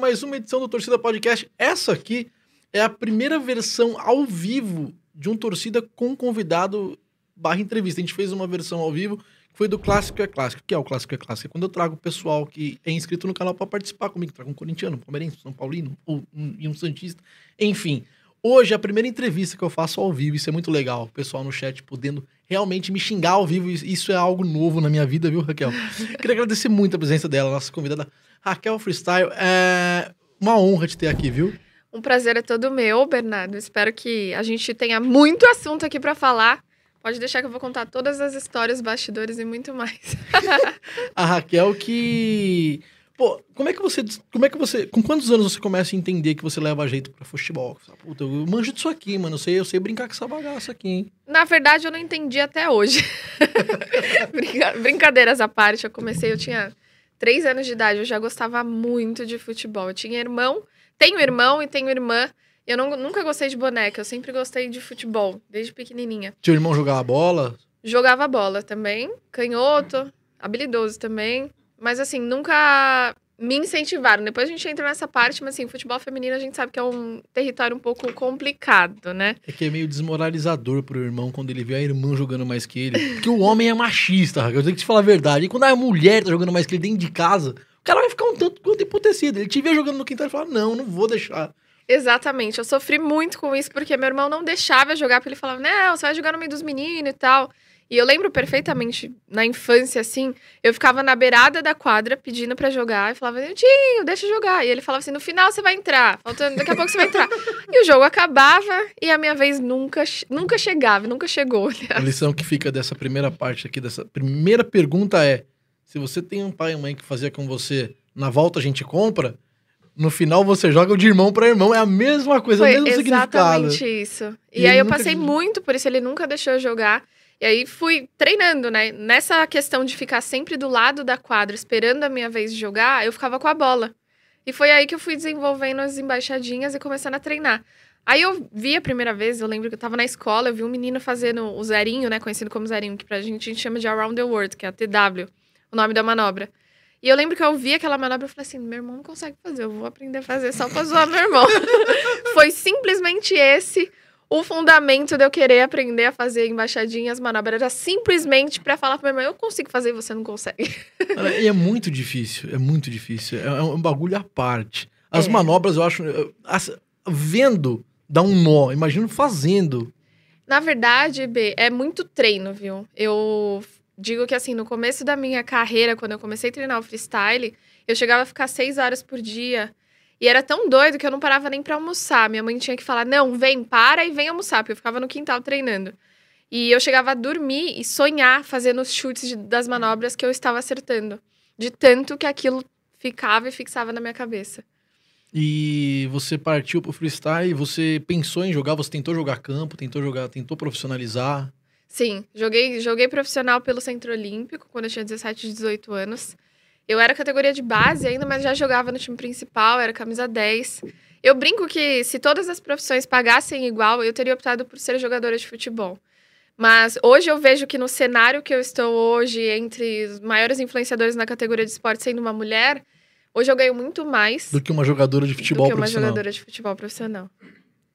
mais uma edição do Torcida Podcast. Essa aqui é a primeira versão ao vivo de um Torcida com convidado barra entrevista. A gente fez uma versão ao vivo que foi do Clássico é Clássico. O que é o Clássico é Clássico? É quando eu trago o pessoal que é inscrito no canal para participar comigo. Trago um corintiano, um palmeirense, um São Paulino ou um, e um Santista. Enfim, hoje é a primeira entrevista que eu faço ao vivo. Isso é muito legal. O pessoal no chat podendo realmente me xingar ao vivo. Isso é algo novo na minha vida, viu, Raquel? Queria agradecer muito a presença dela, nossa convidada Raquel Freestyle. É uma honra te ter aqui, viu? Um prazer é todo meu, Bernardo. Espero que a gente tenha muito assunto aqui para falar. Pode deixar que eu vou contar todas as histórias, bastidores e muito mais. a Raquel que Pô, como é que você. Como é que você. Com quantos anos você começa a entender que você leva jeito pra futebol? Puta, eu manjo disso aqui, mano. Eu sei, eu sei brincar com essa bagaça aqui, hein? Na verdade, eu não entendi até hoje. Brinca... Brincadeiras à parte, eu comecei, eu tinha três anos de idade, eu já gostava muito de futebol. Eu tinha irmão, tenho irmão e tenho irmã. Eu não, nunca gostei de boneca, eu sempre gostei de futebol, desde pequenininha. Teu irmão jogava bola? Jogava bola também, canhoto, habilidoso também. Mas assim, nunca me incentivaram. Depois a gente entra nessa parte, mas assim, futebol feminino a gente sabe que é um território um pouco complicado, né? É que é meio desmoralizador pro irmão quando ele vê a irmã jogando mais que ele. Porque o homem é machista, eu tenho que te falar a verdade. E quando a mulher tá jogando mais que ele dentro de casa, o cara vai ficar um tanto quanto emputecido. Ele te vê jogando no quintal e fala: Não, não vou deixar. Exatamente, eu sofri muito com isso, porque meu irmão não deixava jogar, porque ele falava: Não, você vai jogar no meio dos meninos e tal. E eu lembro perfeitamente, na infância, assim, eu ficava na beirada da quadra pedindo para jogar. E falava, Tio, deixa eu jogar. E ele falava assim: no final você vai entrar. Faltando, daqui a pouco você vai entrar. e o jogo acabava e a minha vez nunca, nunca chegava, nunca chegou. Aliás. A lição que fica dessa primeira parte aqui, dessa primeira pergunta é: se você tem um pai e mãe que fazia com você, na volta a gente compra. No final você joga de irmão para irmão, é a mesma coisa, Foi o mesmo significado. Exatamente isso. E, e aí eu passei muito por isso, ele nunca deixou eu jogar. E aí fui treinando, né? Nessa questão de ficar sempre do lado da quadra, esperando a minha vez de jogar, eu ficava com a bola. E foi aí que eu fui desenvolvendo as embaixadinhas e começando a treinar. Aí eu vi a primeira vez, eu lembro que eu tava na escola, eu vi um menino fazendo o zerinho, né? Conhecido como zerinho, que pra gente a gente chama de Around the World, que é a TW, o nome da manobra. E eu lembro que eu vi aquela manobra e falei assim: meu irmão não consegue fazer, eu vou aprender a fazer só pra zoar meu irmão. Foi simplesmente esse o fundamento de eu querer aprender a fazer embaixadinhas, manobras, era simplesmente para falar pra minha mãe, eu consigo fazer e você não consegue. e é muito difícil, é muito difícil. É, é um bagulho à parte. As é. manobras, eu acho. As, vendo dá um nó, imagino fazendo. Na verdade, B, é muito treino, viu? Eu digo que assim, no começo da minha carreira, quando eu comecei a treinar o freestyle, eu chegava a ficar seis horas por dia e era tão doido que eu não parava nem para almoçar. Minha mãe tinha que falar: não, vem, para e vem almoçar, porque eu ficava no quintal treinando. E eu chegava a dormir e sonhar fazendo os chutes de, das manobras que eu estava acertando. De tanto que aquilo ficava e fixava na minha cabeça. E você partiu pro freestyle, você pensou em jogar, você tentou jogar campo, tentou jogar, tentou profissionalizar? Sim, joguei, joguei profissional pelo Centro Olímpico quando eu tinha 17, 18 anos. Eu era categoria de base ainda, mas já jogava no time principal, era camisa 10. Eu brinco que se todas as profissões pagassem igual, eu teria optado por ser jogadora de futebol. Mas hoje eu vejo que no cenário que eu estou hoje, entre os maiores influenciadores na categoria de esporte sendo uma mulher, hoje eu ganho muito mais. Do que uma jogadora de futebol profissional. Do que uma jogadora de futebol profissional.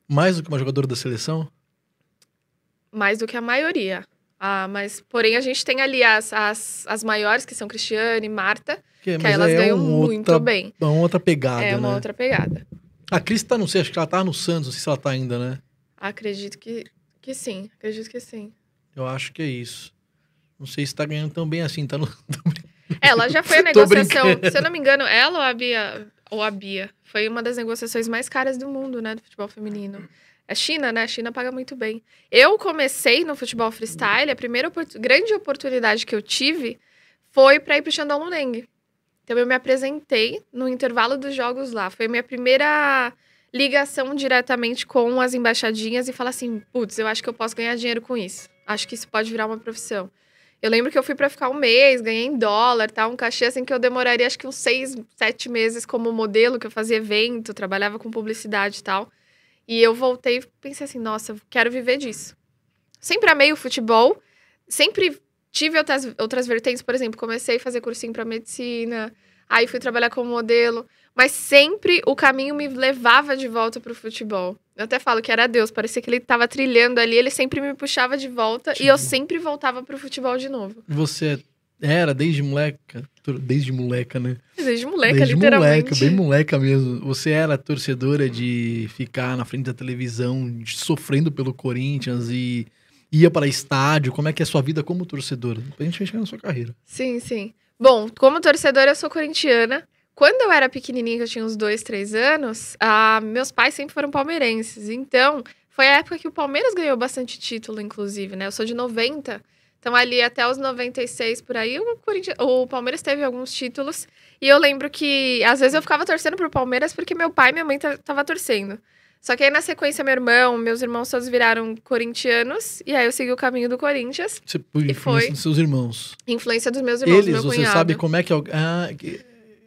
Mais do que uma jogadora da seleção? Mais do que a maioria. Ah, mas porém a gente tem ali as, as, as maiores, que são Cristiane e Marta, que, que elas é ganham muito outra, bem. É uma outra pegada, É uma né? outra pegada. A Cris tá, não sei, acho que ela tá no Santos, não sei se ela tá ainda, né? Acredito que, que sim, acredito que sim. Eu acho que é isso. Não sei se tá ganhando tão bem assim, tá no... Ela já foi a negociação, se eu não me engano, ela ou a Bia, ou a Bia, foi uma das negociações mais caras do mundo, né, do futebol feminino. A é China, né? A China paga muito bem. Eu comecei no futebol freestyle, a primeira grande oportunidade que eu tive foi para ir pro Shandong Luneng. Então eu me apresentei no intervalo dos jogos lá. Foi a minha primeira ligação diretamente com as embaixadinhas e falar assim: putz, eu acho que eu posso ganhar dinheiro com isso. Acho que isso pode virar uma profissão. Eu lembro que eu fui para ficar um mês, ganhei em dólar, tá? Um cachê assim que eu demoraria acho que uns seis, sete meses como modelo, que eu fazia evento, trabalhava com publicidade e tal. E eu voltei e pensei assim, nossa, quero viver disso. Sempre amei o futebol, sempre tive outras, outras vertentes, por exemplo, comecei a fazer cursinho para medicina, Aí fui trabalhar como modelo. Mas sempre o caminho me levava de volta pro futebol. Eu até falo que era Deus, parecia que ele estava trilhando ali, ele sempre me puxava de volta e eu sempre voltava pro futebol de novo. Você era desde moleca, desde moleca, né? Desde moleca, desde literalmente. Moleca, bem moleca mesmo. Você era torcedora de ficar na frente da televisão, sofrendo pelo Corinthians e ia para estádio. Como é que é a sua vida como torcedora? Pra gente chegar na sua carreira. Sim, sim. Bom, como torcedora, eu sou corintiana. Quando eu era pequenininha, que eu tinha uns dois, três anos, ah, meus pais sempre foram palmeirenses. Então, foi a época que o Palmeiras ganhou bastante título, inclusive, né? Eu sou de 90. Então, ali até os 96 por aí, o, o Palmeiras teve alguns títulos. E eu lembro que, às vezes, eu ficava torcendo pro Palmeiras porque meu pai e minha mãe tava torcendo. Só que aí, na sequência, meu irmão, meus irmãos todos viraram corintianos. E aí, eu segui o caminho do Corinthians. Você, por influência foi dos seus irmãos. Influência dos meus irmãos, Eles, meu você sabe como é que... Ah,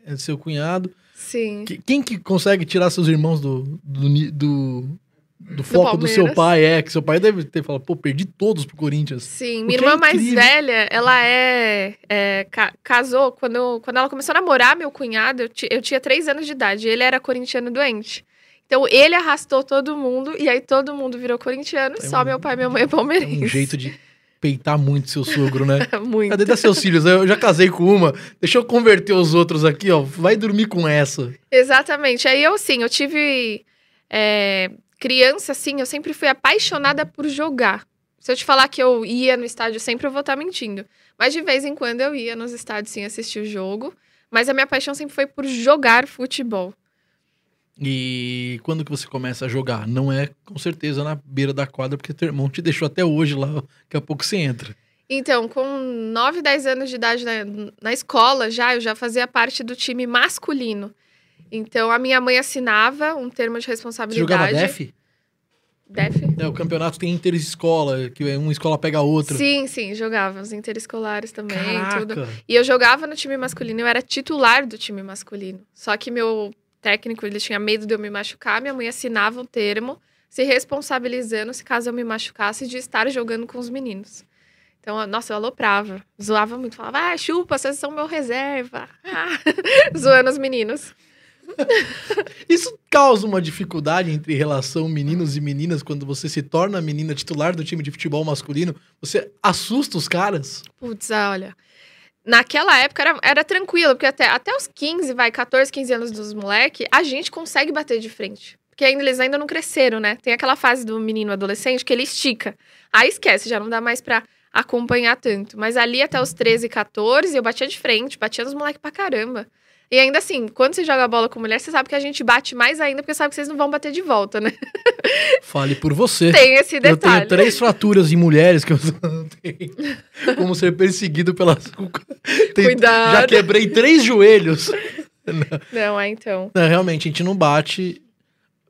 é seu cunhado. Sim. Quem que consegue tirar seus irmãos do, do, do, do foco do, do, seu pai? É, que seu pai deve ter falado, pô, perdi todos pro Corinthians. Sim, minha irmã é mais velha, ela é. é ca casou, quando, quando ela começou a namorar meu cunhado, eu, eu tinha três anos de idade, ele era corintiano doente. Então ele arrastou todo mundo e aí todo mundo virou corintiano, é só um, meu pai e minha mãe é palmeirense. É um jeito de peitar muito seu sogro, né? muito. Cadê das seus filhos? Eu já casei com uma, deixa eu converter os outros aqui, ó. Vai dormir com essa. Exatamente. Aí eu, sim, eu tive. É, criança, assim, eu sempre fui apaixonada por jogar. Se eu te falar que eu ia no estádio sempre, eu vou estar mentindo. Mas de vez em quando eu ia nos estádios, sim, assistir o jogo. Mas a minha paixão sempre foi por jogar futebol. E quando que você começa a jogar? Não é com certeza na beira da quadra, porque teu irmão te deixou até hoje lá, daqui a pouco você entra. Então, com 9, 10 anos de idade na, na escola já, eu já fazia parte do time masculino. Então, a minha mãe assinava um termo de responsabilidade. Você jogava DEF? DEF? É, o campeonato tem interescola, que uma escola pega a outra. Sim, sim, jogava os interescolares também, Caraca. tudo. E eu jogava no time masculino, eu era titular do time masculino. Só que meu técnico, ele tinha medo de eu me machucar, minha mãe assinava um termo se responsabilizando se caso eu me machucasse de estar jogando com os meninos. Então, nossa, eu aloprava, zoava muito, falava, ah, chupa, vocês são meu reserva. Ah, zoando os meninos. Isso causa uma dificuldade entre relação meninos e meninas quando você se torna menina titular do time de futebol masculino? Você assusta os caras? Putz, olha, Naquela época era, era tranquilo, porque até, até os 15, vai, 14, 15 anos dos moleques, a gente consegue bater de frente. Porque ainda, eles ainda não cresceram, né? Tem aquela fase do menino adolescente que ele estica. Aí esquece, já não dá mais pra acompanhar tanto. Mas ali até os 13, 14, eu batia de frente, batia nos moleques pra caramba. E ainda assim, quando você joga bola com mulher, você sabe que a gente bate mais ainda, porque sabe que vocês não vão bater de volta, né? Fale por você. Tem esse detalhe. Eu tenho três fraturas em mulheres que eu não tenho. Como ser perseguido pelas. Cuidado. Já quebrei três joelhos. Não, não é então. Não, realmente, a gente não bate.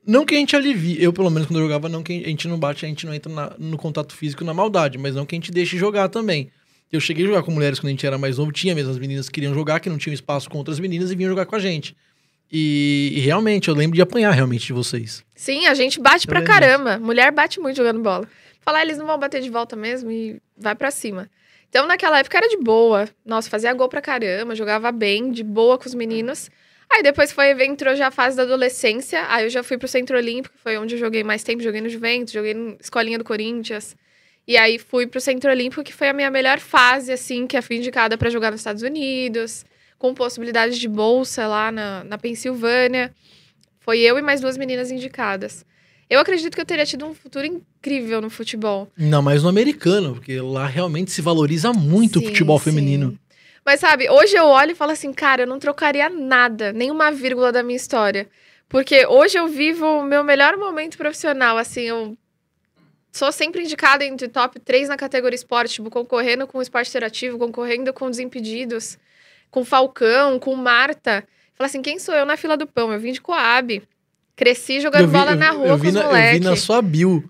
Não que a gente alivie, eu pelo menos quando eu jogava, não que a gente não bate, a gente não entra na, no contato físico na maldade, mas não que a gente deixe jogar também. Eu cheguei a jogar com mulheres quando a gente era mais novo, tinha mesmo as meninas que queriam jogar, que não tinham espaço com outras meninas e vinham jogar com a gente. E, e realmente, eu lembro de apanhar realmente de vocês. Sim, a gente bate eu pra caramba. Disso. Mulher bate muito jogando bola. Falar, eles não vão bater de volta mesmo e vai para cima. Então, naquela época era de boa. Nossa, fazia gol pra caramba, jogava bem, de boa com os meninos. Aí depois foi, entrou já a fase da adolescência. Aí eu já fui pro Centro Olímpico, foi onde eu joguei mais tempo. Joguei no Juventus, joguei na Escolinha do Corinthians. E aí fui pro Centro Olímpico, que foi a minha melhor fase, assim, que é fui indicada para jogar nos Estados Unidos, com possibilidade de bolsa lá na, na Pensilvânia. Foi eu e mais duas meninas indicadas. Eu acredito que eu teria tido um futuro incrível no futebol. Não, mas no americano, porque lá realmente se valoriza muito sim, o futebol feminino. Sim. Mas sabe, hoje eu olho e falo assim, cara, eu não trocaria nada, nenhuma vírgula da minha história. Porque hoje eu vivo o meu melhor momento profissional, assim, eu sou sempre indicada entre top 3 na categoria esporte, tipo, concorrendo com o esporte interativo, concorrendo com Desimpedidos, com Falcão, com Marta. Fala assim, quem sou eu na fila do pão? Eu vim de Coab. Cresci jogando vi, bola na rua eu, eu com os moleques. Eu vi na sua bio.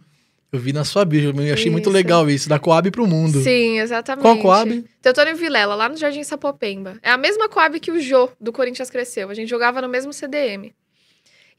Eu vi na sua bio, eu achei isso. muito legal isso, da Coab pro mundo. Sim, exatamente. Qual Coab? Teutônio Vilela, lá no Jardim Sapopemba. É a mesma Coab que o Jô, do Corinthians, cresceu. A gente jogava no mesmo CDM.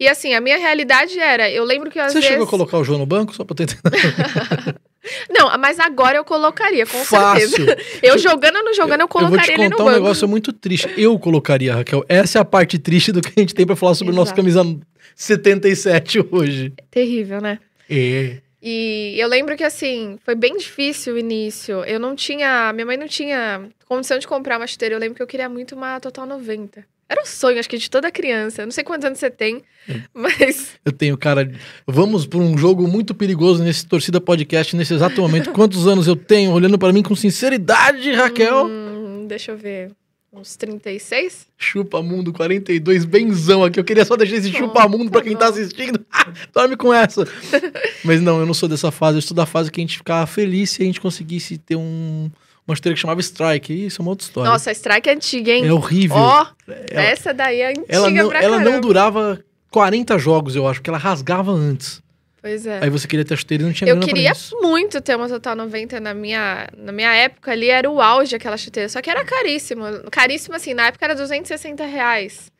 E assim, a minha realidade era, eu lembro que às Você vezes... chegou a colocar o João no banco só pra tentar... Não, mas agora eu colocaria, com Fácil. certeza. Eu jogando ou não jogando, eu colocaria eu vou te no contar banco. um negócio muito triste. Eu colocaria, Raquel. Essa é a parte triste do que a gente tem pra falar sobre o nosso Exato. camisa 77 hoje. Terrível, né? É. E eu lembro que, assim, foi bem difícil o início. Eu não tinha. Minha mãe não tinha condição de comprar uma chuteira. Eu lembro que eu queria muito uma Total 90. Era o sonho, acho que, de toda criança. Eu não sei quantos anos você tem, Hum. mas. Eu tenho, cara. Vamos por um jogo muito perigoso nesse Torcida Podcast, nesse exato momento. Quantos anos eu tenho? Olhando pra mim com sinceridade, Raquel. Hum, deixa eu ver. Uns 36? Chupa Mundo 42, benzão aqui. Eu queria só deixar esse Oh, Chupa Mundo pra tá quem tá bom. assistindo. Dorme com essa. Mas não, eu não sou dessa fase. Eu sou da fase que a gente ficava feliz se a gente conseguisse ter um, uma chuteira que chamava Strike. Isso é uma outra história. Nossa, a Strike é antiga, hein? é horrível. Ó, ela, essa daí é antiga ela não, pra ela não caramba. durava 40 jogos, eu acho, porque ela rasgava antes. Pois é. Aí você queria ter a chuteira e não tinha Eu queria muito ter uma Total 90 na minha, na minha época ali, era o auge aquela chuteira. Só que era caríssimo. Caríssimo, assim, na época era 260 reais.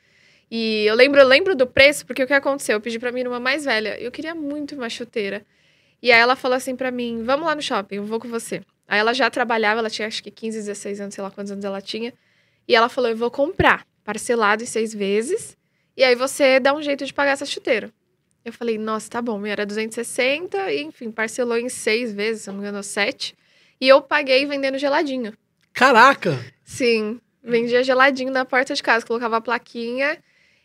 E eu lembro, eu lembro do preço, porque o que aconteceu? Eu pedi pra minha irmã mais velha. Eu queria muito uma chuteira. E aí ela falou assim pra mim: vamos lá no shopping, eu vou com você. Aí ela já trabalhava, ela tinha acho que 15, 16 anos, sei lá quantos anos ela tinha. E ela falou: eu vou comprar, parcelado em seis vezes. E aí você dá um jeito de pagar essa chuteira. Eu falei, nossa, tá bom. Era 260, e enfim, parcelou em seis vezes, se não me engano, sete. E eu paguei vendendo geladinho. Caraca! Sim, vendia geladinho na porta de casa, colocava a plaquinha.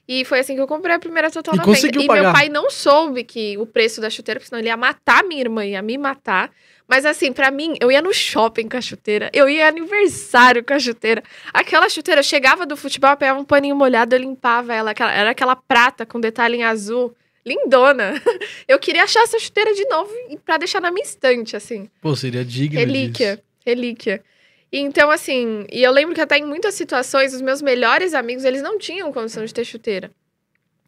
E foi assim que eu comprei a primeira Total E 90. conseguiu e pagar. meu pai não soube que o preço da chuteira, porque senão ele ia matar minha irmã, ia me matar. Mas assim, pra mim, eu ia no shopping com a chuteira, eu ia aniversário com a chuteira. Aquela chuteira, eu chegava do futebol, eu pegava um paninho molhado, eu limpava ela. aquela- era aquela prata com detalhe em azul. Lindona. Eu queria achar essa chuteira de novo pra deixar na minha estante, assim. Pô, seria digno Relíquia. disso. Relíquia. Então, assim, e eu lembro que até em muitas situações, os meus melhores amigos, eles não tinham condição de ter chuteira.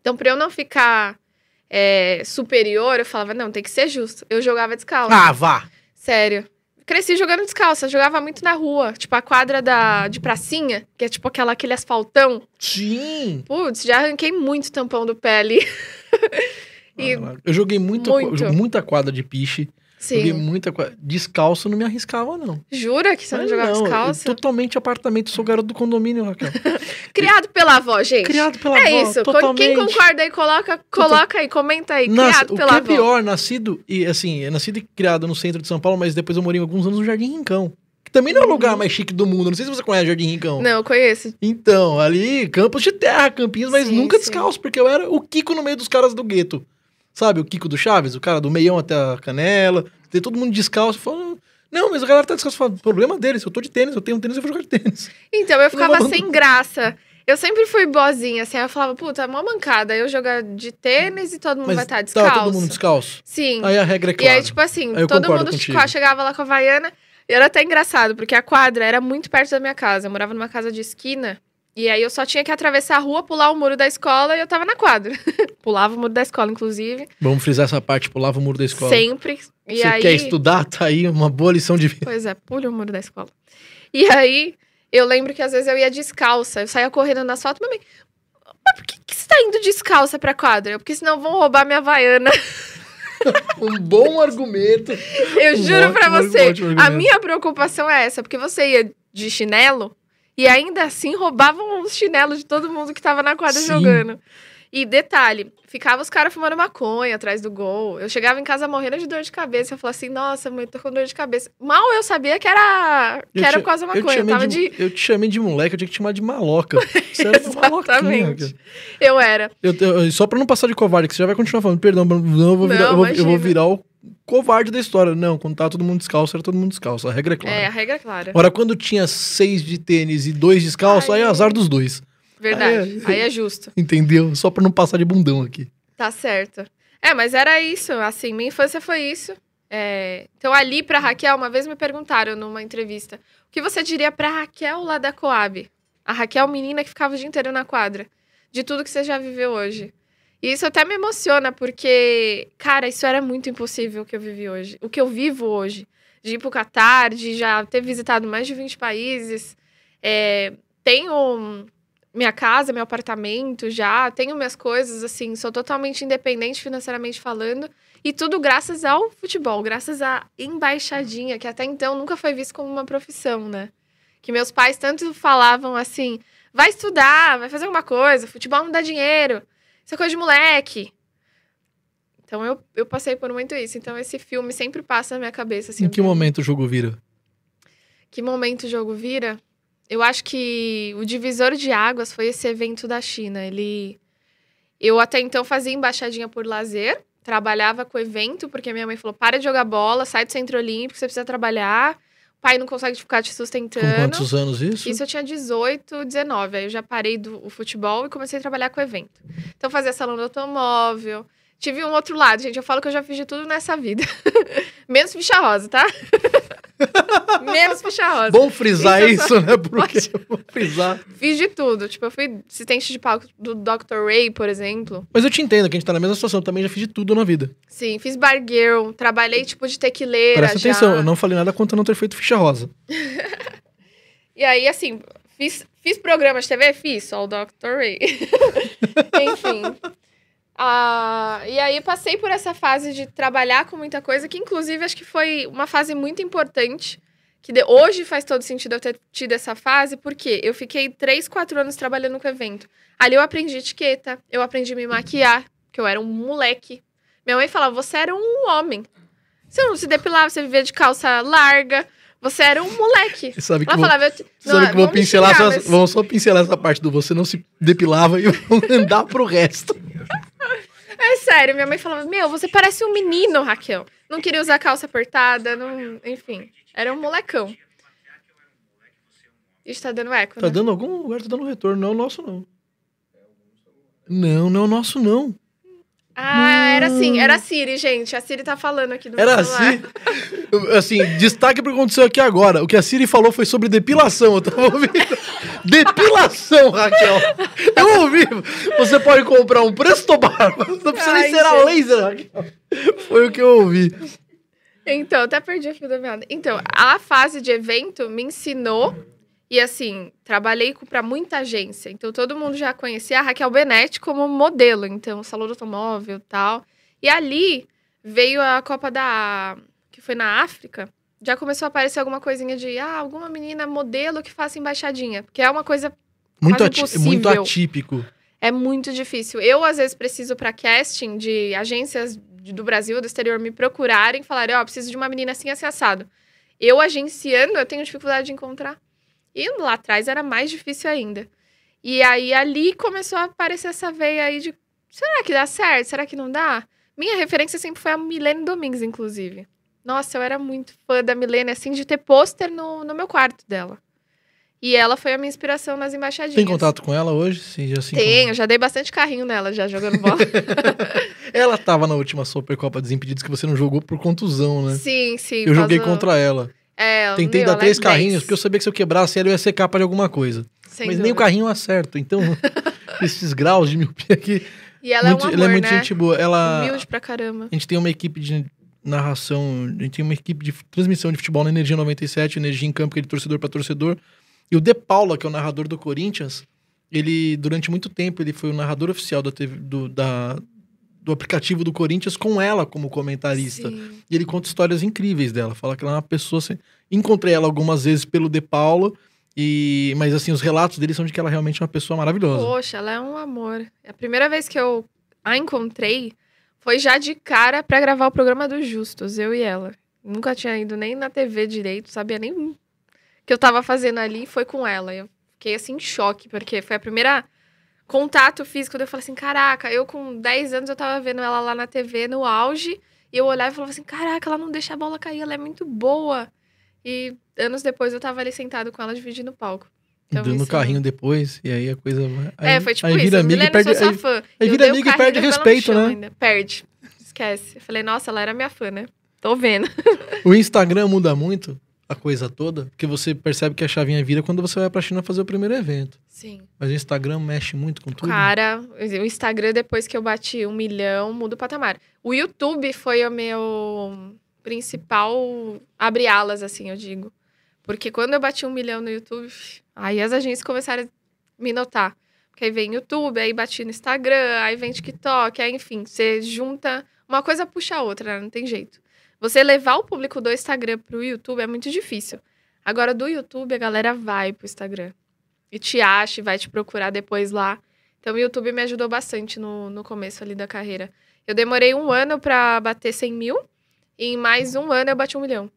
Então, pra eu não ficar é, superior, eu falava, não, tem que ser justo. Eu jogava descalço. Ah, vá! Sério. Cresci jogando descalça, jogava muito na rua. Tipo, a quadra da, de pracinha, que é tipo aquela, aquele asfaltão. Sim! Putz, já arranquei muito tampão do pé ali. E-. Eu joguei Muito. eu- muita quadra de piche. Joguei Sim. muita quadra. Descalço não me arriscava, não. Jura que você não Ah, jogava eu descalça? Totalmente apartamento, sou garoto do condomínio, Raquel. Criado pela avó, gente. Criado pela É avó, isso. totalmente. Quem concorda aí, coloca, coloca aí, comenta aí. Nas- Criado o pela que é avó. pior, nascido e assim, é nascido e criado no centro de São Paulo, mas depois eu morei alguns anos no Jardim Rincão. Que também não é o lugar mais chique do mundo. Não sei se você conhece o Jardim Rincão. Uhum. Não, eu conheço. Então, ali, campos de terra, campinhos, mas Sim, nunca sim. descalço, porque eu era o Kiko no meio dos caras do gueto. Sabe, o Kiko do Chaves, o cara do meião até a canela, tem todo mundo descalço, falando, não, mas a galera tá descalço, eu falo, problema deles, eu tô de tênis, eu tenho um tênis, eu vou jogar de tênis. Então, eu ficava Não. sem graça. Eu sempre fui boazinha, assim. aí Eu falava, puta, é uma mancada. Eu jogar de tênis e todo mundo Mas vai estar tava descalço. todo mundo descalço. Sim. Aí a regra é E clara. aí, tipo assim, Aí todo mundo contigo. chegava lá com a Havaiana. E era até engraçado, porque a quadra era muito perto da minha casa. Eu morava numa casa de esquina. E aí eu só tinha que atravessar a rua, pular o muro da escola e eu tava na quadra. Pulava o muro da escola, inclusive. Vamos frisar essa parte, pulava o muro da escola. Sempre. E Você aí... quer estudar? Tá aí uma boa lição de vida. Pois é, pule o muro da escola. E aí, eu lembro que às vezes eu ia descalça. Eu saía correndo no asfalto. Mamãe, mas por que, que você tá indo descalça pra quadra? Porque senão vão roubar minha Havaiana. Um bom argumento. Eu Um juro pra ótimo, você. ótimo A minha preocupação é essa. Porque você ia de chinelo e ainda assim roubavam os chinelos de todo mundo que tava na quadra Sim. jogando. E detalhe, ficava os caras fumando maconha atrás do gol. Eu chegava em casa morrendo de dor de cabeça. Eu falava assim, nossa, mãe, tô com dor de cabeça. Mal eu sabia que era, que Eu era te- por causa da eu maconha. Eu, chamei tava de, de... eu te chamei de moleque, eu tinha que te chamar de maloca. Você era Exatamente. Eu era. Eu, eu- só pra não passar de covarde, que você já vai continuar falando, perdão, não, eu vou virar, Não, eu, vou, eu vou virar o covarde da história. Não, quando tava todo mundo descalço, era todo mundo descalço. A regra é clara. É, a regra é clara. Agora, quando tinha seis de tênis e dois descalços, aí é Aí- azar dos dois. Verdade. Aí Aí é justo. Entendeu? Só pra não passar de bundão aqui. Tá certo. É, mas era isso. Assim, minha infância foi isso. É, Então, ali pra Raquel, uma vez me perguntaram numa entrevista: o que você diria pra Raquel lá da Coab? A Raquel, menina que ficava o dia inteiro na quadra. De tudo que você já viveu hoje. E isso até me emociona, porque, cara, isso era muito impossível o que eu vivi hoje. O que eu vivo hoje. De ir pro Catar, de já ter visitado mais de 20 países. É, tenho minha casa, meu apartamento já, tenho minhas coisas, assim, sou totalmente independente financeiramente falando. E tudo graças ao futebol, graças à embaixadinha, que até então nunca foi visto como uma profissão, né? Que meus pais tanto falavam assim: vai estudar, vai fazer alguma coisa, futebol não dá dinheiro, isso é coisa de moleque. Então eu, eu passei por muito isso. Então esse filme sempre passa na minha cabeça. Assim, em que momento o jogo vira? Que momento o jogo vira? Eu acho que o divisor de águas foi esse evento da China. Ele. Eu até então fazia embaixadinha por lazer, trabalhava com o evento, porque minha mãe falou: para de jogar bola, sai do centro olímpico, você precisa trabalhar. Pai não consegue ficar te sustentando. Com quantos anos isso? Isso eu tinha 18, 19. Aí eu já parei do futebol e comecei a trabalhar com o evento. Então, fazia salão do automóvel, Tive um outro lado, gente. Eu falo que eu já fiz de tudo nessa vida. Menos ficha rosa, tá? Menos ficha rosa. Bom frisar isso, isso né? Porque vou frisar. Fiz de tudo. Tipo, eu fui assistente de palco do Dr. Ray, por exemplo. Mas eu te entendo que a gente tá na mesma situação. Eu também já fiz de tudo na vida. Sim, fiz bar girl. Trabalhei, tipo, de tequileira Presta já. atenção, eu não falei nada contra não ter feito ficha rosa. e aí, assim, fiz, fiz programa de TV? Fiz, só o Dr. Ray. Enfim... Ah, e aí passei por essa fase de trabalhar com muita coisa, que inclusive acho que foi uma fase muito importante. Que de, hoje faz todo sentido eu ter tido essa fase, porque eu fiquei três, quatro anos trabalhando com evento. Ali eu aprendi etiqueta, eu aprendi a me maquiar, que eu era um moleque. Minha mãe falava, você era um homem. Você não se depilava, você vivia de calça larga. Você era um moleque. Sabe que Ela vou, falava, eu, sabe não, que vou pincelar xingar, mas... Vamos só pincelar essa parte do você não se depilava e vamos andar pro resto. É sério, minha mãe falava: Meu, você parece um menino, Raquel. Não queria usar calça apertada, não... enfim. Era um molecão. Isso tá dando eco. Tá né? dando algum lugar, tá dando retorno. Não é o nosso, não. Não, não é o nosso, não. Ah, era assim, era a Siri, gente. A Siri tá falando aqui do Era assim. Assim, destaque pro que aconteceu aqui agora. O que a Siri falou foi sobre depilação. Eu tava ouvindo. depilação, Raquel. Eu ouvi. Você pode comprar um Presto Barba. Não precisa Ai, nem ser a laser, Raquel. Foi o que eu ouvi. Então, até perdi a fio da meada. Então, a fase de evento me ensinou e assim, trabalhei para muita agência. Então todo mundo já conhecia a Raquel Benetti como modelo, então salão do automóvel, tal. E ali veio a Copa da que foi na África. Já começou a aparecer alguma coisinha de ah, alguma menina modelo que faça embaixadinha, que é uma coisa muito, ati muito atípico. É muito difícil. Eu às vezes preciso para casting de agências do Brasil, do exterior me procurarem, falarem, ó, oh, preciso de uma menina assim assim assado. Eu agenciando, eu tenho dificuldade de encontrar. E lá atrás era mais difícil ainda. E aí ali começou a aparecer essa veia aí de será que dá certo? Será que não dá? Minha referência sempre foi a Milene Domingues, inclusive. Nossa, eu era muito fã da Milene, assim, de ter pôster no, no meu quarto dela. E ela foi a minha inspiração nas embaixadinhas. Tem contato com ela hoje? Sim, já Tenho, já dei bastante carrinho nela, já jogando bola. ela tava na última Supercopa Desimpedidos que você não jogou por contusão, né? Sim, sim. Eu joguei contra ela. É, Tentei meu, dar três é carrinhos, porque eu sabia que se eu quebrasse ela, eu ia ser capa de alguma coisa. Sem Mas dúvida. nem o carrinho eu acerto. Então, esses graus de miopia aqui. E ela muito, é um amor, Ela é muito né? gente boa. Ela, Humilde pra caramba. A gente tem uma equipe de narração, a gente tem uma equipe de transmissão de futebol na Energia 97, Energia em Campo, que é de torcedor para torcedor. E o De Paula, que é o narrador do Corinthians, ele, durante muito tempo, ele foi o narrador oficial da, TV, do, da, do aplicativo do Corinthians com ela como comentarista. Sim. E ele conta histórias incríveis dela. Fala que ela é uma pessoa. Assim, encontrei ela algumas vezes pelo De Paulo. E, mas assim, os relatos dele são de que ela é realmente é uma pessoa maravilhosa. Poxa, ela é um amor. A primeira vez que eu a encontrei foi já de cara para gravar o programa dos Justos, eu e ela. Nunca tinha ido nem na TV direito, sabia nem o que eu tava fazendo ali, foi com ela. Eu fiquei assim em choque, porque foi a primeira contato físico. Eu falei assim, caraca, eu com 10 anos eu tava vendo ela lá na TV, no auge, e eu olhava e falava assim, caraca, ela não deixa a bola cair, ela é muito boa. E anos depois eu tava ali sentado com ela dividindo o palco. Então, Dando isso... carrinho depois, e aí a coisa. Aí, é, foi tipo aí isso. Vira amiga e perde, aí, fã. aí vira amiga e perde respeito, né? Ainda. Perde. Esquece. Eu falei, nossa, ela era minha fã, né? Tô vendo. o Instagram muda muito a coisa toda, porque você percebe que a chavinha vira quando você vai pra China fazer o primeiro evento. Sim. Mas o Instagram mexe muito com tudo. Cara, o Instagram, depois que eu bati um milhão, muda o patamar. O YouTube foi o meu principal abre alas, assim, eu digo. Porque quando eu bati um milhão no YouTube, aí as agências começaram a me notar. que aí vem YouTube, aí bati no Instagram, aí vem TikTok, aí enfim, você junta. Uma coisa puxa a outra, né? Não tem jeito. Você levar o público do Instagram pro YouTube é muito difícil. Agora, do YouTube, a galera vai pro Instagram. E te acha e vai te procurar depois lá. Então, o YouTube me ajudou bastante no, no começo ali da carreira. Eu demorei um ano para bater 100 mil. E em mais um ano eu bati um milhão.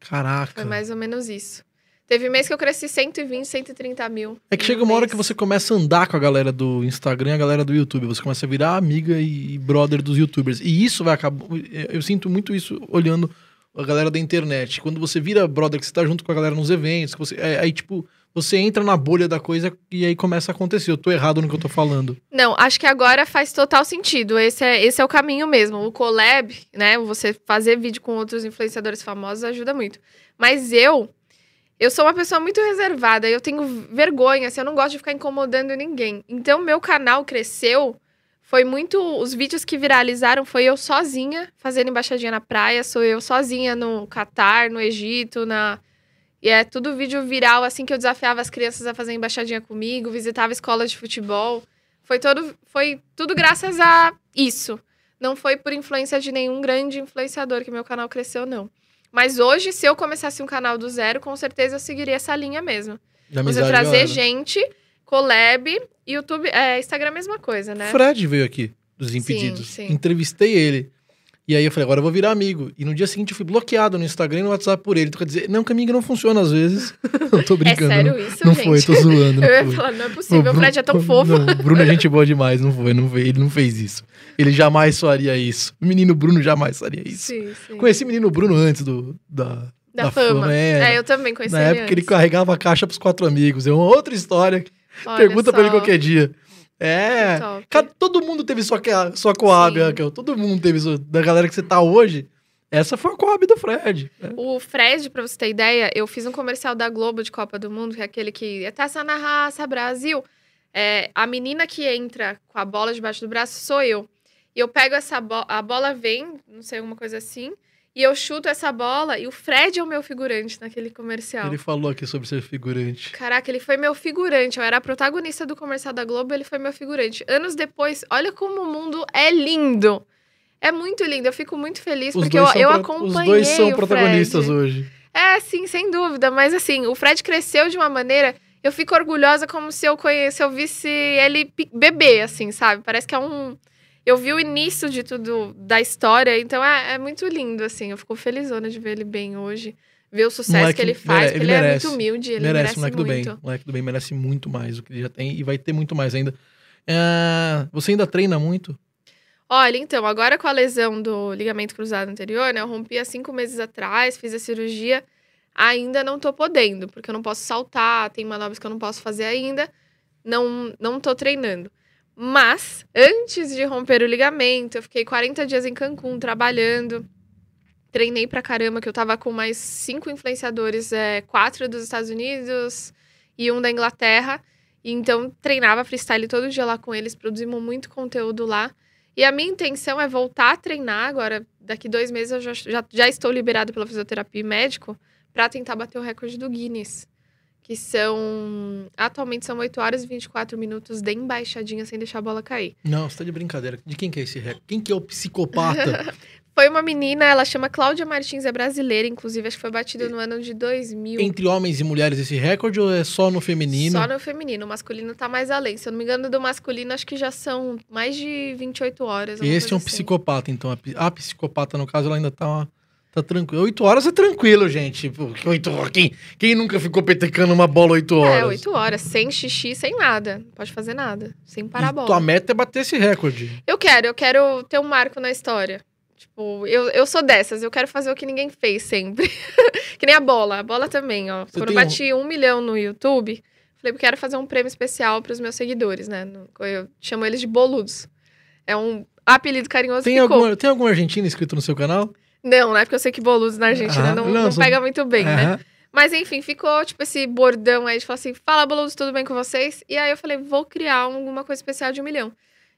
Caraca. Foi mais ou menos isso. Teve mês que eu cresci 120, 130 mil. É que chega uma hora que você começa a andar com a galera do Instagram e a galera do YouTube. Você começa a virar amiga e brother dos youtubers. E isso vai acabar. Eu sinto muito isso olhando a galera da internet. Quando você vira brother, que você tá junto com a galera nos eventos, você, é, aí, tipo, você entra na bolha da coisa e aí começa a acontecer. Eu tô errado no que eu tô falando. Não, acho que agora faz total sentido. Esse é, esse é o caminho mesmo. O collab, né? Você fazer vídeo com outros influenciadores famosos ajuda muito. Mas eu eu sou uma pessoa muito reservada, eu tenho vergonha, assim, eu não gosto de ficar incomodando ninguém. Então, meu canal cresceu, foi muito. Os vídeos que viralizaram foi eu sozinha fazendo embaixadinha na praia, sou eu sozinha no Catar, no Egito, na. E é tudo vídeo viral, assim, que eu desafiava as crianças a fazer embaixadinha comigo, visitava escolas de futebol. Foi, todo, foi tudo graças a isso. Não foi por influência de nenhum grande influenciador que meu canal cresceu, não. Mas hoje, se eu começasse um canal do zero, com certeza eu seguiria essa linha mesmo. Da Você trazer gente, collab, YouTube, é, Instagram é a mesma coisa, né? Fred veio aqui, dos Impedidos. Sim, sim. Entrevistei ele. E aí eu falei, agora eu vou virar amigo. E no dia seguinte eu fui bloqueado no Instagram e no WhatsApp por ele. Então quer dizer, não, que amigo não funciona às vezes. não tô brincando. É sério não, isso, Não gente? foi, tô zoando. eu ia falar, não é possível, o Fred é tão fofo. Não, o Bruno é gente boa demais, não foi, não foi, ele não fez isso. Ele jamais faria isso. O menino Bruno jamais faria isso. Sim, sim. Conheci o menino Bruno antes do, da, da, da fama. fama. É, é, eu também conheci Na época antes. ele carregava a caixa pros quatro amigos. É uma outra história. Olha Pergunta só. pra ele qualquer dia. É. Cara, todo mundo teve sua, sua Coab, Raquel. Todo mundo teve sua, da galera que você tá hoje. Essa foi a Coab do Fred. É. O Fred, pra você ter ideia, eu fiz um comercial da Globo de Copa do Mundo, que é aquele que é taça na raça, Brasil. É, a menina que entra com a bola debaixo do braço sou eu. E eu pego essa bola, a bola vem, não sei, alguma coisa assim. E eu chuto essa bola e o Fred é o meu figurante naquele comercial. Ele falou aqui sobre ser figurante. Caraca, ele foi meu figurante. Eu era a protagonista do comercial da Globo, ele foi meu figurante. Anos depois, olha como o mundo é lindo. É muito lindo. Eu fico muito feliz os porque eu, eu acompanhei. Os dois são protagonistas hoje. É, sim, sem dúvida. Mas assim, o Fred cresceu de uma maneira. Eu fico orgulhosa como se eu conhecesse, eu visse ele bebê, assim, sabe? Parece que é um eu vi o início de tudo da história, então é, é muito lindo, assim. Eu fico felizona de ver ele bem hoje. Ver o sucesso moleque, que ele faz, ele, ele, ele merece, é muito humilde, ele merece, merece moleque muito. do bem. O moleque do bem merece muito mais do que ele já tem e vai ter muito mais ainda. É, você ainda treina muito? Olha, então, agora com a lesão do ligamento cruzado anterior, né? Eu rompi há cinco meses atrás, fiz a cirurgia. Ainda não tô podendo, porque eu não posso saltar, tem manobras que eu não posso fazer ainda. Não, não tô treinando. Mas, antes de romper o ligamento, eu fiquei 40 dias em Cancún trabalhando. Treinei pra caramba, que eu tava com mais cinco influenciadores, é, quatro dos Estados Unidos e um da Inglaterra. Então, treinava freestyle todo dia lá com eles, produzimos muito conteúdo lá. E a minha intenção é voltar a treinar agora. Daqui dois meses eu já, já, já estou liberado pela fisioterapia e médico para tentar bater o recorde do Guinness que são. Atualmente são 8 horas e 24 minutos de embaixadinha sem deixar a bola cair. Não, você tá de brincadeira. De quem que é esse recorde? Quem que é o psicopata? foi uma menina, ela chama Cláudia Martins, é brasileira, inclusive, acho que foi batida no ano de 2000. Entre homens e mulheres esse recorde ou é só no feminino? Só no feminino, o masculino tá mais além. Se eu não me engano, do masculino, acho que já são mais de 28 horas. E esse é um assim. psicopata, então. A psicopata, no caso, ela ainda tá Tá tranquilo. Oito horas é tranquilo, gente. Oito horas. Quem, quem nunca ficou petecando uma bola oito é, horas? É, oito horas. Sem xixi, sem nada. Não pode fazer nada. Sem parar a bola. Tua meta é bater esse recorde. Eu quero. Eu quero ter um marco na história. Tipo, eu, eu sou dessas. Eu quero fazer o que ninguém fez sempre. que nem a bola. A bola também, ó. Você Quando eu bati um... um milhão no YouTube, falei, eu quero fazer um prêmio especial para os meus seguidores, né? Eu chamo eles de boludos. É um apelido carinhoso tem algum, tem algum argentino inscrito no seu canal? Não, né? Porque eu sei que Boludos na Argentina ah, não, não, não pega muito bem, né? Mas enfim, ficou tipo esse bordão aí de falar assim: fala, Boludos, tudo bem com vocês? E aí eu falei: vou criar alguma coisa especial de um milhão.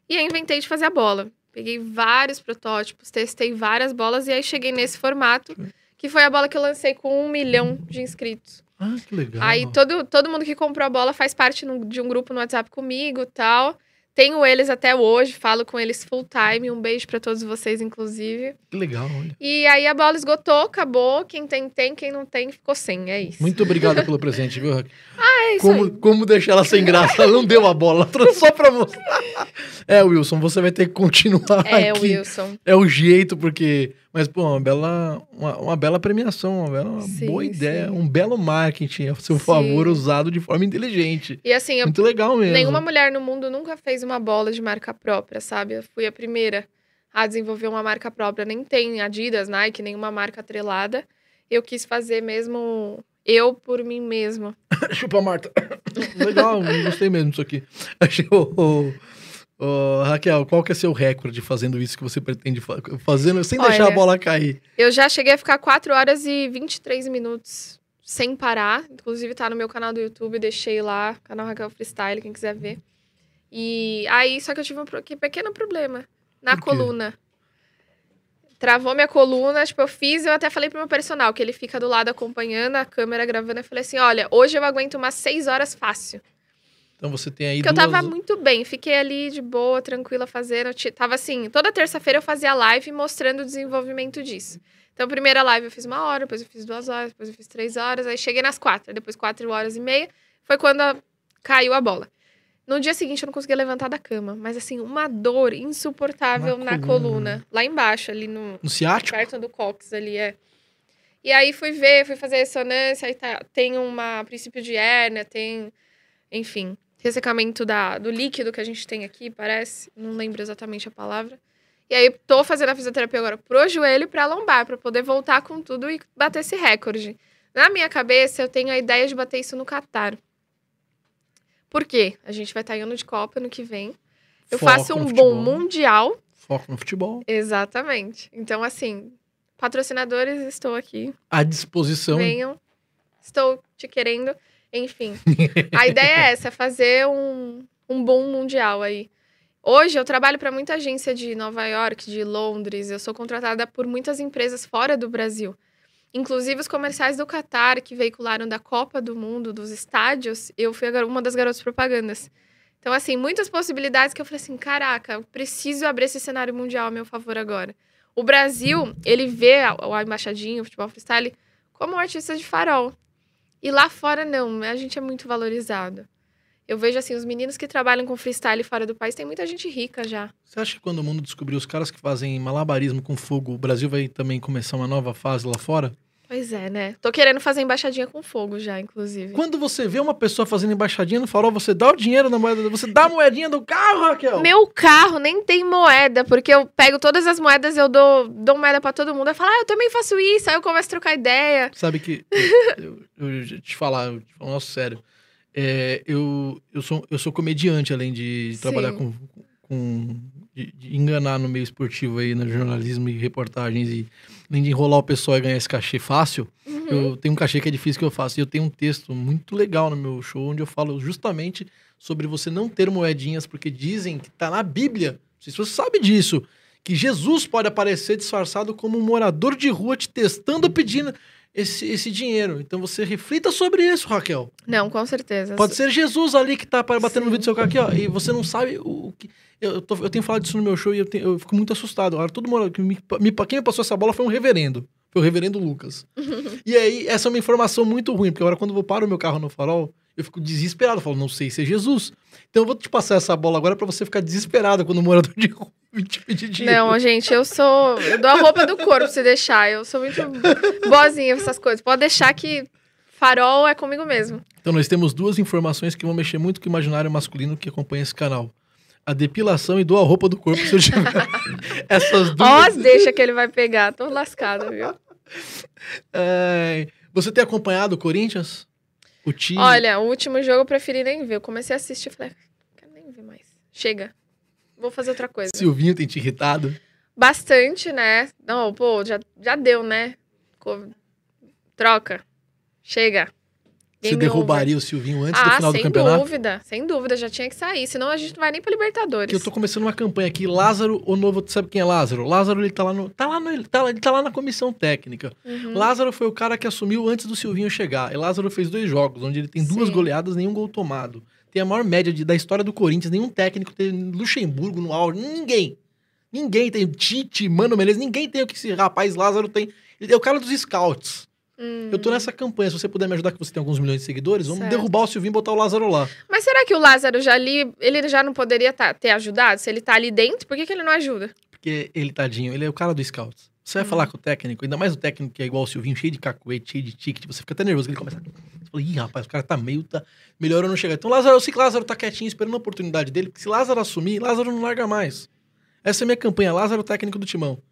E aí inventei de fazer a bola. Peguei vários protótipos, testei várias bolas e aí cheguei nesse formato, que foi a bola que eu lancei com um milhão de inscritos. Ah, que legal. Aí todo, todo mundo que comprou a bola faz parte no, de um grupo no WhatsApp comigo tal. Tenho eles até hoje, falo com eles full time. Um beijo para todos vocês, inclusive. Que legal, olha. E aí a bola esgotou, acabou. Quem tem, tem. Quem não tem, ficou sem. É isso. Muito obrigado pelo presente, viu, Raquel? Ah, é isso como, aí. como deixar ela sem graça? Ela não deu a bola, ela trouxe só pra mostrar. É, Wilson, você vai ter que continuar É, aqui. Wilson. É o jeito, porque... Mas, pô, uma bela, uma, uma bela premiação, uma, bela, uma Sim, boa ideia, sim. um belo marketing a seu Sim. favor, usado de forma inteligente. E assim, eu Muito legal mesmo. Nenhuma mulher no mundo nunca fez uma bola de marca própria, sabe? Eu fui a primeira a desenvolver uma marca própria. Nem tem Adidas, Nike, nenhuma marca atrelada. Eu quis fazer mesmo eu por mim mesma. Chupa, Marta. Legal, gostei mesmo disso aqui. Achei o, o- o- Raquel, qual que é seu recorde fazendo isso que você pretende fa- fazendo sem deixar a Olha, bola cair? Eu já cheguei a ficar 4 horas e 23 minutos sem parar. Inclusive tá no meu canal do YouTube, deixei lá, canal Raquel Freestyle, quem quiser ver. E aí, só que eu tive um pequeno problema na coluna. Travou minha coluna, tipo, eu fiz, eu até falei pro meu personal, que ele fica do lado acompanhando, a câmera gravando, eu falei assim, olha, hoje eu aguento umas 6 horas fácil. Então você tem aí Porque eu duas... tava muito bem, fiquei ali de boa, tranquila, fazendo. eu Tava assim, toda terça-feira eu fazia live mostrando o desenvolvimento disso. Então, primeira live eu fiz uma hora, depois eu fiz duas horas, depois eu fiz três horas, aí cheguei nas quatro, depois quatro horas e meia, foi quando caiu a bola. No dia seguinte eu não conseguia levantar da cama, mas assim, uma dor insuportável Na na, coluna. coluna. lá embaixo, ali no, No ciático? perto do cox ali, é. E aí fui ver, fui fazer ressonância, aí tá, tem um princípio de hérnia, tem, enfim, ressecamento da, do líquido que a gente tem aqui, parece, não lembro exatamente a palavra. E aí tô fazendo a fisioterapia agora pro joelho e pra lombar, pra poder voltar com tudo e bater esse recorde. Na minha cabeça, eu tenho a ideia de bater isso no Catar. Por quê? A gente vai estar em ano de Copa no que vem. Eu Foco faço um bom mundial Foco no futebol. Exatamente. Então, assim, patrocinadores, estou aqui. À disposição. Venham. Estou te querendo. Enfim. A ideia é essa, fazer um, um bom mundial aí. Hoje eu trabalho para muita agência de Nova York, de Londres. Eu sou contratada por muitas empresas fora do Brasil. Inclusive os comerciais do Qatar, que veicularam da Copa do Mundo, dos estádios, eu fui uma das garotas propagandas. Então, assim, muitas possibilidades que eu falei assim: caraca, preciso abrir esse cenário mundial a meu favor agora. O Brasil, ele vê o embaixadinho, o futebol freestyle, como um artista de farol. E lá fora, não, a gente é muito valorizado. Eu vejo, assim, os meninos que trabalham com freestyle fora do país, tem muita gente rica já. Você acha que quando o mundo descobrir os caras que fazem malabarismo com fogo, o Brasil vai também começar uma nova fase lá fora? Pois é, né? Tô querendo fazer embaixadinha com fogo já, inclusive. Quando você vê uma pessoa fazendo embaixadinha no farol, você dá o dinheiro na moeda, você dá a moedinha do carro, Raquel. Meu carro nem tem moeda, porque eu pego todas as moedas, eu dou, dou moeda pra todo mundo. Eu falo, ah, eu também faço isso. Aí eu começo a trocar ideia. Sabe que. eu, eu, eu te falar, eu te falar, nossa, sério. É, eu, eu, sou, eu sou comediante, além de Sim. trabalhar com. com de, de enganar no meio esportivo aí, no jornalismo e reportagens, e além de enrolar o pessoal e ganhar esse cachê fácil, Uhum. eu tenho um cachê que é difícil que eu faço. E eu tenho um texto muito legal no meu show, onde eu falo justamente sobre você não ter moedinhas, porque dizem que tá na Bíblia. Não sei se você sabe disso. Que Jesus pode aparecer disfarçado como um morador de rua te testando, pedindo esse, esse dinheiro. Então você reflita sobre isso, Raquel. Não, com certeza. Pode ser Jesus ali que tá batendo no vídeo do seu carro aqui, ó. E você não sabe o, que. Eu, tô- eu tenho falado disso no meu show e eu, tenho- eu fico muito assustado. Agora, todo mundo. que Me, me, quem me passou essa bola foi um reverendo. Foi o reverendo Lucas. e aí, essa é uma informação muito ruim, porque agora quando eu vou parar o meu carro no farol, eu fico desesperado. Eu falo, não sei se é Jesus. Então eu vou te passar essa bola agora pra você ficar desesperado quando o morador de rua te pedir dinheiro. Não, gente, eu sou. Eu dou a roupa do corpo se deixar. Eu sou muito boazinha essas coisas. Pode deixar que farol é comigo mesmo. Então nós temos duas informações que vão mexer muito com o imaginário masculino que acompanha esse canal. A depilação e doa a roupa do corpo se eu tiver. Essas Ó, duas. as deixa que ele vai pegar. Tô lascada, viu? É, Você tem acompanhado o Corinthians? O time? Olha, o último jogo eu preferi nem ver. Eu comecei a assistir e falei, "Ah, não quero nem ver mais. Chega. Vou fazer outra coisa. Silvinho tem te irritado? Bastante, né? Não, pô, já, já deu, né? Troca. Chega. Você derrubaria over. o Silvinho antes ah, do final do campeonato? Sem dúvida, sem dúvida, já tinha que sair. Senão a gente não vai nem pra Libertadores. Que eu tô começando uma campanha aqui. Lázaro, o novo. Sabe quem é Lázaro? Lázaro, ele tá lá no. Tá lá, no, ele, tá, ele tá lá na comissão técnica. Uhum. Lázaro foi o cara que assumiu antes do Silvinho chegar. E Lázaro fez dois jogos, onde ele tem duas Sim. goleadas, nenhum gol tomado. Tem a maior média de, da história do Corinthians. Nenhum técnico tem Luxemburgo no auge. Ninguém. Ninguém tem. Tite, Mano Menezes, ninguém tem o que esse rapaz Lázaro tem. Ele é o cara dos scouts. Hum. Eu tô nessa campanha. Se você puder me ajudar, que você tem alguns milhões de seguidores, vamos certo. derrubar o Silvinho e botar o Lázaro lá. Mas será que o Lázaro já ali, ele já não poderia tá, ter ajudado? Se ele tá ali dentro, por que, que ele não ajuda? Porque ele, tadinho, ele é o cara do Scouts. Você vai hum. falar com o técnico, ainda mais o técnico que é igual o Silvinho, cheio de cacuete, cheio de ticket, você fica até nervoso que ele começa. Você fala, ih, rapaz, o cara tá meio. Tá... Melhor eu não chegar. Então, Lázaro, eu sei que Lázaro tá quietinho, esperando a oportunidade dele, porque se Lázaro assumir, Lázaro não larga mais. Essa é a minha campanha, Lázaro, técnico do timão.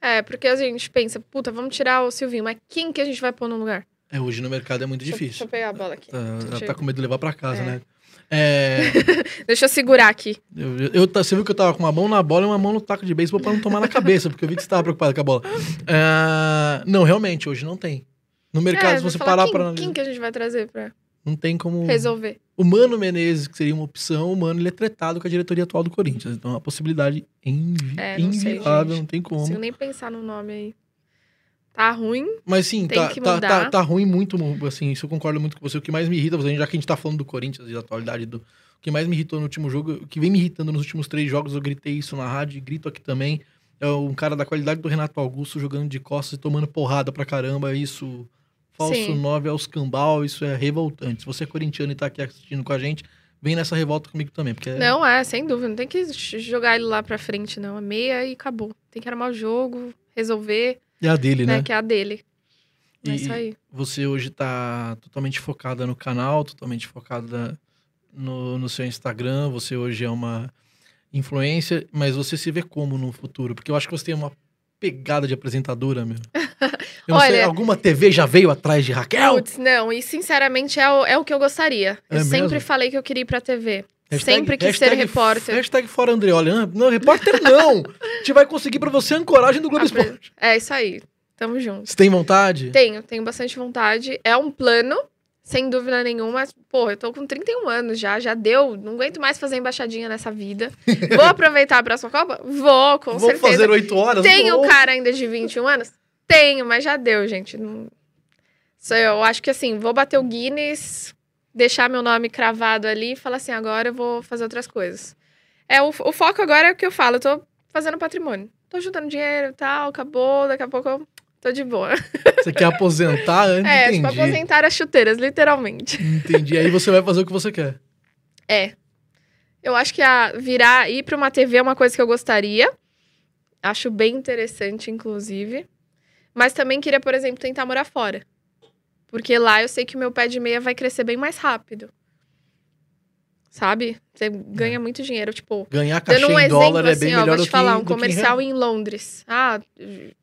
É, porque a gente pensa, puta, vamos tirar o Silvinho, mas quem que a gente vai pôr no lugar? É, hoje no mercado é muito deixa, difícil. Deixa eu pegar a bola aqui. Tá, ela tá com medo de levar pra casa, é. né? É... deixa eu segurar aqui. Eu, eu, você viu que eu tava com uma mão na bola e uma mão no taco de beisebol pra não tomar na cabeça, porque eu vi que você tava preocupado com a bola. É... Não, realmente, hoje não tem. No mercado, é, se você parar quem, pra Quem que a gente vai trazer pra... Não tem como... Resolver. O Mano Menezes, que seria uma opção, o Mano, ele é tretado com a diretoria atual do Corinthians. Então, é uma possibilidade invi... é, não inviável, sei, não tem como. Não consigo nem pensar no nome aí. Tá ruim. Mas sim, tá, tá, tá, tá, ruim muito, assim, isso eu concordo muito com você. O que mais me irrita, já que a gente tá falando do Corinthians e da atualidade do. O que mais me irritou no último jogo, o que vem me irritando nos últimos três jogos, eu gritei isso na rádio e grito aqui também. É um cara da qualidade do Renato Augusto jogando de costas e tomando porrada pra caramba. Isso, falso 9 aos cambal, isso é revoltante. Se você é corintiano e tá aqui assistindo com a gente, vem nessa revolta comigo também. Porque é... Não, é, sem dúvida. Não tem que jogar ele lá pra frente, não. A meia e acabou. Tem que armar o jogo, resolver. É a dele, né? né? Que é a dele. É isso aí. Você hoje tá totalmente focada no canal, totalmente focada no, no seu Instagram. Você hoje é uma influência, mas você se vê como no futuro? Porque eu acho que você tem uma pegada de apresentadora, meu. Eu Olha, sei, alguma TV já veio atrás de Raquel? Putz, não, e sinceramente é o, é o que eu gostaria. É eu mesmo? sempre falei que eu queria ir pra TV. Hashtag, sempre quis ser repórter. Hashtag fora Andreoli. Não, repórter não. a gente vai conseguir pra você a ancoragem do Globo Esporte. É isso aí. Tamo junto. Você tem vontade? Tenho, tenho bastante vontade. É um plano, sem dúvida nenhuma, mas, pô, eu tô com 31 anos já, já deu. Não aguento mais fazer embaixadinha nessa vida. Vou aproveitar a próxima Copa? Vou, com Vou certeza. Vou fazer 8 horas? Tenho Vou. cara ainda de 21 anos? Tenho, mas já deu, gente. Não... Eu acho que assim, vou bater o Guinness, deixar meu nome cravado ali e falar assim, agora eu vou fazer outras coisas. É, o, o foco agora é o que eu falo, eu tô fazendo patrimônio. Tô juntando dinheiro e tal, acabou, daqui a pouco eu Tô de boa. Você quer aposentar antes? É, tipo, aposentar as chuteiras, literalmente. Entendi. Aí você vai fazer o que você quer. É. Eu acho que a virar, ir pra uma TV é uma coisa que eu gostaria. Acho bem interessante, inclusive. Mas também queria, por exemplo, tentar morar fora. Porque lá eu sei que o meu pé de meia vai crescer bem mais rápido sabe? Você ganha é. muito dinheiro, tipo... Ganhar cachê um em exemplo, dólar é bem assim, melhor ó, vou te falar, um comercial em Londres. Ah,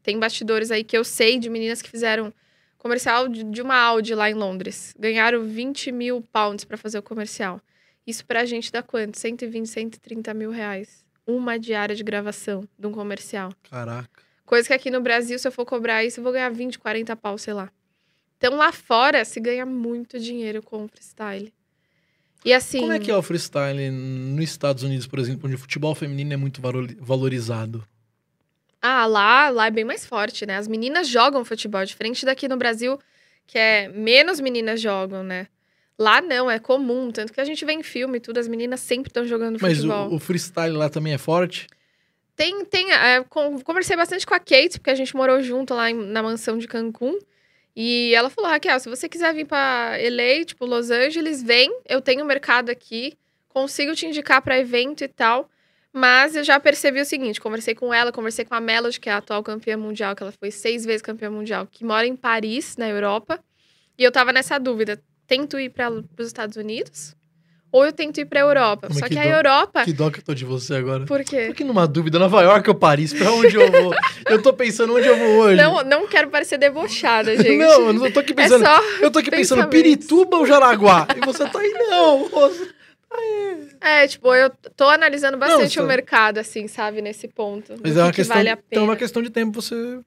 tem bastidores aí que eu sei de meninas que fizeram comercial de, de uma Audi lá em Londres. Ganharam 20 mil pounds para fazer o comercial. Isso pra gente dá quanto? 120, 130 mil reais. Uma diária de gravação de um comercial. Caraca. Coisa que aqui no Brasil, se eu for cobrar isso, eu vou ganhar 20, 40 pau, sei lá. Então lá fora se ganha muito dinheiro com freestyle. E assim. Como é que é o freestyle nos Estados Unidos, por exemplo, onde o futebol feminino é muito valorizado? Ah, lá, lá é bem mais forte, né? As meninas jogam futebol, diferente daqui no Brasil, que é menos meninas jogam, né? Lá não, é comum, tanto que a gente vê em filme e tudo, as meninas sempre estão jogando Mas futebol. Mas o, o, freestyle lá também é forte? Tem, tem. É, conversei bastante com a Kate, porque a gente morou junto lá em, na mansão de Cancún. E ela falou, Raquel, se você quiser vir para LA, tipo Los Angeles, vem. Eu tenho mercado aqui, consigo te indicar para evento e tal. Mas eu já percebi o seguinte: conversei com ela, conversei com a Melody, que é a atual campeã mundial, que ela foi seis vezes campeã mundial, que mora em Paris, na Europa. E eu tava nessa dúvida: tento ir para os Estados Unidos ou eu tento ir pra Europa. Mas Só que, que a Europa. Que dó que eu tô de você agora. Por quê? Porque numa dúvida, Nova York ou Paris? Pra onde eu vou? eu tô pensando onde eu vou hoje. Não, não quero parecer debochada, gente. não, eu não tô aqui pensando. É só eu tô aqui pensando Pirituba ou Jaraguá? e você tá aí, não. Você... É, tipo, eu tô analisando bastante não, o mercado, assim, sabe, nesse ponto. Mas é uma questão, vale a pena. Então é uma questão de tempo você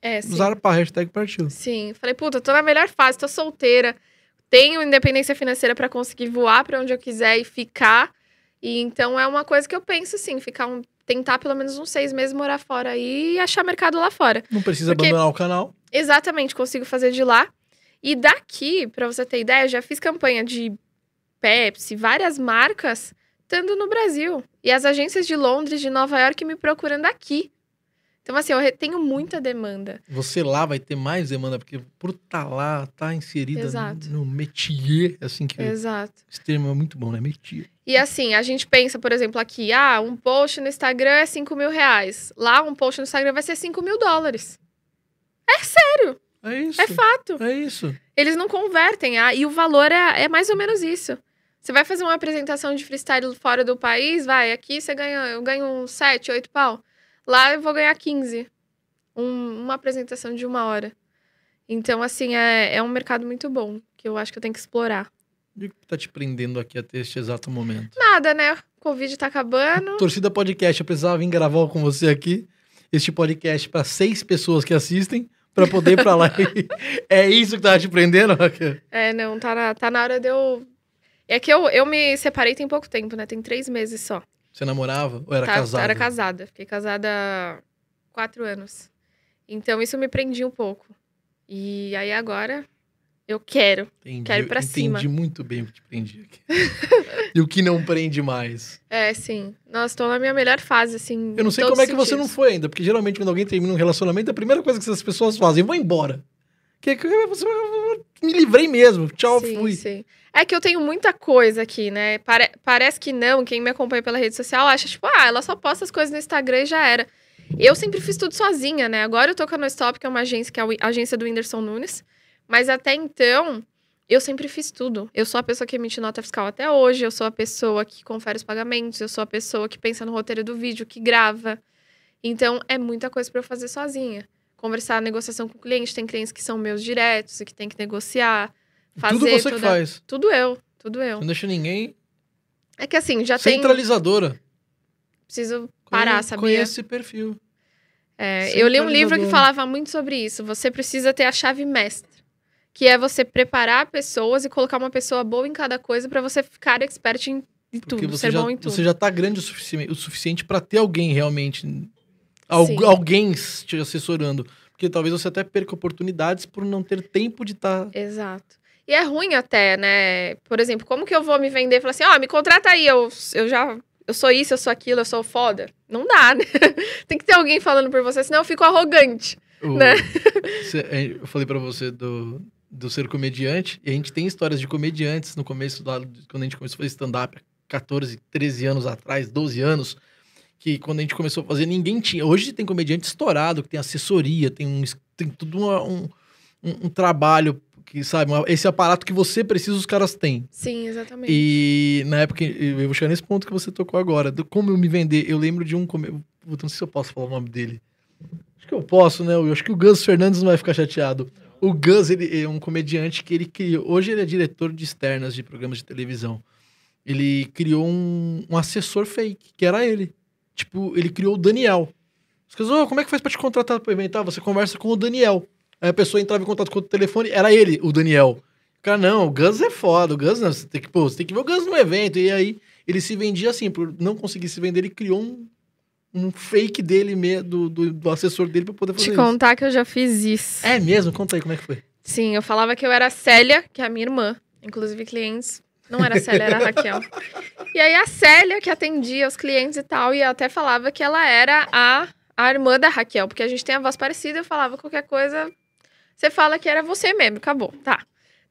é, usar a hashtag partiu. Sim, falei, puta, tô na melhor fase, tô solteira tenho independência financeira para conseguir voar para onde eu quiser e ficar. E então é uma coisa que eu penso assim, ficar um, tentar pelo menos uns seis meses morar fora e achar mercado lá fora. Não precisa Porque, abandonar o canal. Exatamente, consigo fazer de lá. E daqui, para você ter ideia, já fiz campanha de Pepsi, várias marcas, estando no Brasil. E as agências de Londres, de Nova York me procurando aqui. Então, assim, eu tenho muita demanda. Você lá vai ter mais demanda, porque por estar tá lá, tá inserida Exato. no métier, assim que. Exato. Esse termo é muito bom, né? Métier. E assim, a gente pensa, por exemplo, aqui, ah, um post no Instagram é 5 mil reais. Lá, um post no Instagram vai ser 5 mil dólares. É sério. É isso. É fato. É isso. Eles não convertem, ah, e o valor é, é mais ou menos isso. Você vai fazer uma apresentação de freestyle fora do país, vai, aqui você ganha, eu ganho um 7, 8 pau. Lá eu vou ganhar 15. Um, uma apresentação de uma hora. Então, assim, é, é um mercado muito bom, que eu acho que eu tenho que explorar. E o que tá te prendendo aqui até este exato momento? Nada, né? O Covid tá acabando. Torcida Podcast, eu precisava vir gravar com você aqui. Este podcast para seis pessoas que assistem, para poder ir pra lá. é isso que tá te prendendo, Raquel? É, não, tá na, tá na hora de eu. É que eu, eu me separei tem pouco tempo, né? Tem três meses só. Você namorava ou era tá, casada? Era casada. Fiquei casada há quatro anos. Então isso me prendia um pouco. E aí agora eu quero. Entendi, quero ir pra entendi cima. Entendi muito bem o que te prendia aqui. e o que não prende mais. É, sim. Nossa, tô na minha melhor fase, assim. Eu não sei como é que você não foi ainda, porque geralmente quando alguém termina um relacionamento, a primeira coisa que essas pessoas fazem, vou embora. Que, que você me livrei mesmo. Tchau, sim, fui. Sim. É que eu tenho muita coisa aqui, né? Pare parece que não. Quem me acompanha pela rede social acha, tipo, ah, ela só posta as coisas no Instagram e já era. Eu sempre fiz tudo sozinha, né? Agora eu tô com a No Stop, que é uma agência, que é a agência do Whindersson Nunes. Mas até então, eu sempre fiz tudo. Eu sou a pessoa que emite nota fiscal até hoje, eu sou a pessoa que confere os pagamentos, eu sou a pessoa que pensa no roteiro do vídeo, que grava. Então, é muita coisa para eu fazer sozinha. Conversar, negociação com o cliente, tem clientes que são meus diretos e que tem que negociar. Fazer tudo você toda... que faz. Tudo eu, tudo eu. Não deixa ninguém. É que assim, já tem. Centralizadora. Preciso parar, Conhe... sabia? Conhece esse perfil. É, eu li um livro que falava muito sobre isso. Você precisa ter a chave mestra, que é você preparar pessoas e colocar uma pessoa boa em cada coisa para você ficar expert em, em tudo, ser já, bom em tudo. Você já tá grande o suficiente, o suficiente para ter alguém realmente, algu, alguém te assessorando, porque talvez você até perca oportunidades por não ter tempo de estar. Tá... Exato. E é ruim até, né? Por exemplo, como que eu vou me vender e falar assim, ó, oh, me contrata aí, eu, eu já. Eu sou isso, eu sou aquilo, eu sou foda. Não dá, né? Tem que ter alguém falando por você, senão eu fico arrogante. O, né? eu falei para você do, do ser comediante, e a gente tem histórias de comediantes no começo, do, quando a gente começou a fazer stand-up, 14, 13 anos atrás, 12 anos, que quando a gente começou a fazer, ninguém tinha. Hoje tem comediante estourado, que tem assessoria, tem, um, tem tudo um, um, um trabalho que sabe, esse aparato que você precisa, os caras têm. Sim, exatamente. E na época, eu vou chegar nesse ponto que você tocou agora, do como eu me vender. Eu lembro de um. Eu não sei se eu posso falar o nome dele. Acho que eu posso, né? Eu acho que o Gus Fernandes não vai ficar chateado. O Gus, ele é um comediante que ele criou. Hoje ele é diretor de externas de programas de televisão. Ele criou um, um assessor fake, que era ele. Tipo, ele criou o Daniel. Os caras, oh, como é que faz pra te contratar pro evento? Ah, você conversa com o Daniel. Aí a pessoa entrava em contato com o telefone, era ele, o Daniel. O cara, não, o Gus é foda, o Gus não, você tem que, pô, você tem que ver o Gus no evento. E aí ele se vendia assim, por não conseguir se vender, ele criou um, um fake dele mesmo, do, do, do, assessor dele pra poder fazer Te isso. contar que eu já fiz isso. É mesmo? Conta aí como é que foi. Sim, eu falava que eu era a Célia, que é a minha irmã. Inclusive, clientes. Não era a Célia, era a Raquel. E aí a Célia que atendia os clientes e tal, e até falava que ela era a, a irmã da Raquel, porque a gente tem a voz parecida, eu falava qualquer coisa, você fala que era você mesmo, acabou. Tá.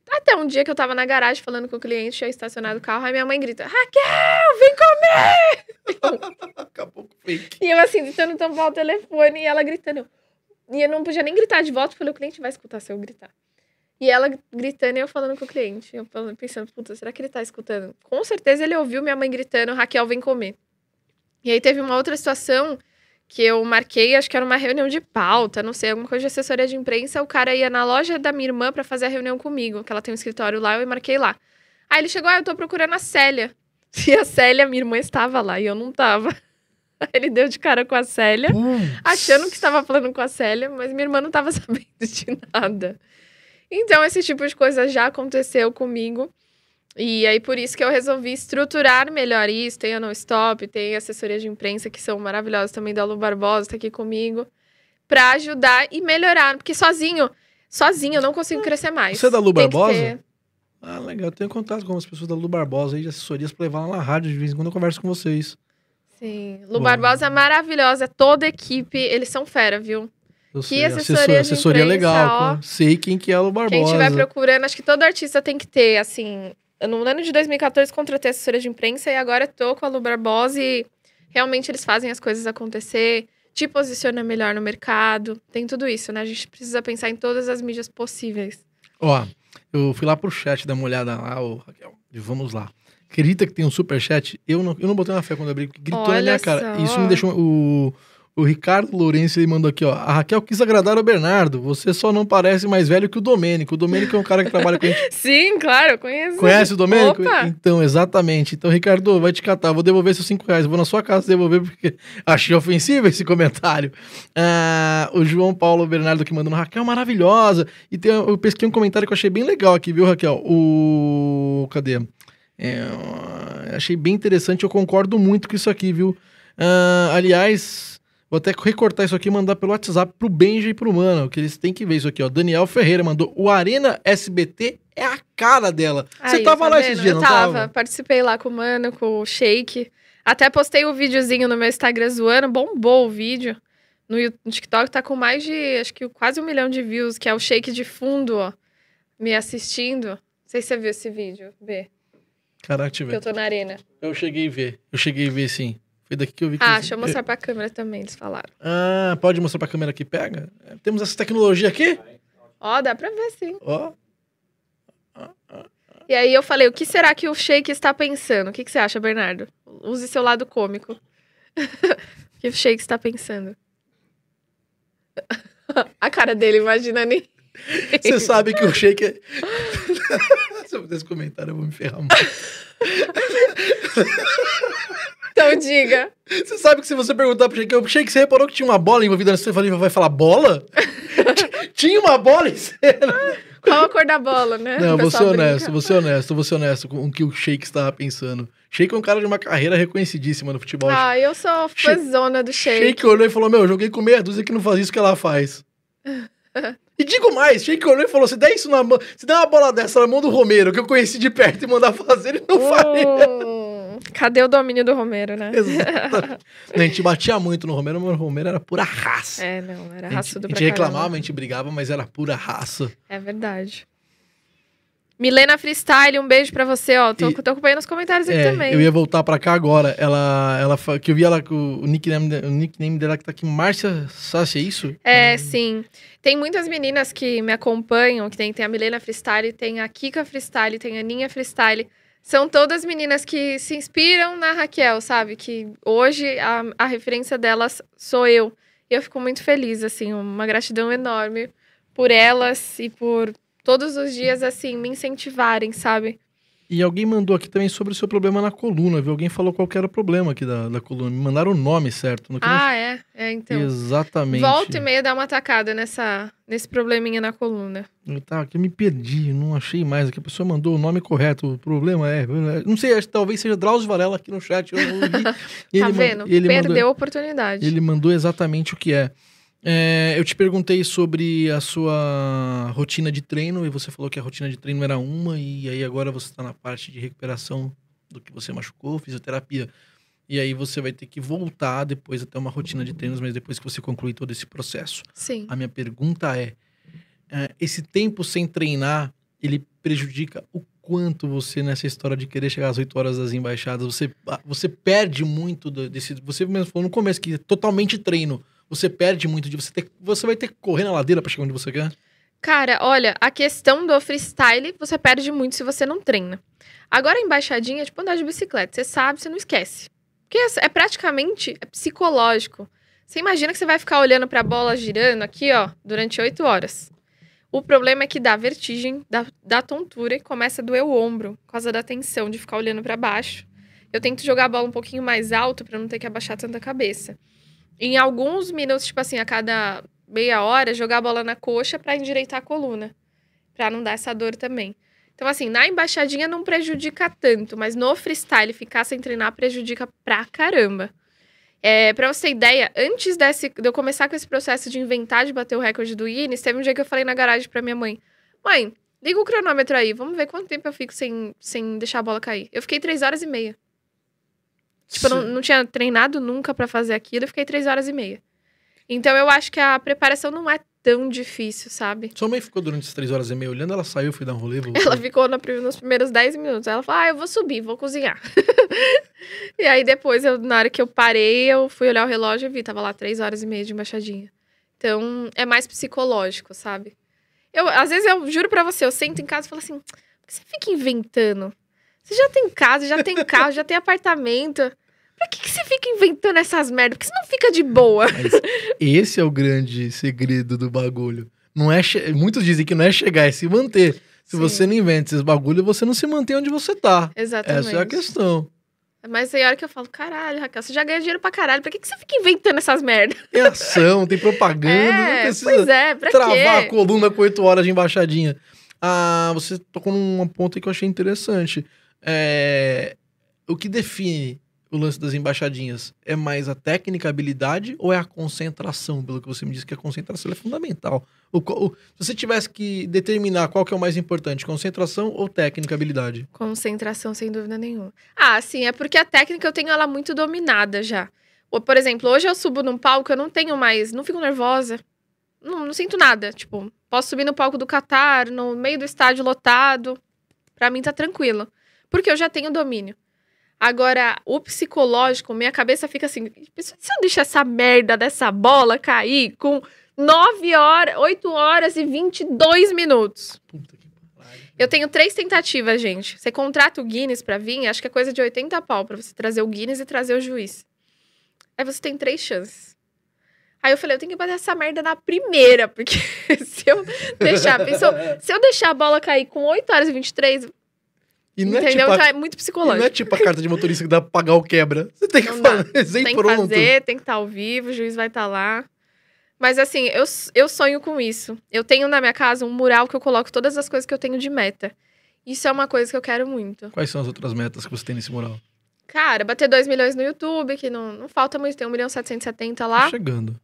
Até um dia que eu tava na garagem falando com o cliente, tinha estacionado o carro, aí minha mãe grita: Raquel, vem comer! Acabou com fake. E eu assim, tentando tampar o telefone e ela gritando. E eu não podia nem gritar de volta, porque o cliente vai escutar se eu gritar. E ela gritando e eu falando com o cliente. Eu pensando, puta, será que ele tá escutando? Com certeza ele ouviu minha mãe gritando: Raquel, vem comer. E aí teve uma outra situação que eu marquei, acho que era uma reunião de pauta, não sei, alguma coisa de assessoria de imprensa. O cara ia na loja da minha irmã para fazer a reunião comigo, que ela tem um escritório lá, eu marquei lá. Aí ele chegou, ah, eu tô procurando a Célia. E a Célia, minha irmã, estava lá e eu não tava. Aí ele deu de cara com a Célia, achando que estava falando com a Célia, mas minha irmã não estava sabendo de nada. Então, esse tipo de coisa já aconteceu comigo. E aí, por isso que eu resolvi estruturar melhor isso. Tem a No Stop, tem assessoria de imprensa, que são maravilhosas também, da Lu Barbosa, tá aqui comigo. Pra ajudar e melhorar. Porque sozinho, sozinho eu não consigo crescer mais. Você é da Lu Tem Barbosa? Ah, legal. Eu tenho contato com as pessoas da Lu Barbosa aí de assessorias pra levar lá na rádio. De vez em quando eu converso com vocês. Sim. Lu Bom. Barbosa é maravilhosa, toda a equipe, eles são fera, viu? Eu Que sei, assessoria assessoria legal. ó. Sei quem que é a Lu Barbosa. Quem estiver procurando, acho que todo artista tem que ter, assim. No ano de 2014, contratei assessoria de imprensa e agora tô com a Lu Barbosa e realmente eles fazem as coisas acontecer, te posiciona melhor no mercado. Tem tudo isso, né? A gente precisa pensar em todas as mídias possíveis. Ó, eu fui lá pro chat dar uma olhada lá, ô Raquel. E vamos lá. Acredita que tem um superchat? Eu não, eu não botei uma fé quando abri, gritou na Olha minha cara. só. Isso me deixou. O, o Ricardo Lourenço ele mandou aqui, ó. A Raquel quis agradar o Bernardo. Você só não parece mais velho que o Domênico. O Domênico é um cara que trabalha com a gente. Sim, claro, eu conheço. Conhece o Domênico? Opa! Então, exatamente. Então, Ricardo, vai te catar. Vou devolver seus 5 reais. Vou na sua casa devolver porque achei ofensivo esse comentário. Ah, o João Paulo Bernardo que mandando Raquel maravilhosa. E tem, eu pesquei um comentário que eu achei bem legal aqui, viu, Raquel? O. Cadê? É, achei bem interessante. Eu concordo muito com isso aqui, viu? Ah, aliás. Vou até recortar isso aqui e mandar pelo WhatsApp pro Benja e pro Mano, que eles têm que ver isso aqui, ó. Daniel Ferreira mandou: o Arena SBT é a cara dela. Você tava tá lá vendo? esses dias, eu não tava, tava? participei lá com o Mano, com o Shake. Até postei o videozinho no meu Instagram zoando, bombou o vídeo. No, TikTok tá com mais de, acho que quase um milhão de views, que é o Shake de fundo, ó, me assistindo. Não sei se você viu esse vídeo, B, Caraca, eu que eu tô na arena. Eu cheguei a ver. Eu cheguei a ver, sim. Foi daqui que eu vi que Ah, eles- deixa eu mostrar pra câmera também, eles falaram. Ah, pode mostrar pra câmera que pega? É, Temos essa tecnologia aqui? Ó, dá pra ver sim. Ó. E aí eu falei, o que será que o Shake está pensando? O que, que você acha, Bernardo? Use seu lado cômico. o que o Shake está pensando? A cara dele, imagina nem. Você sabe que o shake é. Se eu fizer esse comentário, eu vou me ferrar muito. Então diga. Você sabe que se você perguntar pro shake, o shake, você reparou que tinha uma bola envolvida nessa? Você vai- vai falar bola? tinha uma bola em cena. Qual a cor da bola, né? Não, vou ser honesto, brinca. vou ser honesto, vou ser honesto com o que o Shake estava pensando. Shake é um cara de uma carreira reconhecidíssima no futebol. Ah, eu sou fãzona do Shake. Shake olhou e falou: Meu, eu joguei com meia dúzia que não faz isso que ela faz. e digo mais: Shake olhou e falou: Se der isso na mão, se der uma bola dessa na mão do Romero, que eu conheci de perto e mandar fazer, ele não faria. Hum, cadê o domínio do Romero, né? Exatamente. a gente batia muito no Romero, mas o Romero era pura raça. É, não, era a gente, a gente reclamava, a gente brigava, mas era pura raça. É verdade. Milena Freestyle, um beijo pra você, ó. Tô, E- tô acompanhando os comentários aqui É, também. eu ia voltar pra cá agora. Ela, ela, que eu vi ela o nickname, o nickname dela que tá aqui, Márcia Sassi, é isso? É, sim. Tem muitas meninas que me acompanham, que tem, tem a Milena Freestyle, tem a Kika Freestyle, tem a Aninha Freestyle. São todas meninas que se inspiram na Raquel, sabe? Que hoje a, a referência delas sou eu. E eu fico muito feliz, assim, uma gratidão enorme por elas e por todos os dias, assim, me incentivarem, sabe? E alguém mandou aqui também sobre o seu problema na coluna, viu? Alguém falou qual que era o problema aqui da, da coluna. Me mandaram o nome certo. No que não- Ah, é? É, então. Exatamente. Volta e meia dá uma atacada nessa, nesse probleminha na coluna. Eu tava aqui, eu me perdi, não achei mais. Aqui a pessoa mandou o nome correto. O problema é. Não sei, acho que talvez seja Drauzio Varela aqui no chat. Eu não ouvi. Tá vendo? mandou- ele Perdeu mandou- a oportunidade. Ele mandou exatamente o que é. É, eu te perguntei sobre a sua rotina de treino e você falou que a rotina de treino era uma e aí agora você está na parte de recuperação do que você machucou, fisioterapia. E aí você vai ter que voltar depois até uma rotina de treinos, mas depois que você concluir todo esse processo. Sim. A minha pergunta é, é, esse tempo sem treinar, ele prejudica o quanto você nessa história de querer chegar às 8 horas das embaixadas, você, ah, você perde muito desse, você mesmo falou no começo que é totalmente treino, você perde muito de você ter, você vai ter que correr na ladeira para chegar onde você quer. Cara, olha, a questão do freestyle, você perde muito se você não treina. Agora, a embaixadinha é tipo andar de bicicleta. Você sabe, você não esquece. Porque é é praticamente é psicológico. Você imagina que você vai ficar olhando pra bola girando aqui, ó, durante oito horas. O problema é que dá vertigem, dá, dá tontura e começa a doer o ombro por causa da tensão de ficar olhando pra baixo. Eu tento jogar a bola um pouquinho mais alto pra não ter que abaixar tanta cabeça. Em alguns minutos, tipo assim, a cada meia hora, jogar a bola na coxa pra endireitar a coluna. Pra não dar essa dor também. Então, assim, na embaixadinha não prejudica tanto, mas no freestyle ficar sem treinar prejudica pra caramba. É, pra você ter ideia, antes desse, de eu começar com esse processo de inventar de bater o recorde do Guinness, teve um dia que eu falei na garagem pra minha mãe: Mãe, liga o cronômetro aí, vamos ver quanto tempo eu fico sem, sem deixar a bola cair. Eu fiquei três horas e meia. Tipo, eu não, não tinha treinado nunca para fazer aquilo, eu fiquei três horas e meia. Então eu acho que a preparação não é tão difícil, sabe? Sua mãe ficou durante as três horas e meia olhando, ela saiu, foi dar um rolê, voltou. Ela ficou no, nos primeiros dez minutos. Ela falou: Ah, eu vou subir, vou cozinhar. e aí depois, eu, na hora que eu parei, eu fui olhar o relógio e vi, tava lá três horas e meia de embaixadinha. Então, é mais psicológico, sabe? Eu, às vezes, eu juro pra você, eu sento em casa e falo assim: por que você fica inventando? Você já tem casa, já tem carro, já tem apartamento. Pra que, que você fica inventando essas merdas? Por que você não fica de boa? Mas esse é o grande segredo do bagulho. Não é che... Muitos dizem que não é chegar, é se manter. Se Sim. você não inventa esses bagulhos, você não se mantém onde você tá. Exatamente. Essa é a questão. Mas tem hora que eu falo, caralho, Raquel, você já ganha dinheiro pra caralho. Pra que, que você fica inventando essas merdas? Tem ação, tem propaganda, não É, precisa pois é, pra travar a quê? coluna com oito horas de embaixadinha. Ah, você tocou num ponto aí que eu achei interessante. É, O que define o lance das embaixadinhas? É mais a técnica, a habilidade ou é a concentração? Pelo que você me disse que a concentração é fundamental. O, o- se você tivesse que determinar qual que é o mais importante, concentração ou técnica, habilidade? Concentração, sem dúvida nenhuma. Ah, sim, é porque a técnica eu tenho ela muito dominada já. Por exemplo, hoje eu subo num palco, eu não tenho mais, não fico nervosa. Não, não sinto nada. Tipo, posso subir no palco do Qatar, no meio do estádio lotado. Pra mim tá tranquilo. Porque eu já tenho domínio. Agora, o psicológico, minha cabeça fica assim: se eu deixar essa merda dessa bola cair com 9 horas, 8 horas e 22 minutos. Puta que pariu. Eu tenho três tentativas, gente. Você contrata o Guinness pra vir, acho que é coisa de 80 pau pra você trazer o Guinness e trazer o juiz. Aí você tem três chances. Aí eu falei, eu tenho que bater essa merda na primeira, porque se eu deixar, pensou, se eu deixar a bola cair com 8 horas e 23, E não, é entendeu? tipo a, Então é muito e não psicológico. é tipo a carta de motorista que dá pra pagar o quebra. Você tem que Não fazer tem que pronto. fazer, tem que estar ao vivo, o juiz vai estar lá. Mas assim, eu, eu sonho com isso. Eu tenho na minha casa um mural que eu coloco todas as coisas que eu tenho de meta. Isso é uma coisa que eu quero muito. Quais são as outras metas que você tem nesse mural? Cara, bater 2 milhões no YouTube, que não, não falta muito, tem 1 milhão e 770 Tá lá. chegando.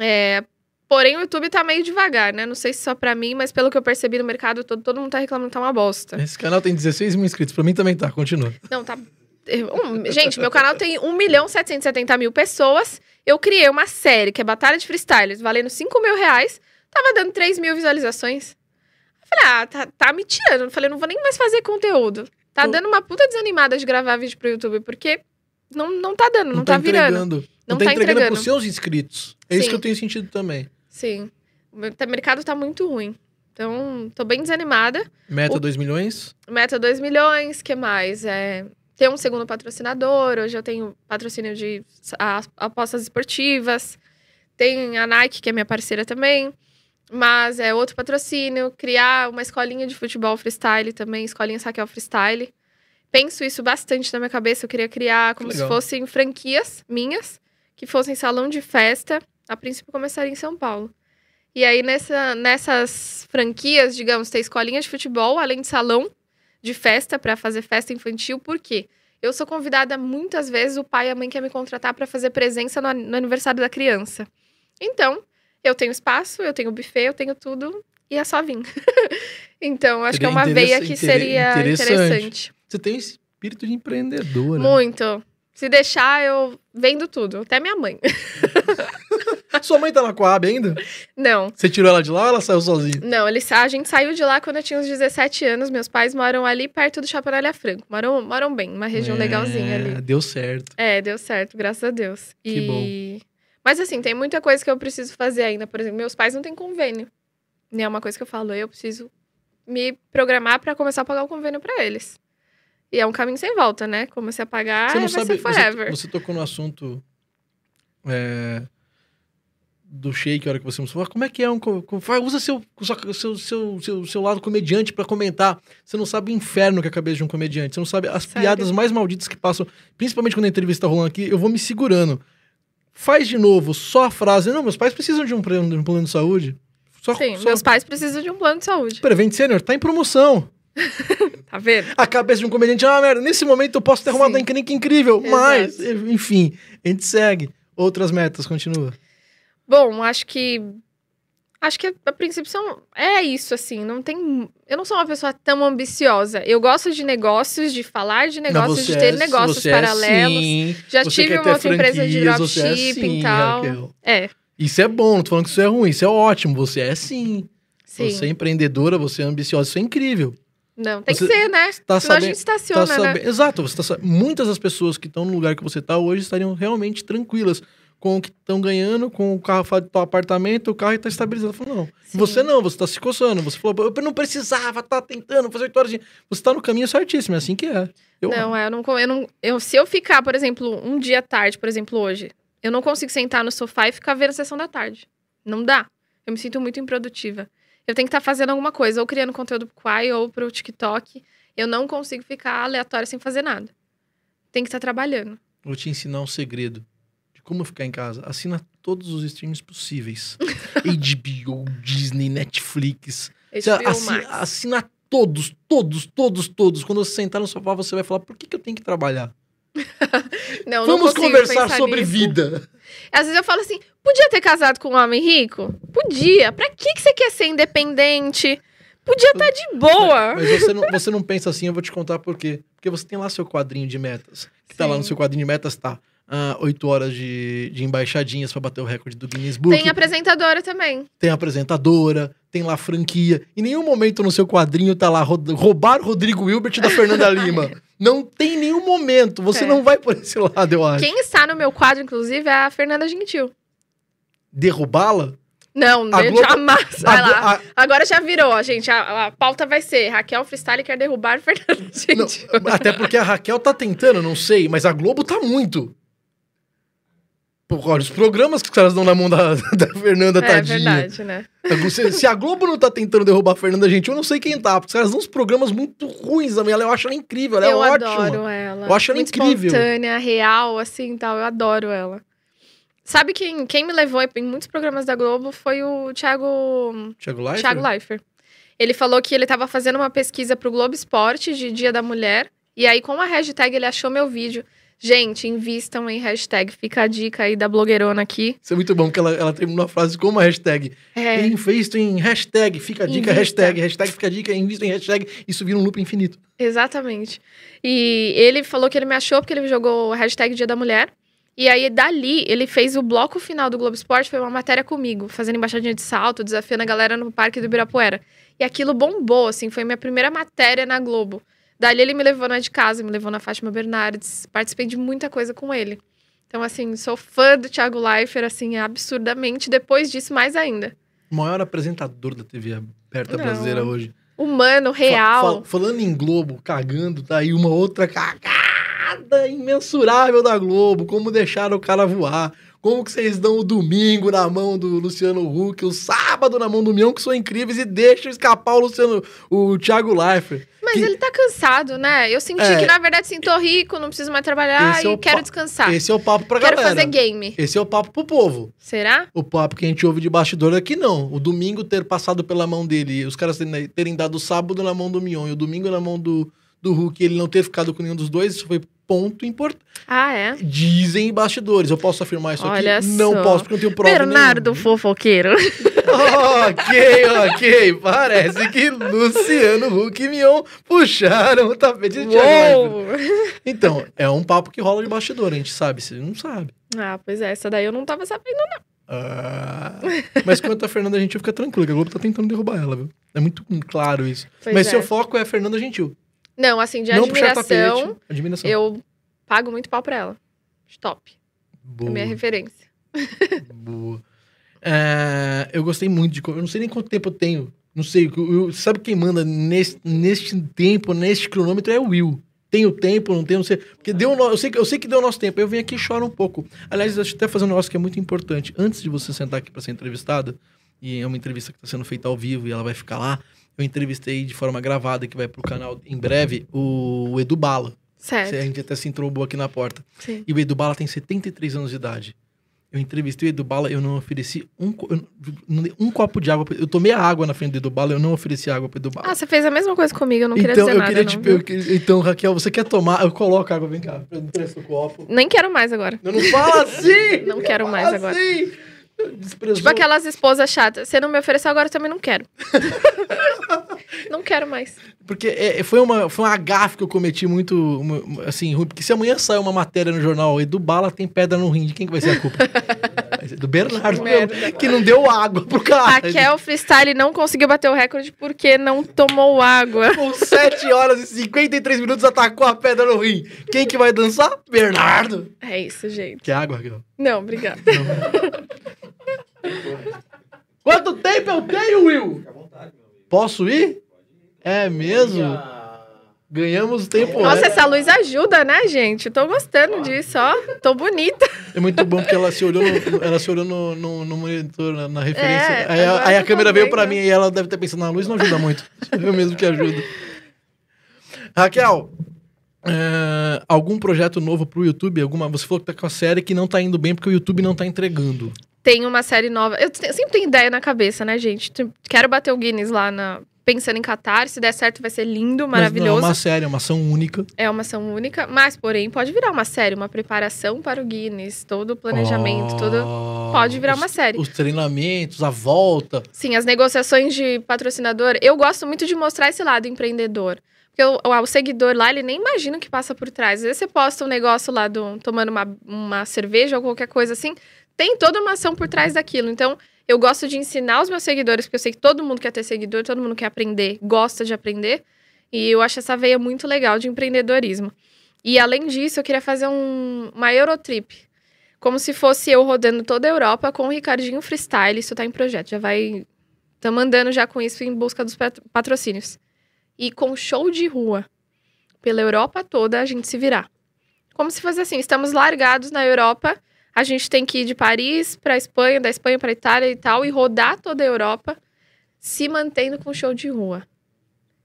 É, porém, o YouTube tá meio devagar, né? Não sei se só pra mim, mas pelo que eu percebi no mercado todo, todo mundo tá reclamando que tá uma bosta. Esse canal tem 16 mil inscritos. Pra mim também tá. Continua. Não, tá. um- gente, meu canal tem 1 milhão e 770 mil pessoas. Eu criei uma série que é Batalha de Freestyles, valendo 5 mil reais. Tava dando 3 mil visualizações. Eu falei, ah, tá, tá me tirando. Eu falei, não vou nem mais fazer conteúdo. Tá Tô- dando uma puta desanimada de gravar vídeo pro YouTube, porque não, não tá dando, não, tá, virando. entregando. Não, Não tá tá entregando entregando. pros seus inscritos. É isso Sim. que eu tenho sentido também. Sim. O mer- o mercado tá muito ruim. Então, tô bem desanimada. Meta O- 2 milhões. Meta 2 milhões, que mais? É, ter um segundo patrocinador. Hoje eu tenho patrocínio de apostas esportivas. Tem a Nike, que é minha parceira também. Mas é outro patrocínio. Criar uma escolinha de futebol freestyle também. Escolinha Saquel Freestyle. Penso isso bastante na minha cabeça. Eu queria criar como se legal. fossem franquias minhas. Que fossem salão de festa. A princípio começaria em São Paulo. E aí, nessa, nessas franquias, digamos, tem escolinha de futebol, além de salão de festa para fazer festa infantil. Por quê? Eu sou convidada muitas vezes, o pai e a mãe quer me contratar para fazer presença no, no aniversário da criança. Então, eu tenho espaço, eu tenho buffet, eu tenho tudo e é só vir. então, acho que é uma veia que seria interessante. interessante. Você tem espírito de empreendedora. Muito. Se deixar, eu vendo tudo, até minha mãe. Sua mãe tá na Coab ainda? Não, Você tirou ela de lá ou ela saiu sozinha? Não, eles, a gente saiu de lá quando eu tinha uns 17 anos. Meus pais moram ali perto do Anália Franco. Moram, moram bem, uma região É, legalzinha ali. Deu certo. É, deu certo, graças a Deus. Que e... Mas assim, tem muita coisa que eu preciso fazer ainda. Por exemplo, meus pais não têm convênio. E é uma coisa que eu falo, eu preciso me programar pra começar a pagar o convênio pra eles. E é um caminho sem volta, né? Comecei a pagar, você não vai sabe. ser Você, forever. você tocou no assunto. é, do shake, a hora que você mostrou. Como é que é um. Usa seu, seu, seu, seu, seu, lado comediante pra comentar. Você não sabe o inferno que é a cabeça de um comediante. Você não sabe as Sério? piadas mais malditas que passam. Principalmente quando a entrevista tá rolando aqui, eu vou me segurando. Faz de novo só a frase. Não, meus pais precisam de um plano, de um plano de saúde. Só, Sim, só... meus pais precisam de um plano de saúde. Prevent Senior tá em promoção. Tá vendo? A cabeça de um comediante, ah, merda, nesse momento eu posso ter arrumado uma encrenca incrível, Exato. mas, enfim, a gente segue. Outras metas, continua. Bom, acho que. Acho que a princípio são, é isso, assim. Não tem. Eu não sou uma pessoa tão ambiciosa. Eu gosto de negócios, de falar de negócios, de ter negócios você paralelos. É sim, Já tive uma outra empresa de é dropshipping sim, e tal. Raquel. É, Isso é bom, não tô falando que isso é ruim, isso é ótimo. Você é sim. sim. Você é empreendedora, você é ambiciosa, isso é incrível. Não, tem Você que ser, né? Tá Senão a sabendo, gente estaciona, tá né? sabe- Exato, você tá muitas das pessoas que estão no lugar que você tá hoje estariam realmente tranquilas com o que estão ganhando, com o carro do teu apartamento, o carro está estabilizado. Falou, não. Sim. Você não, você tá se coçando. Você falou, eu não precisava, tá tentando fazer oito horas de. Você tá no caminho certíssimo, é assim que é. Eu, Não, é, eu não, eu não eu, se eu ficar, por exemplo, um dia à tarde, por exemplo, hoje, eu não consigo sentar no sofá e ficar vendo a sessão da tarde. Não dá. Eu me sinto muito improdutiva. Eu tenho que estar fazendo alguma coisa, ou criando conteúdo pro Quai ou pro TikTok. Eu não consigo ficar aleatória sem fazer nada. Tem que estar trabalhando. Vou te ensinar um segredo como ficar em casa. Assina todos os streams possíveis. HBO, Disney, Netflix. HBO assi- Max. assina todos, todos, todos, todos. Quando você sentar no sofá, você vai falar: por que, que eu tenho que trabalhar? Não, não Vamos consigo conversar sobre nisso. vida. Às vezes eu falo assim, podia ter casado com um homem rico? Podia. Pra que, que você quer ser independente? Podia estar de boa. Mas você não, você não pensa assim, eu vou te contar por quê. Porque você tem lá seu quadrinho de metas. Que tá lá no Sim. seu quadrinho de metas, tá. Ah, Oito horas de, de embaixadinhas pra bater o recorde do Guinness Book. Tem apresentadora também. tem apresentadora, tem lá franquia. Em nenhum momento no seu quadrinho tá lá "Rod- roubar Rodrigo Wilbert da Fernanda Lima. Não tem nenhum momento. Você É. não vai por esse lado, eu acho. Quem está no meu quadro, inclusive, é a Fernanda Gentil. Derrubá-la? Não, A Globo- jamais. Vai Glo- lá. a- Agora já virou, gente. A, a pauta vai ser Raquel Freestyle quer derrubar Fernanda não, Gentil. até porque a Raquel tá tentando, não sei, mas a Globo tá muito. Olha, os programas que os caras dão na mão da, da Fernanda É Tadinha. verdade, né? Se, se a Globo não tá tentando derrubar a Fernanda Gentil, eu não sei quem tá. Porque os caras dão uns programas muito ruins também. Ela, eu acho ela incrível, ela eu é ótima. adoro ela. Eu acho ela Muito incrível. espontânea, real, assim, tal. Eu adoro ela. Sabe quem, quem me levou em muitos programas da Globo foi o Thiago, Thiago Leifert? Thiago Leifert. Ele falou que ele estava fazendo uma pesquisa pro Globo Esporte de Dia da Mulher. E aí, com a hashtag, ele achou meu vídeo. Gente, invistam em hashtag. Fica a dica aí da blogueirona aqui. Isso é muito bom, porque ela, ela terminou a frase com uma hashtag. É, Invisto em hashtag, fica a dica, Invista. hashtag, hashtag, fica a dica, invisto em hashtag. Isso vira um loop infinito. exatamente. E ele falou que ele me achou porque ele jogou hashtag Dia da Mulher. E aí, dali, ele fez o bloco final do Globo Esporte, foi uma matéria comigo, fazendo embaixadinha de salto, desafiando a galera no Parque do Ibirapuera. E aquilo bombou, assim, foi minha primeira matéria na Globo. Dali ele me levou na de casa, me levou na Fátima Bernardes, participei de muita coisa com ele. Então, assim, sou fã do Thiago Leifert, assim, absurdamente. Depois disso, mais ainda. O maior apresentador da TV aberta Não. brasileira hoje. Humano, real. fa- falando em Globo, cagando, tá aí uma outra cagada imensurável da Globo. Como deixaram o cara voar. Como que vocês dão o domingo na mão do Luciano Huck, o sábado na mão do Mião, que são incríveis, e deixam escapar o Luciano, o Thiago Leifert. Mas que- ele tá cansado, né? Eu senti É. que, na verdade, assim, tô rico, não preciso mais trabalhar Esse é e o quero pa- descansar. Esse é o papo pra Quero galera. fazer game. Esse é o papo pro povo. Será? O papo que a gente ouve de bastidor aqui não. O domingo ter passado pela mão dele, os caras terem, terem dado o sábado na mão do Mion e o domingo na mão do, do Hulk, e ele não ter ficado com nenhum dos dois, isso foi ponto importante. Ah, é? Dizem bastidores. Eu posso afirmar isso Olha aqui? Não só. posso, porque eu não tenho prova Bernardo nenhuma. fofoqueiro. ok, ok. Parece que Luciano Huck e Mion puxaram o tapete de Thiago! Então, é um papo que rola de bastidor, a gente sabe, você não sabe. Ah, pois é, essa daí eu não tava sabendo. Ah, mas quanto a Fernanda Gentil, fica tranquilo, que a Globo tá tentando derrubar ela, viu? É muito claro isso. Pois mas é. seu foco é a Fernanda Gentil. Não, assim, de não admiração, tapete. Admiração. eu pago muito pau pra ela. Top. É Boa, minha referência. boa. É, eu gostei muito de. Eu não sei nem quanto tempo eu tenho. Não sei. eu- eu- sabe quem manda neste, neste tempo, neste cronômetro é o Will. Tem o tempo, não tem, não sei. Porque deu eu, sei, que- eu sei que deu o nosso tempo. Eu venho aqui e choro um pouco. Aliás, deixa eu até fazer um negócio que é muito importante. Antes de você sentar aqui para ser entrevistada, e é uma entrevista que está sendo feita ao vivo e ela vai ficar lá, eu entrevistei de forma gravada, que vai pro canal em breve, o, Edu Bala. A Certo. gente até se entrobou aqui na porta. Sim. E o Edu Bala tem 73 anos de idade. Eu entrevistei o Edu Bala, eu não ofereci um, um copo de água. Eu tomei a água na frente do Edu Bala, eu não ofereci água pro Edu Bala. Ah, você fez a mesma coisa comigo, eu não queria então, dizer eu nada. Queria, não, tipo, eu queria, então, Raquel, você quer tomar? Eu coloco água, vem cá, eu empresto o copo. Nem quero mais agora. Eu não fala assim! não quero mais assim. agora. Desprezou. Tipo aquelas esposas chatas. Você não me ofereceu agora, eu também não quero. não quero mais. Porque é, foi, uma, foi uma gafe que eu cometi muito, uma, assim, ruim. Porque se amanhã sair uma matéria no jornal, Edu Bala tem pedra no rim, de quem que vai ser a culpa? do Bernardo, Merda. que não deu água pro cara. Raquel Freestyle não conseguiu bater o recorde porque não tomou água. Com 7 horas e 53 minutos atacou a pedra no rim. Quem que vai dançar? Bernardo. É isso, gente. Quer água, Raquel? Não, obrigada. Quanto tempo eu tenho, Will? Posso ir? É mesmo? Ganhamos tempo. Nossa, né? essa luz ajuda, né, gente? Tô gostando disso, ó. Tô bonita. É muito bom porque ela se olhou no, ela se olhou no, no, no monitor, na, na referência. É, aí, a- aí a câmera veio pra mim e ela deve ter pensado, na luz não ajuda muito. Eu mesmo que ajudo. Raquel, é, algum projeto novo pro YouTube? Alguma, você falou que tá com a série que não tá indo bem porque o YouTube não tá entregando. Tem uma série nova. Eu te- eu sempre tenho ideia na cabeça, né, gente? Quero bater o Guinness lá na. Pensando em Qatar, se der certo vai ser lindo, Mas não maravilhoso. é uma série, é uma ação única. É uma ação única, mas porém pode virar uma série, uma preparação para o Guinness, todo o planejamento, Oh, tudo pode virar os- uma série. Os treinamentos, a volta. Sim, as negociações de patrocinador, eu gosto muito de mostrar esse lado empreendedor. Porque o, o- o seguidor lá, ele nem imagina o que passa por trás. Às vezes você posta um negócio lá do, tomando uma, uma cerveja ou qualquer coisa assim, tem toda uma ação por trás daquilo. Então, eu gosto de ensinar os meus seguidores, porque eu sei que todo mundo quer ter seguidor, todo mundo quer aprender, gosta de aprender. E eu acho essa veia muito legal de empreendedorismo. E além disso, eu queria fazer um, uma Eurotrip. Como se fosse eu rodando toda a Europa com o Ricardinho Freestyle. Isso tá em projeto, já vai Estamos andando já com isso em busca dos pat- patrocínios. E com show de rua. Pela Europa toda, a gente se virar. Como se fosse assim, estamos largados na Europa, a gente tem que ir de Paris para Espanha, da Espanha para Itália e tal, e rodar toda a Europa, se mantendo com show de rua.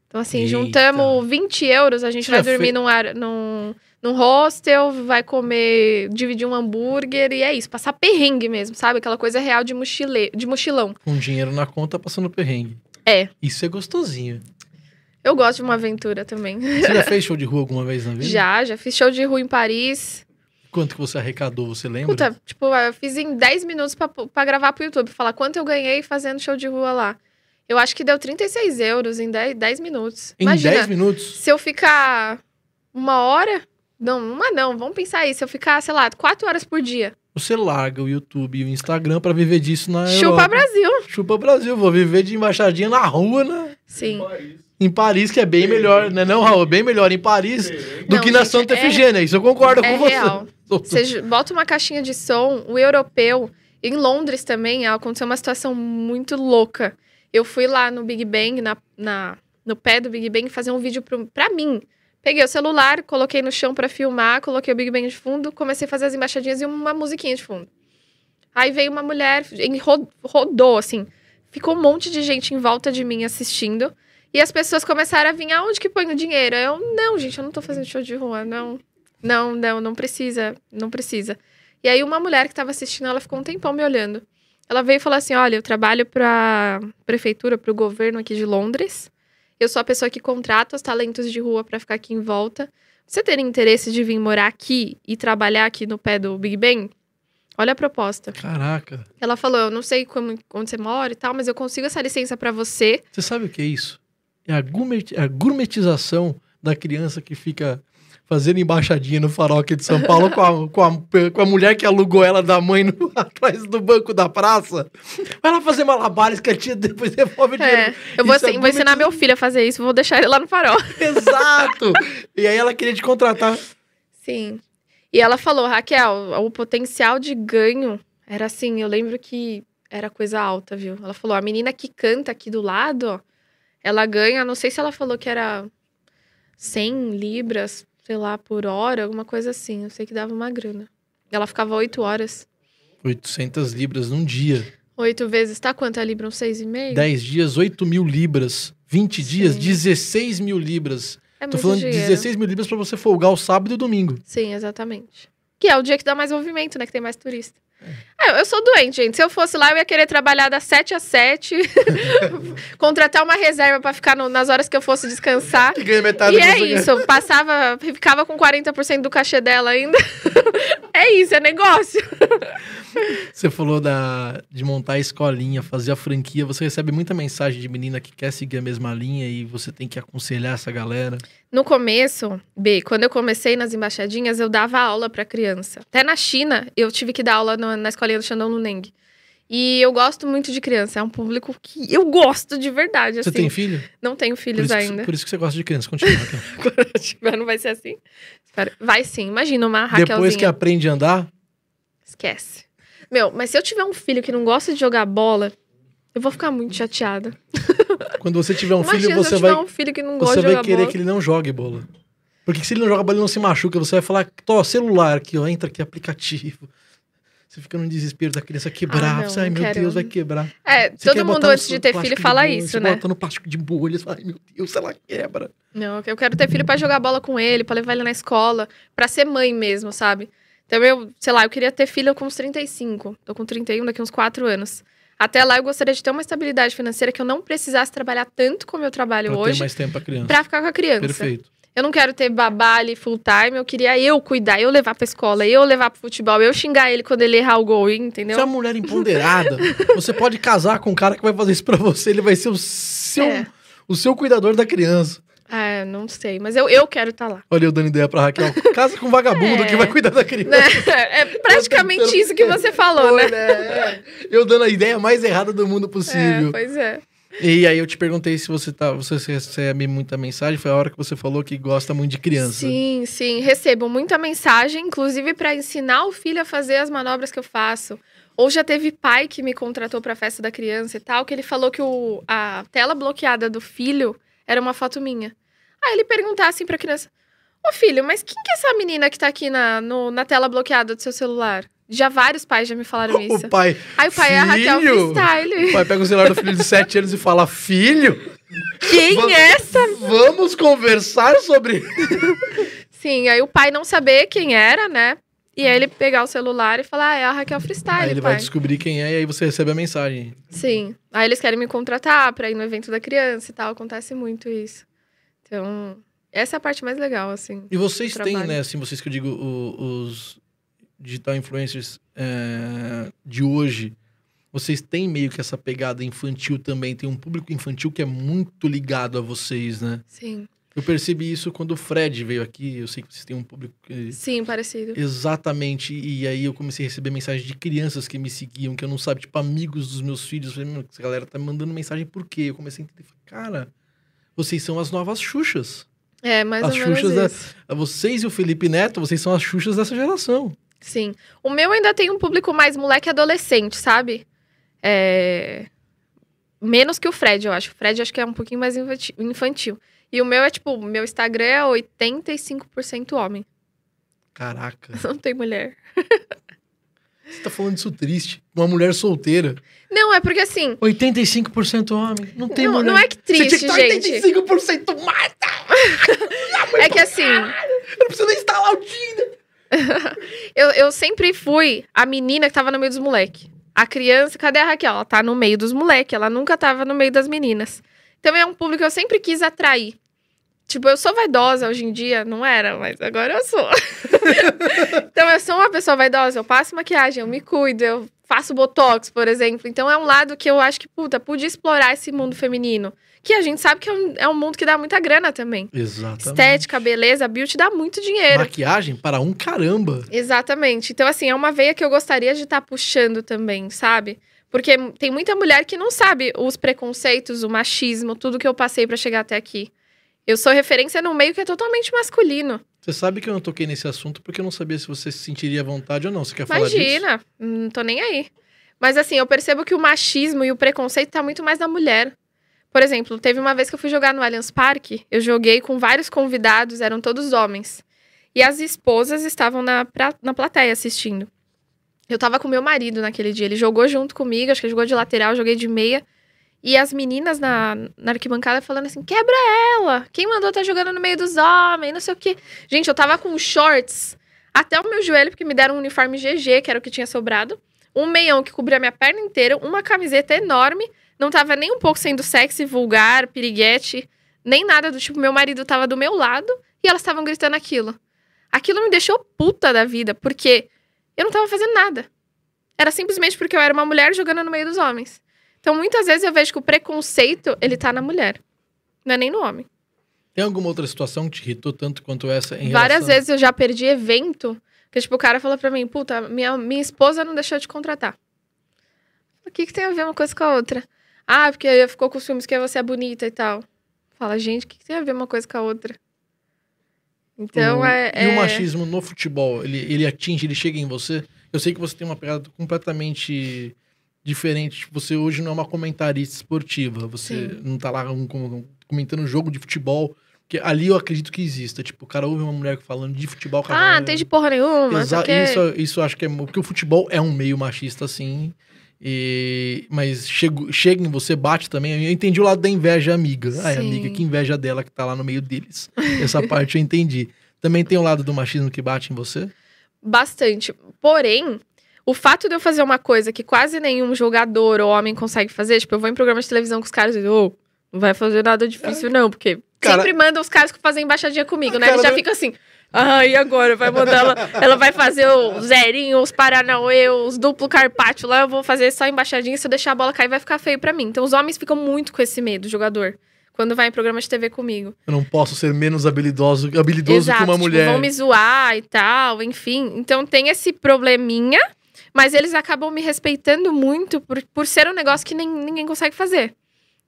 Então, assim, Eita. juntamos 20 euros, a gente Você vai já dormir fez- num, ar- num, num hostel, vai comer, dividir um hambúrguer, e é isso, passar perrengue mesmo, sabe? Aquela coisa real de, mochile, de mochilão. Com dinheiro na conta, passando perrengue. É. Isso é gostosinho. Eu gosto de uma aventura também. Você já fez show de rua alguma vez na vida? Já, já fiz show de rua em Paris. Quanto que você arrecadou, você lembra? Puta, tipo, eu fiz em 10 minutos pra, pra gravar pro YouTube. Falar quanto eu ganhei fazendo show de rua lá. Eu acho que deu 36 euros em 10, 10 minutos. em Imagina, 10 minutos? se eu ficar uma hora... Não, uma não, vamos pensar aí. Se eu ficar, sei lá, 4 horas por dia. Você larga o YouTube e o Instagram pra viver disso na Chupa Europa. Brasil. Chupa Brasil. Vou viver de embaixadinha na rua, né? Sim. Em Paris, que é bem melhor, né não, Raul? Bem melhor em Paris do Não, que na gente, Santa é- Efigênia. Isso eu concordo É com você. real. Você j- bota uma caixinha de som, o europeu. Em Londres também aconteceu uma situação muito louca. Eu fui lá no Big Bang, na, na- no pé do Big Bang, fazer um vídeo pro, pra mim. Peguei o celular, coloquei no chão pra filmar, coloquei o Big Bang de fundo, comecei a fazer as embaixadinhas e uma musiquinha de fundo. Aí veio uma mulher, em- ro- rodou, assim. Ficou um monte de gente em volta de mim assistindo. E as pessoas começaram a vir, aonde que põe o dinheiro? Eu, não, gente, eu não tô fazendo show de rua, não. Não, não, não precisa, não precisa. E aí uma mulher que tava assistindo, ela ficou um tempão me olhando. Ela veio e falou assim: "Olha, eu trabalho pra prefeitura, pro governo aqui de Londres. Eu sou a pessoa que contrata os talentos de rua pra ficar aqui em volta. Você teria interesse de vir morar aqui e trabalhar aqui no pé do Big Ben? Olha a proposta. Caraca. Ela falou: "Eu não sei como, onde você mora e tal, mas eu consigo essa licença pra você. Você sabe o que é isso? É a, gourmet, a gourmetização da criança que fica fazendo embaixadinha no farol aqui de São Paulo com, a, com, a, com a mulher que alugou ela da mãe no- atrás do banco da praça. Vai lá fazer malabares que a tia depois devolve o dinheiro. É, eu vou, é ensin- vou ensinar meu filho a fazer isso, vou deixar ele lá no farol. Exato! E aí ela queria te contratar. Sim. E ela falou, Raquel, o potencial de ganho era assim, eu lembro que era coisa alta, viu? Ela falou, a menina que canta aqui do lado, ó, ela ganha, não sei se ela falou que era 100 libras, sei lá, por hora, alguma coisa assim. Eu sei que dava uma grana. Ela ficava oito horas. 800 libras num dia. Oito vezes, tá quanto a libra? Uns e meio? 10 dias, 8 mil libras. 20 dias, Sim. 16 mil libras. É Tô falando de dinheiro. 16 mil libras pra você folgar o sábado e o domingo. Sim, exatamente. Que é o dia que dá mais movimento, né? Que tem mais turista. É, eu sou doente, gente. Se eu fosse lá, eu ia querer trabalhar das 7 às 7, contratar uma reserva para ficar no, nas horas que eu fosse descansar. Metade e é isso, eu passava, ficava com 40% do cachê dela ainda. é isso, é negócio. Você falou da, de montar a escolinha, fazer a franquia. Você recebe muita mensagem de menina que quer seguir a mesma linha e você tem que aconselhar essa galera. No começo, B, quando eu comecei nas embaixadinhas, eu dava aula para criança. Até na China, eu tive que dar aula no, na escolinha do Xandão Luneng. E eu gosto muito de criança. É um público que eu gosto de verdade. Você assim. tem filho? Não tenho filhos por ainda. por isso que você gosta de criança. Continua. Quando eu tiver, não vai ser assim? Vai sim. Imagina uma Raquelzinha. Depois que aprende a andar? Esquece. Meu, mas se eu tiver um filho que não gosta de jogar bola, eu vou ficar muito chateada. Quando você tiver um Imagina filho, você vai. um filho que não gosta você de vai querer bola. que ele não jogue bola. Porque se ele não joga bola, ele não se machuca. Você vai falar, tô, celular aqui, ó, entra aqui, aplicativo. Você fica no desespero da criança quebrar. Ah, não, você, ai, meu quero. Deus, vai quebrar. É, Você todo mundo antes de ter filho fala bolha, isso, você né? bota no plástico de bolha, você fala, ai, meu Deus, ela quebra. Não, eu quero ter filho pra jogar bola com ele, pra levar ele na escola, pra ser mãe mesmo, sabe? Então eu, sei lá, eu queria ter filho com uns 35. Tô com 31 daqui uns 4 anos. Até lá eu gostaria de ter uma estabilidade financeira que eu não precisasse trabalhar tanto como eu trabalho Pra hoje ter mais tempo pra criança. pra ficar com a criança. Perfeito. Eu não quero ter babá ali full time, eu queria eu cuidar, eu levar pra escola, eu levar pro futebol, eu xingar ele quando ele errar o gol, entendeu? Você é uma mulher empoderada. você pode casar com um cara que vai fazer isso pra você. Ele vai ser o seu, É. o seu cuidador da criança. Ah, não sei, mas eu, eu quero estar lá. Olha eu dando ideia pra Raquel. Casa com vagabundo É. que vai cuidar da criança. Né? É praticamente isso que você falou, né? Olha, é. Eu dando a ideia mais errada do mundo É, possível. pois é. E aí eu te perguntei se você tá, você recebe muita mensagem, foi a hora que você falou que gosta muito de criança. Sim, sim. Recebo muita mensagem, inclusive para ensinar o filho a fazer as manobras que eu faço. Ou já teve pai que me contratou para festa da criança e tal, que ele falou que o, a tela bloqueada do filho era uma foto minha. Aí ele perguntar assim pra criança: Ô filho, mas quem que é essa menina que tá aqui na, no- na tela bloqueada do seu celular? Já vários pais já me falaram isso. O pai, Aí o pai é a Raquel "Filho?" Freestyle. o pai pega o celular do filho de 7 anos e fala: Filho, Quem Vamos- é essa? vamos conversar sobre. Sim, aí o pai não saber quem era, né? E aí ele pegar o celular e falar, ah, é a Raquel Freestyle, Aí ele pai. vai descobrir quem é e aí você recebe a mensagem. Sim. Aí eles querem me contratar pra ir no evento da criança e tal. Acontece muito isso. Então, essa é a parte mais legal, assim. E vocês têm, né, assim, vocês que eu digo, o- os digital influencers é, de hoje, vocês têm meio que essa pegada infantil também, tem um público infantil que é muito ligado a vocês, né? Sim. Eu percebi isso quando o Fred veio aqui, eu sei que vocês têm um público Sim, parecido. Exatamente, e aí eu comecei a receber mensagens de crianças que me seguiam, que eu não sabia, tipo, amigos dos meus filhos. Eu falei, "Meu, essa galera tá me mandando mensagem por quê? Eu comecei a entender, cara, vocês são as novas Xuxas. É, mais As ou menos Xuxas da- isso. Vocês e o Felipe Neto, vocês são as Xuxas dessa geração. Sim. O meu ainda tem um público mais moleque adolescente, sabe? É... Menos que o Fred, eu acho. O Fred acho que é um pouquinho mais infanti- infantil. E o meu é tipo, o meu Instagram é 85% homem. Caraca, Não tem mulher. você tá falando isso triste. Uma mulher solteira. Não, é porque assim. 85% homem. Não tem Não, mulher. não é que Você triste, tinha que gente. estar 85% mais. É que assim, Eu não preciso nem instalar o Tinder. eu, eu sempre fui a menina que tava no meio dos moleques. A criança, cadê a Raquel? Ela tá no meio dos moleques, ela nunca tava no meio das meninas. Então é um público que eu sempre quis atrair. Tipo, eu sou vaidosa hoje em dia, não era, mas agora eu sou. então eu sou uma pessoa vaidosa, eu passo maquiagem, eu me cuido, eu faço botox, por exemplo. Então é um lado que eu acho que, puta, pude explorar esse mundo feminino. Que a gente sabe que é um, é um mundo que dá muita grana também. Exatamente. Estética, beleza, beauty dá muito dinheiro. Maquiagem para um caramba. Exatamente. Então, assim, é uma veia que eu gostaria de estar puxando também, sabe? Porque tem muita mulher que não sabe os preconceitos, o machismo, tudo que eu passei pra chegar até aqui. Eu sou referência num meio que é totalmente masculino. Você sabe que eu não toquei nesse assunto porque eu não sabia se você se sentiria à vontade ou não. Você quer falar disso? Imagina, não tô nem aí. Mas assim, eu percebo que o machismo e o preconceito tá muito mais na mulher. Por exemplo, teve uma vez que eu fui jogar no Allianz Parque, eu joguei com vários convidados, eram todos homens. E as esposas estavam na, pra- na plateia assistindo. Eu tava com meu marido naquele dia, ele jogou junto comigo, acho que ele jogou de lateral, joguei de meia. E as meninas na, na arquibancada falando assim: quebra ela! Quem mandou tá jogando no meio dos homens? Não sei o quê. Gente, eu tava com shorts até o meu joelho, porque me deram um uniforme GG, que era o que tinha sobrado. um meião que cobria minha perna inteira, uma camiseta enorme, não tava nem um pouco sendo sexy, vulgar, piriguete, nem nada do tipo. Meu marido tava do meu lado e elas estavam gritando aquilo. Aquilo me deixou puta da vida, porque eu não tava fazendo nada. Era simplesmente porque eu era uma mulher jogando no meio dos homens. Então, muitas vezes eu vejo que o preconceito, ele tá na mulher. Não é nem no homem. Tem alguma outra situação que te irritou tanto quanto essa em Várias relação... vezes eu já perdi evento, que tipo, o cara falou pra mim, puta, minha, minha esposa não deixou de contratar. O que, que tem a ver uma coisa com a outra? Ah, porque ficou com os filmes que você é bonita e tal. Fala, gente, o que, que tem a ver uma coisa com a outra? Então o... é. E é... o machismo no futebol, ele, ele atinge, ele chega em você? Eu sei que você tem uma pegada completamente diferente. Tipo, você hoje não é uma comentarista esportiva. Você Sim. não tá lá comentando um jogo de futebol. Que ali eu acredito que exista. Tipo, o cara ouve uma mulher falando de futebol. Cara, ah, não tem de porra nenhuma. Exa isso, isso eu acho que é. Porque o futebol é um meio machista, assim. E, mas chego, chega em você, bate também. Eu entendi o lado da inveja amiga. Sim. Ai, amiga, que inveja dela que tá lá no meio deles. Essa parte eu entendi. Também tem o lado do machismo que bate em você? Bastante. Porém, o fato de eu fazer uma coisa que quase nenhum jogador ou homem consegue fazer, tipo, eu vou em programa de televisão com os caras e digo, oh, não vai fazer nada difícil, não, porque cara, sempre mandam os caras que fazem embaixadinha comigo, né? Eles já ficam assim. Ah, e agora? Vai mandar ela. Ela vai fazer o zerinho, os Paranauê, os duplo carpaccio lá. Eu vou fazer só embaixadinha. Se eu deixar a bola cair, vai ficar feio para mim. Então os homens ficam muito com esse medo, jogador. Quando vai em programa de TV comigo. Eu não posso ser menos habilidoso, habilidoso Exato, que uma tipo, mulher. Vão me zoar e tal, enfim. Então tem esse probleminha, mas eles acabam me respeitando muito por, por ser um negócio que nem, ninguém consegue fazer.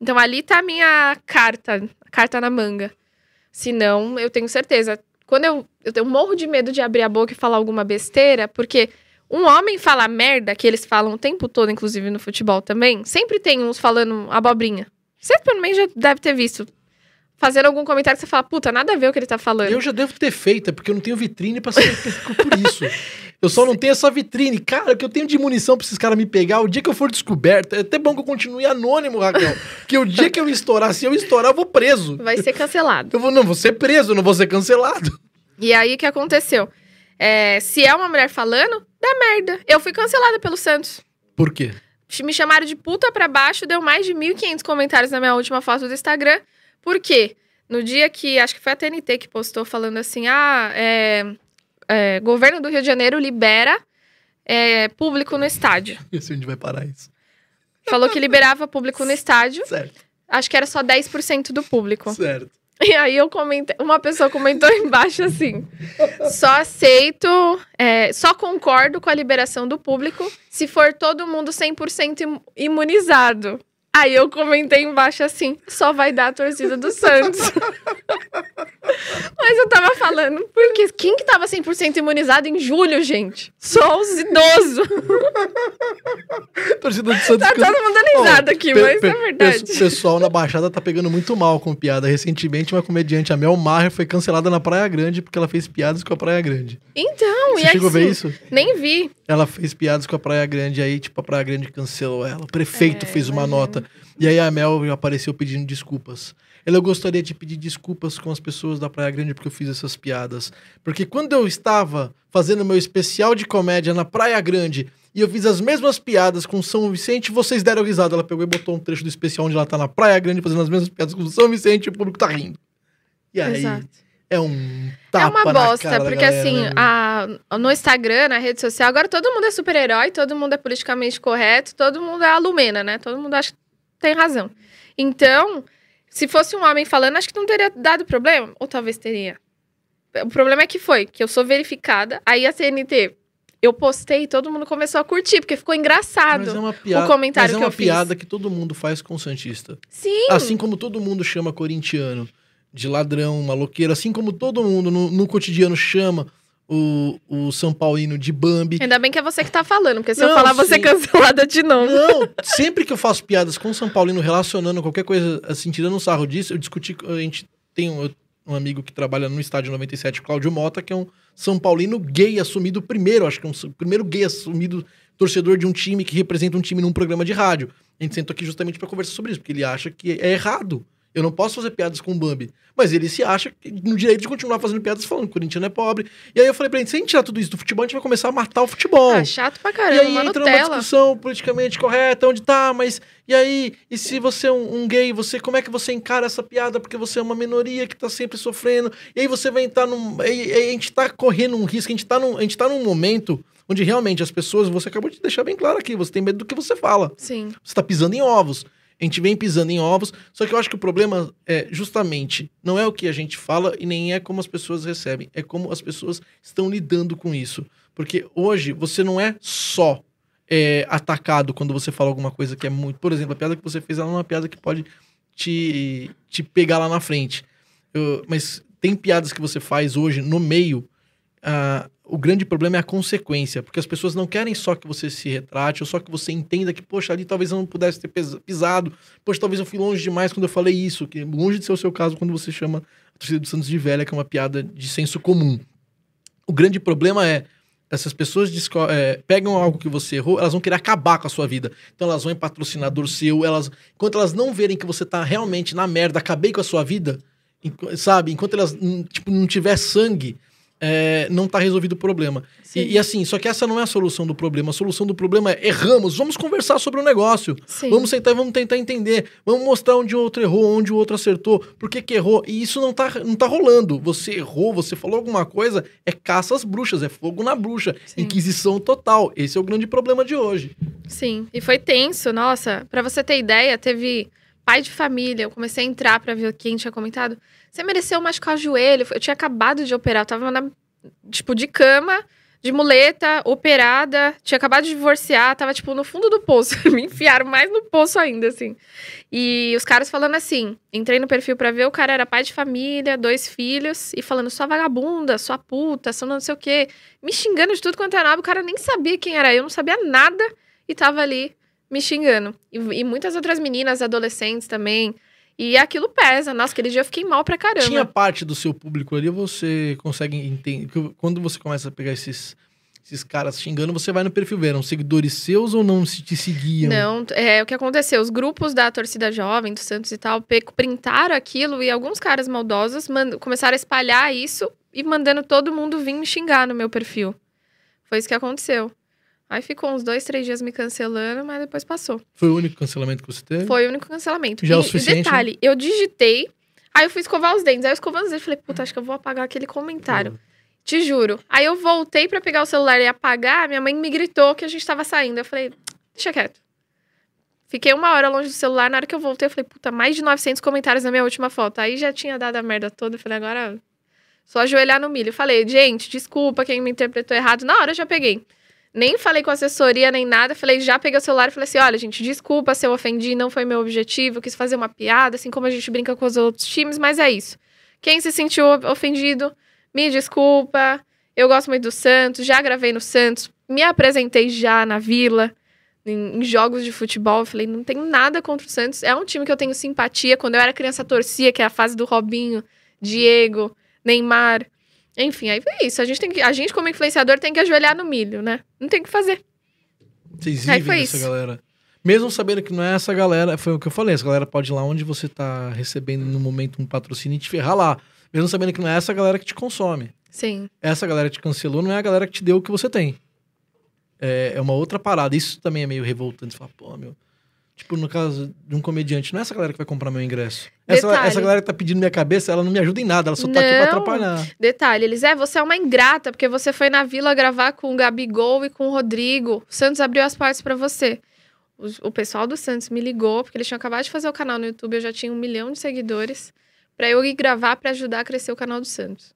Então ali tá a minha carta, a carta na manga. Se não, eu tenho certeza. Quando eu, eu tenho morro de medo de abrir a boca e falar alguma besteira, porque um homem fala merda, que eles falam o tempo todo, inclusive no futebol também, sempre tem uns falando abobrinha. Você também já deve ter visto. Fazendo algum comentário que você fala, puta, nada a ver o que ele tá falando. Eu já devo ter feito, é porque eu não tenho vitrine pra ser por isso. Eu só não tenho essa vitrine. Cara, que eu tenho de munição pra esses caras me pegar, o dia que eu for descoberto, é até bom que eu continue anônimo, Raquel. que o dia que eu estourar, se eu estourar, eu vou preso. Vai ser cancelado. Eu vou, não, vou ser preso, eu não vou ser cancelado. E aí, o que aconteceu? É, se é uma mulher falando, dá merda. Eu fui cancelada pelo Santos. Por quê? Me chamaram de puta pra baixo, deu mais de 1.500 comentários na minha última foto do Instagram. Por quê? No dia que, acho que foi a TNT que postou falando assim, ah, é, é, governo do Rio de Janeiro libera é, público no estádio. E assim onde vai parar isso? Falou que liberava público no estádio. Certo. Acho que era só 10% do público. Certo. E aí eu comentei, uma pessoa comentou embaixo assim: só aceito, é, só concordo com a liberação do público se for todo mundo 100% imunizado. Aí eu comentei embaixo assim: só vai dar a torcida do Santos. Mas eu tava falando, porque quem que tava 100% imunizado em julho, gente? Só os idosos. torcida do Santos. Tá todo mundo alisado oh, aqui, mas é verdade. O pessoal na Baixada tá pegando muito mal com piada. Recentemente, uma comediante, a Mel Maher, foi cancelada na Praia Grande porque ela fez piadas com a Praia Grande. Então, Você e chegou assim, a ver isso? Nem vi. Ela fez piadas com a Praia Grande, aí, tipo, a Praia Grande cancelou ela. O prefeito é, fez uma nota. E aí a Mel apareceu pedindo desculpas. Ela, eu gostaria de pedir desculpas com as pessoas da Praia Grande porque eu fiz essas piadas. Porque quando eu estava fazendo meu especial de comédia na Praia Grande e eu fiz as mesmas piadas com São Vicente, vocês deram risada. Ela pegou e botou um trecho do especial onde ela tá na Praia Grande fazendo as mesmas piadas com São Vicente e o público tá rindo. E aí. Exato é um tapa É uma bosta, porque galera, assim, né? a, no Instagram, na rede social, agora todo mundo é super-herói, todo mundo é politicamente correto, todo mundo é alumena, né? Todo mundo acha que tem razão. Então, se fosse um homem falando, acho que não teria dado problema, ou talvez teria. O problema é que foi, que eu sou verificada, aí a CNT eu postei e todo mundo começou a curtir, porque ficou engraçado mas é uma piada, o comentário mas é uma que eu piada fiz. que todo mundo faz com o Santista. Sim. Assim como todo mundo chama corintiano de ladrão, maloqueiro, assim como todo mundo no, no cotidiano chama o, o São Paulino de Bambi. Ainda bem que é você que tá falando, porque se não, eu falar, você é cancelada de novo. Não, sempre que eu faço piadas com o São Paulino relacionando qualquer coisa, assim, tirando um sarro disso, eu discuti. A gente tem um, um amigo que trabalha no estádio 97, Cláudio Mota, que é um São Paulino gay assumido primeiro, acho que é um primeiro gay assumido torcedor de um time que representa um time num programa de rádio. A gente sentou aqui justamente para conversar sobre isso, porque ele acha que é errado Eu não posso fazer piadas com o Bambi. Mas ele se acha no direito de continuar fazendo piadas falando que o corintiano é pobre. E aí eu falei pra ele, se a gente tirar tudo isso do futebol, a gente vai começar a matar o futebol. Ah, chato pra caramba, E aí entra numa discussão politicamente correta, onde tá, mas... E aí, e se você é um, um, gay, você como é que você encara essa piada porque você é uma minoria que tá sempre sofrendo? E aí você vai entrar num... E, e a gente tá correndo um risco, a gente tá num, a gente tá num momento onde realmente as pessoas, você acabou de deixar bem claro aqui, você tem medo do que você fala. Sim. Você tá pisando em ovos. A gente vem pisando em ovos, só que eu acho que o problema é justamente não é o que a gente fala e nem é como as pessoas recebem, é como as pessoas estão lidando com isso. Porque hoje você não é só é, atacado quando você fala alguma coisa que é muito. Por exemplo, a piada que você fez ela é uma piada que pode te, te pegar lá na frente. Eu, mas tem piadas que você faz hoje no meio. Uh, o grande problema é a consequência, porque as pessoas não querem só que você se retrate, ou só que você entenda que, poxa, ali talvez eu não pudesse ter pisado, poxa, talvez eu fui longe demais quando eu falei isso, que longe de ser o seu caso quando você chama a torcida do Santos de velha, que é uma piada de senso comum. O grande problema é, essas pessoas é, pegam algo que você errou, elas vão querer acabar com a sua vida. Então elas vão em patrocinador seu, elas, enquanto elas não verem que você tá realmente na merda, acabei com a sua vida, sabe? Enquanto elas, tipo, não tiver sangue é, não está resolvido o problema. E, e, assim, só que essa não é a solução do problema. A solução do problema é erramos, vamos conversar sobre o negócio. Sim. Vamos sentar e vamos tentar entender. Vamos mostrar onde o outro errou, onde o outro acertou, por que, que errou. E isso não está não tá rolando. Você errou, você falou alguma coisa, é caça às bruxas, é fogo na bruxa. Sim. Inquisição total. Esse é o grande problema de hoje. Sim, e foi tenso. Nossa, para você ter ideia, teve pai de família. Eu comecei a entrar para ver quem tinha comentado. Você mereceu machucar o joelho. Eu tinha acabado de operar, eu tava na, tipo, de cama, de muleta, operada, tinha acabado de divorciar, tava, tipo, no fundo do poço. Me enfiaram mais no poço ainda, assim. E os caras falando assim: entrei no perfil pra ver, o cara era pai de família, dois filhos, e falando, sua vagabunda, sua puta, sua não sei o quê. Me xingando de tudo quanto é nada. O cara nem sabia quem era eu, não sabia nada, e tava ali me xingando. E, e muitas outras meninas, adolescentes também. E aquilo pesa. Nossa, aquele dia eu fiquei mal pra caramba. Tinha parte do seu público ali, você consegue entender. Quando você começa a pegar esses, esses caras xingando, você vai no perfil ver. Eram seguidores seus ou não se te seguiam? Não, é o que aconteceu. Os grupos da torcida jovem, do Santos e tal, printaram aquilo e alguns caras maldosos começaram a espalhar isso e mandando todo mundo vir me xingar no meu perfil. Foi isso que aconteceu. Aí ficou uns dois, três dias me cancelando, mas depois passou. Foi o único cancelamento que você teve? Foi o único cancelamento. Já é e, é o suficiente? E detalhe, né? eu digitei, aí eu fui escovar os dentes. Aí eu escovando os dentes, falei, puta, acho que eu vou apagar aquele comentário. Uhum. Te juro. Aí eu voltei para pegar o celular e apagar, minha mãe me gritou que a gente tava saindo. Eu falei, deixa quieto. Fiquei uma hora longe do celular, na hora que eu voltei, eu falei, puta, mais de 900 comentários na minha última foto. Aí já tinha dado a merda toda, eu falei, agora só ajoelhar no milho. Eu falei, gente, desculpa quem me interpretou errado. Na hora eu já peguei. Nem falei com assessoria nem nada. Falei, já peguei o celular e falei assim: olha, gente, desculpa se eu ofendi, não foi meu objetivo. quis fazer uma piada, assim como a gente brinca com os outros times, mas é isso. Quem se sentiu ofendido, me desculpa. Eu gosto muito do Santos, já gravei no Santos, me apresentei já na Vila, em, em jogos de futebol. Falei, não tenho nada contra o Santos. É um time que eu tenho simpatia. Quando eu era criança, torcia, que é a fase do Robinho, Diego, Neymar. Enfim, aí foi isso. A gente, tem que, a gente, como influenciador, tem que ajoelhar no milho, né? Não tem o que fazer. Vocês vivem essa galera. Mesmo sabendo que não é essa galera, foi o que eu falei, essa galera pode ir lá onde você tá recebendo no momento um patrocínio e te ferrar lá. Mesmo sabendo que não é essa galera que te consome. Sim. Essa galera que te cancelou não é a galera que te deu o que você tem. É, é uma outra parada. Isso também é meio revoltante. Você fala, pô, meu. Tipo, no caso de um comediante, não é essa galera que vai comprar meu ingresso. Essa, essa, galera que tá pedindo minha cabeça, ela não me ajuda em nada, ela só não. tá aqui pra atrapalhar. Detalhe, eles é, você é uma ingrata, porque você foi na vila gravar com o Gabigol e com o Rodrigo. O Santos abriu as portas para você. O, o, pessoal do Santos me ligou, porque eles tinham acabado de fazer o canal no YouTube, eu já tinha um milhão de seguidores, para eu ir gravar para ajudar a crescer o canal do Santos.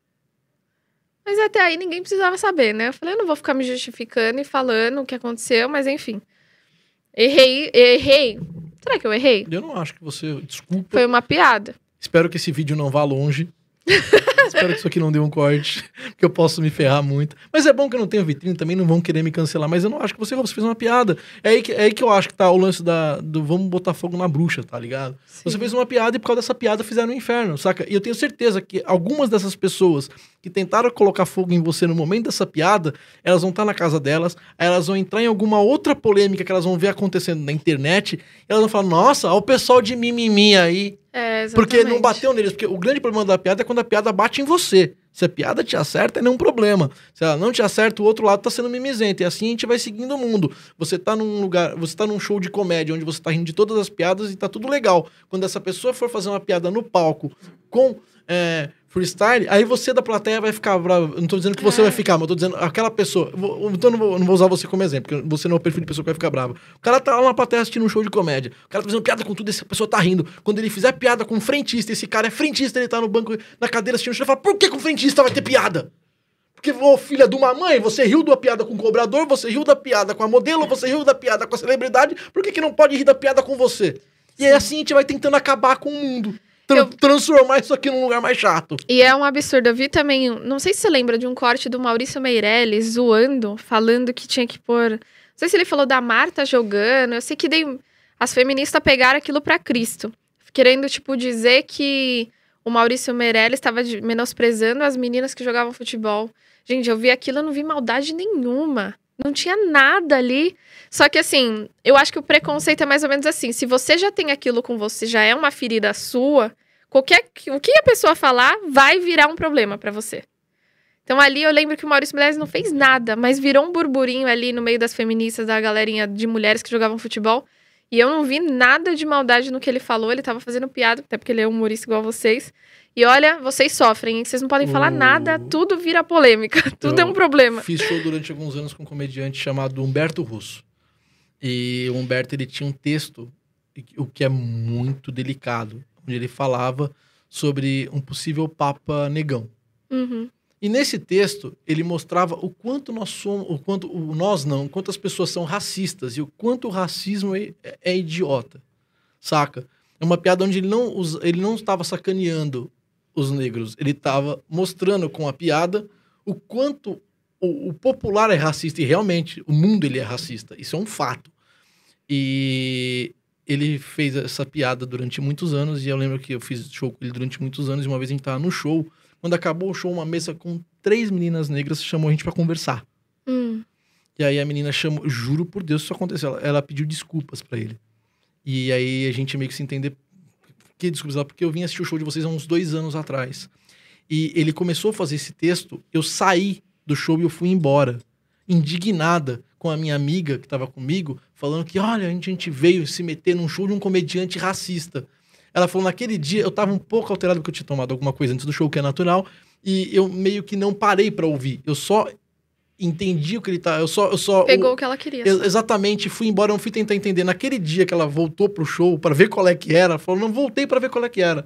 Mas até aí ninguém precisava saber, né? Eu falei, eu não vou ficar me justificando e falando o que aconteceu, mas enfim. Errei, errei. Será que eu errei? Eu não acho que você. Desculpa. Foi uma piada. Espero que esse vídeo não vá longe. Espero que isso aqui não dê um corte, porque eu posso me ferrar muito. Mas é bom que eu não tenho vitrine, também não vão querer me cancelar. Mas eu não acho que você, você fez uma piada. É aí, que, é aí que eu acho que tá o lance da, do vamos botar fogo na bruxa, tá ligado? Sim. Você fez uma piada e por causa dessa piada fizeram o um inferno, saca? E eu tenho certeza que algumas dessas pessoas que tentaram colocar fogo em você no momento dessa piada, elas vão estar tá na casa delas, elas vão entrar em alguma outra polêmica que elas vão ver acontecendo na internet, e elas vão falar, nossa, olha o pessoal de mimimi aí. É, porque não bateu neles. Porque o grande problema da piada é quando a piada bate em você. Se a piada te acerta, é nenhum problema. Se ela não te acerta, o outro lado tá sendo mimizento. E assim a gente vai seguindo o mundo. Você tá num lugar, você tá num show de comédia onde você tá rindo de todas as piadas e tá tudo legal. Quando essa pessoa for fazer uma piada no palco com é, freestyle, aí você da plateia vai ficar bravo. Eu não tô dizendo que você é. vai ficar, mas eu tô dizendo aquela pessoa. Então eu não vou, não vou usar você como exemplo, porque você não é o perfil de pessoa que vai ficar brava. O cara tá lá na plateia assistindo um show de comédia. O cara tá fazendo piada com tudo, essa pessoa tá rindo. Quando ele fizer piada com um frentista, esse cara é frentista, ele tá no banco, na cadeira assistindo o show, ele fala: por que com um frentista vai ter piada? Porque, ô filha de uma mãe, você riu da piada com o cobrador, você riu da piada com a modelo, você riu da piada com a celebridade, por que, que não pode rir da piada com você? E aí assim a gente vai tentando acabar com o mundo tra transformar isso aqui num lugar mais chato. E é um absurdo. Eu vi também, não sei se você lembra de um corte do Maurício Meirelles zoando, falando que tinha que pôr. Não sei se ele falou da Marta jogando. Eu sei que dei... as feministas pegaram aquilo para Cristo. Querendo, tipo, dizer que o Maurício Meirelles estava menosprezando as meninas que jogavam futebol. Gente, eu vi aquilo, eu não vi maldade nenhuma. Não tinha nada ali. Só que assim, eu acho que o preconceito é mais ou menos assim. Se você já tem aquilo com você, já é uma ferida sua, qualquer o que a pessoa falar vai virar um problema para você. Então ali eu lembro que o Maurício Meirelles não fez nada, mas virou um burburinho ali no meio das feministas, da galerinha de mulheres que jogavam futebol. E eu não vi nada de maldade no que ele falou. Ele tava fazendo piada, até porque ele é humorista igual vocês. E olha, vocês sofrem, hein? Vocês não podem falar nada, tudo vira polêmica, tudo eu é um problema. Fiz show durante alguns anos com um comediante chamado Humberto Russo. E o Humberto ele tinha um texto, o que é muito delicado, onde ele falava sobre um possível Papa negão. Uhum. E nesse texto ele mostrava o quanto nós somos, o quanto o nós não, o quanto as pessoas são racistas e o quanto o racismo é, é idiota, saca? É uma piada onde ele não, ele não estava sacaneando os negros, ele estava mostrando com a piada o quanto o, o, popular é racista e realmente o mundo ele é racista. Isso é um fato. E ele fez essa piada durante muitos anos e eu lembro que eu fiz show com ele durante muitos anos e uma vez a gente tava no show, quando acabou o show, uma mesa com três meninas negras chamou a gente para conversar. Hum. E aí a menina chamou, juro por Deus, isso aconteceu. Ela, ela pediu desculpas para ele. E aí a gente meio que se entender que desculpas, porque eu vim assistir o show de vocês há uns dois anos atrás. E ele começou a fazer esse texto, eu saí do show e eu fui embora, indignada com a minha amiga que estava comigo, falando que, olha, a gente veio se meter num show de um comediante racista. Ela falou, naquele dia eu estava um pouco alterado porque eu tinha tomado alguma coisa antes do show, que é natural, e eu meio que não parei para ouvir. Eu só entendi o que ele tá. Eu só. Eu só Pegou o, o que ela queria. Eu, exatamente, fui embora, não fui tentar entender. Naquele dia que ela voltou pro show para ver qual é que era, falou, não voltei para ver qual é que era.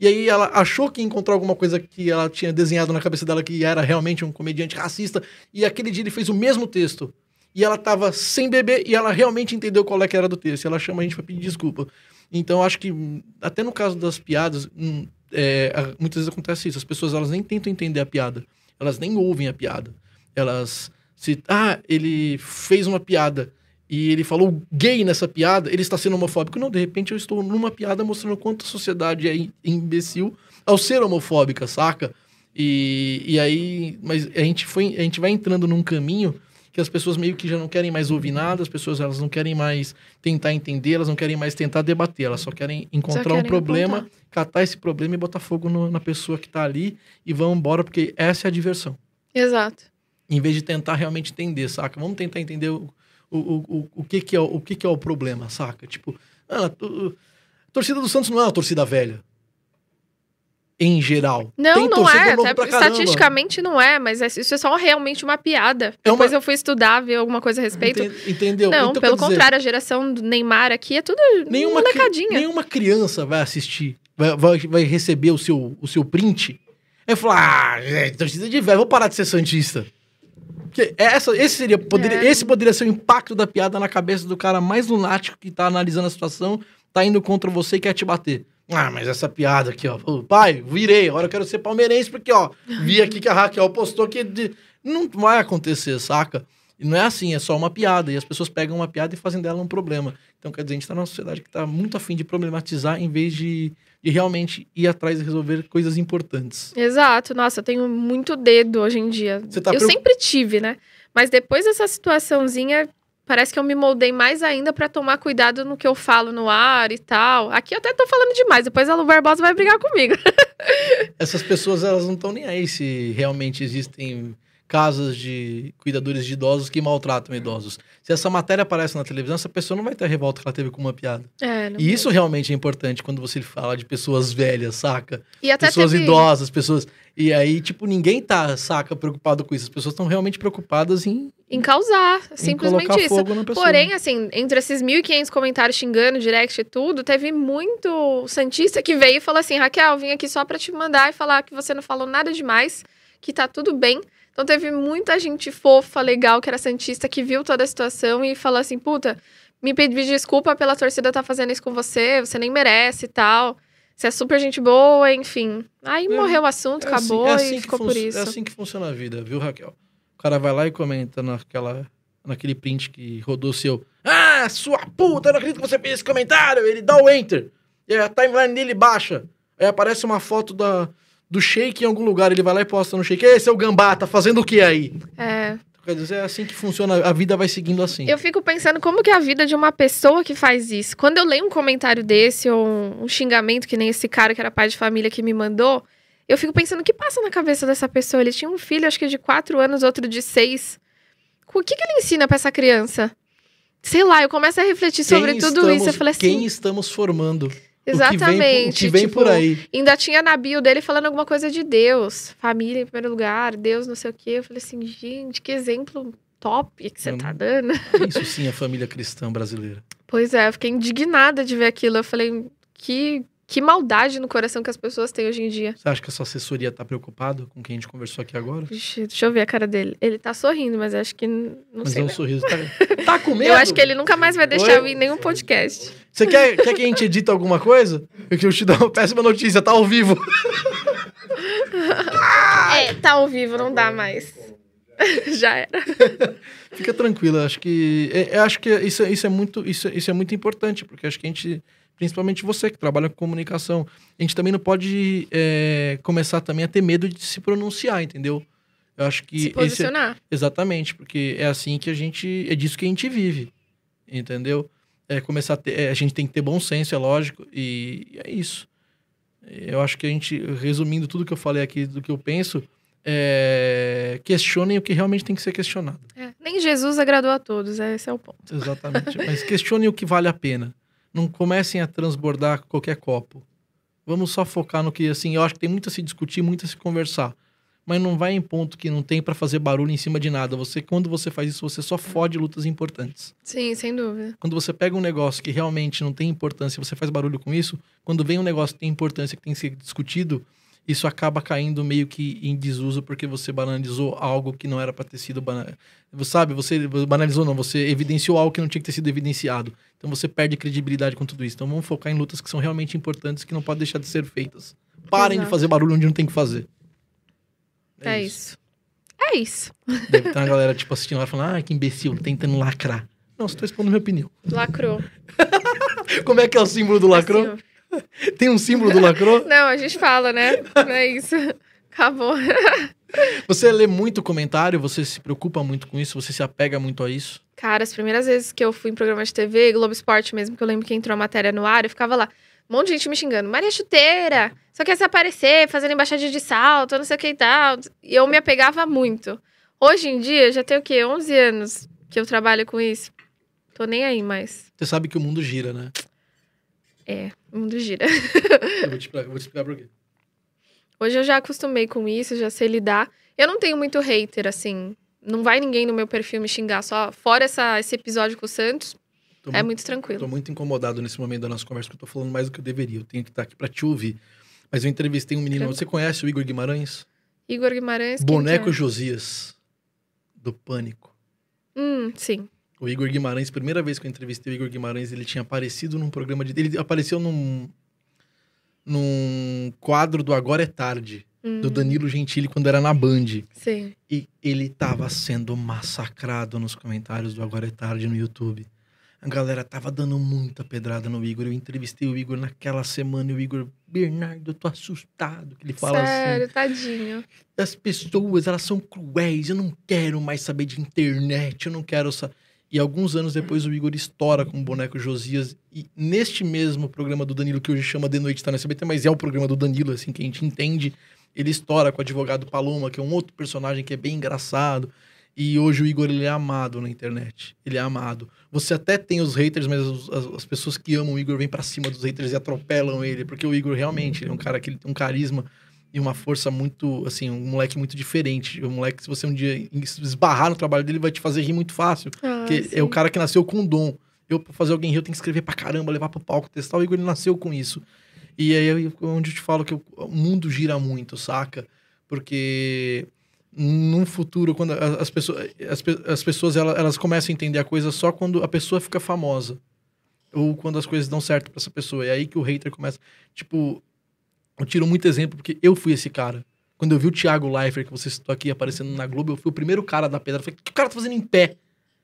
E aí ela achou que encontrou alguma coisa que ela tinha desenhado na cabeça dela que era realmente um comediante racista. E aquele dia ele fez o mesmo texto. E ela tava sem beber e ela realmente entendeu qual é que era do texto. E ela chama a gente pra pedir desculpa. Então acho que, até no caso das piadas, hum, é, muitas vezes acontece isso. As pessoas elas nem tentam entender a piada. Elas nem ouvem a piada. Elas se. Ah, ele fez uma piada e ele falou gay nessa piada, ele está sendo homofóbico. Não, de repente eu estou numa piada mostrando quanto a sociedade é imbecil ao ser homofóbica, saca? E, e aí, mas a gente, foi, a gente vai entrando num caminho que as pessoas meio que já não querem mais ouvir nada, as pessoas elas não querem mais tentar entender, elas não querem mais tentar debater, elas só querem encontrar só querem um problema, apontar. catar esse problema e botar fogo no, na pessoa que está ali e vão embora, porque essa é a diversão. Exato. Em vez de tentar realmente entender, saca? Vamos tentar entender o, o, o, o, que, que, é, o que, que é o problema, saca? Tipo, ah, a torcida do Santos não é uma torcida velha. Em geral. Não, Tem não é. Até estatisticamente não é, mas é, isso é só realmente uma piada. É Depois uma... eu fui estudar, ver alguma coisa a respeito. Entendeu? Não, então, pelo contrário, dizer, a geração do Neymar aqui é tudo nenhuma molecadinha. Cri... Nenhuma criança vai assistir, vai, vai, vai receber o seu, o seu print. Aí falar, ah, é, torcida de velho, vou parar de ser santista. Porque essa, esse, seria, poderia, é. esse poderia ser o impacto da piada na cabeça do cara mais lunático que tá analisando a situação, tá indo contra você e quer te bater. Ah, mas essa piada aqui, ó. Pai, virei, agora eu quero ser palmeirense, porque, ó, vi aqui que a Raquel postou que. De... Não vai acontecer, saca? E não é assim, é só uma piada. E as pessoas pegam uma piada e fazem dela um problema. Então, quer dizer, a gente tá numa sociedade que tá muito afim de problematizar em vez de e realmente ir atrás e resolver coisas importantes. Exato. Nossa, eu tenho muito dedo hoje em dia. Tá eu sempre tive, né? Mas depois dessa situaçãozinha, parece que eu me moldei mais ainda para tomar cuidado no que eu falo no ar e tal. Aqui eu até tô falando demais, depois a Lu Barbosa vai brigar comigo. Essas pessoas, elas não estão nem aí se realmente existem casas de cuidadores de idosos que maltratam idosos. Se essa matéria aparece na televisão, essa pessoa não vai ter a revolta que ela teve com uma piada. É, e isso realmente é importante quando você fala de pessoas velhas, saca? E até pessoas teve... idosas, pessoas. E aí, tipo, ninguém tá, saca, preocupado com isso. As pessoas estão realmente preocupadas em. Em causar, simplesmente colocar isso. fogo na pessoa. Porém, assim, entre esses 1.500 comentários xingando, direct e tudo, teve muito Santista que veio e falou assim: Raquel, vim aqui só pra te mandar e falar que você não falou nada demais, que tá tudo bem. Então teve muita gente fofa, legal, que era Santista, que viu toda a situação e falou assim: puta, me pedi desculpa pela torcida estar tá fazendo isso com você, você nem merece e tal. Você é super gente boa, enfim. Aí É, morreu o assunto, É assim- acabou é assim e que ficou fun- por isso. É assim que funciona a vida, viu, Raquel? O cara vai lá e comenta naquela, naquele print que rodou seu. Ah, sua puta, eu não acredito que você fez esse comentário. Ele dá o enter. E a timeline dele baixa. Aí aparece uma foto da, do shake em algum lugar. Ele vai lá e posta no shake. Esse é o gambá, tá fazendo o que aí? É. Quer dizer, é assim que funciona. A vida vai seguindo assim. Eu fico pensando como que é a vida de uma pessoa que faz isso. Quando eu leio um comentário desse ou um, um xingamento que nem esse cara que era pai de família que me mandou, eu fico pensando o que passa na cabeça dessa pessoa. Ele tinha um filho, acho que de quatro anos, outro de seis. O que, que ele ensina pra essa criança? Sei lá, eu começo a refletir sobre Quem tudo estamos- isso. Eu falei assim, Quem estamos formando? Exatamente. Que vem, que vem tipo, por aí. Ainda tinha na bio dele falando alguma coisa de Deus. Família em primeiro lugar, Deus não sei o quê. Eu falei assim, gente, que exemplo top que você tá dando. Isso sim é família cristã brasileira. Pois é, eu fiquei indignada de ver aquilo. Eu falei, que, que maldade no coração que as pessoas têm hoje em dia. Você acha que a sua assessoria tá preocupado com quem a gente conversou aqui agora? Vixe, deixa eu ver a cara dele. Ele tá sorrindo, mas acho que não Mas sei. é um sorriso. Tá, tá com medo? Eu acho que ele nunca mais vai deixar Oi? eu ir em nenhum podcast. Você quer, quer que a gente edite alguma coisa? Eu que eu te dou uma péssima notícia, tá ao vivo. É, tá ao vivo, não dá mais. Já era. Fica tranquila, acho que. é- Eu acho que isso, é- isso, é muito, isso, é- isso é muito importante, porque acho que a gente. Principalmente você que trabalha com comunicação. A gente também não pode é, começar também a ter medo de se pronunciar, entendeu? Eu acho que. Se esse é- posicionar. Exatamente, porque é assim que a gente. É disso que a gente vive. Entendeu? É começar a ter. é, a gente tem que ter bom senso, é lógico, e é isso. Eu acho que a gente, resumindo tudo que eu falei aqui do que eu penso, é, questionem o que realmente tem que ser questionado. É, Nem Jesus agradou a todos, é, esse é o ponto. Exatamente. Mas questionem o que vale a pena. Não comecem a transbordar qualquer copo. Vamos só focar no que, assim, eu acho que tem muito a se discutir, muito a se conversar. Mas não vai em ponto que não tem pra fazer barulho em cima de nada. Você, quando você faz isso, você só fode lutas importantes. Sim, sem dúvida. Quando você pega um negócio que realmente não tem importância, você faz barulho com isso, quando vem um negócio que tem importância, que tem que ser discutido, isso acaba caindo meio que em desuso porque você banalizou algo que não era para ter sido banalizado. Sabe, você banalizou não, você evidenciou algo que não tinha que ter sido evidenciado. Então você perde credibilidade com tudo isso. Então vamos focar em lutas que são realmente importantes, que não podem deixar de ser feitas. Parem de Exato. fazer barulho onde não tem que fazer. É, isso. É isso. Deve ter uma galera, tipo, assistindo lá falando, ah, que imbecil, tentando lacrar. Não, só tô expondo minha opinião. Lacrou. Como é que é o símbolo do lacrou? Assim, Tem um símbolo do lacrou? não, a gente fala, né? Não é isso. Acabou. Você lê muito comentário, você se preocupa muito com isso, você se apega muito a isso. Cara, as primeiras vezes que eu fui em programa de TV, Globo Esporte mesmo, que eu lembro que entrou a matéria no ar, eu ficava lá, um monte de gente me xingando. Maria Chuteira, só quer se aparecer, fazendo embaixadinha de salto, não sei o que e tal. E eu me apegava muito. Hoje em dia, já tenho o quê? 11 anos que eu trabalho com isso. Tô nem aí mais. Você sabe que o mundo gira, né? É, o mundo gira. Eu vou te explicar, vou te explicar por quê. Hoje eu já acostumei com isso, já sei lidar. Eu não tenho muito hater, assim. Não vai ninguém no meu perfil me xingar só. Fora essa, esse episódio com o Santos, Tô é muito, muito tranquilo. tô muito incomodado nesse momento da nossa conversa, porque eu tô falando mais do que eu deveria. Eu tenho que estar aqui pra te ouvir. Mas eu entrevistei um menino. Tranquilo. Você conhece o Igor Guimarães? Igor Guimarães. Boneco que Josias, do Pânico. é? Hum, sim. O Igor Guimarães, primeira vez que eu entrevistei o Igor Guimarães, ele tinha aparecido num programa de. Ele apareceu num. num quadro do Agora é Tarde, Hum, do Danilo Gentili, quando era na Band. Sim. E ele tava sendo massacrado nos comentários do Agora é Tarde no YouTube. A galera tava dando muita pedrada no Igor. Eu entrevistei o Igor naquela semana e o Igor, Bernardo, eu tô assustado. Que ele fala assim. Sério, tadinho. As pessoas, elas são cruéis. Eu não quero mais saber de internet. Eu não quero. Sa... E alguns anos depois o Igor estoura com o boneco Josias. E neste mesmo programa do Danilo, que hoje chama De Noite Tá no SBT, mas é o programa do Danilo, assim, que a gente entende. Ele estoura com o advogado Paloma, que é um outro personagem que é bem engraçado. E hoje o Igor ele é amado na internet. Ele é amado. Você até tem os haters, mas as, as pessoas que amam o Igor vêm para cima dos haters e atropelam ele, porque o Igor realmente é um cara que ele tem um carisma e uma força muito, assim, um moleque muito diferente. Um moleque, se você um dia esbarrar no trabalho dele, vai te fazer rir muito fácil. Ah, sim. é o cara que nasceu com dom. Eu, pra fazer alguém rir, eu tenho que escrever pra caramba, levar pro palco, testar. O Igor, ele nasceu com isso. E aí, é onde eu te falo que o mundo gira muito, saca? Porque num futuro, quando as pessoas, as, as pessoas elas, elas começam a entender a coisa só quando a pessoa fica famosa. Ou quando as coisas dão certo para essa pessoa. É aí que o hater começa. Tipo, eu tiro muito exemplo porque eu fui esse cara. Quando eu vi o Thiago Leifert, que você citou aqui aparecendo na Globo, eu fui o primeiro cara da pedra. Eu falei, o que o cara tá fazendo em pé?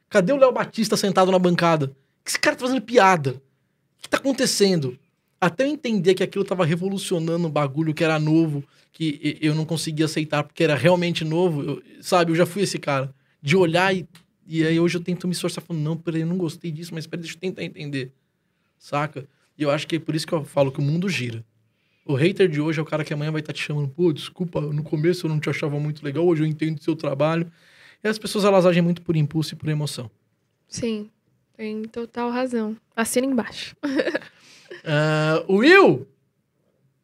Cadê o Léo Batista sentado na bancada? O que esse cara tá fazendo piada? O que tá acontecendo? Até eu entender que aquilo tava revolucionando um bagulho que era novo, que eu não conseguia aceitar porque era realmente novo, eu, sabe? Eu já fui esse cara. De olhar e, e aí hoje eu tento me esforçar falando, não, peraí, eu não gostei disso, mas peraí, deixa eu tentar entender. Saca? E eu acho que é por isso que eu falo que o mundo gira. O hater de hoje é o cara que amanhã vai estar tá te chamando, pô, desculpa, no começo eu não te achava muito legal, hoje eu entendo seu trabalho. E as pessoas elas agem muito por impulso e por emoção. Sim, tem total razão. Assina embaixo. uh, Will!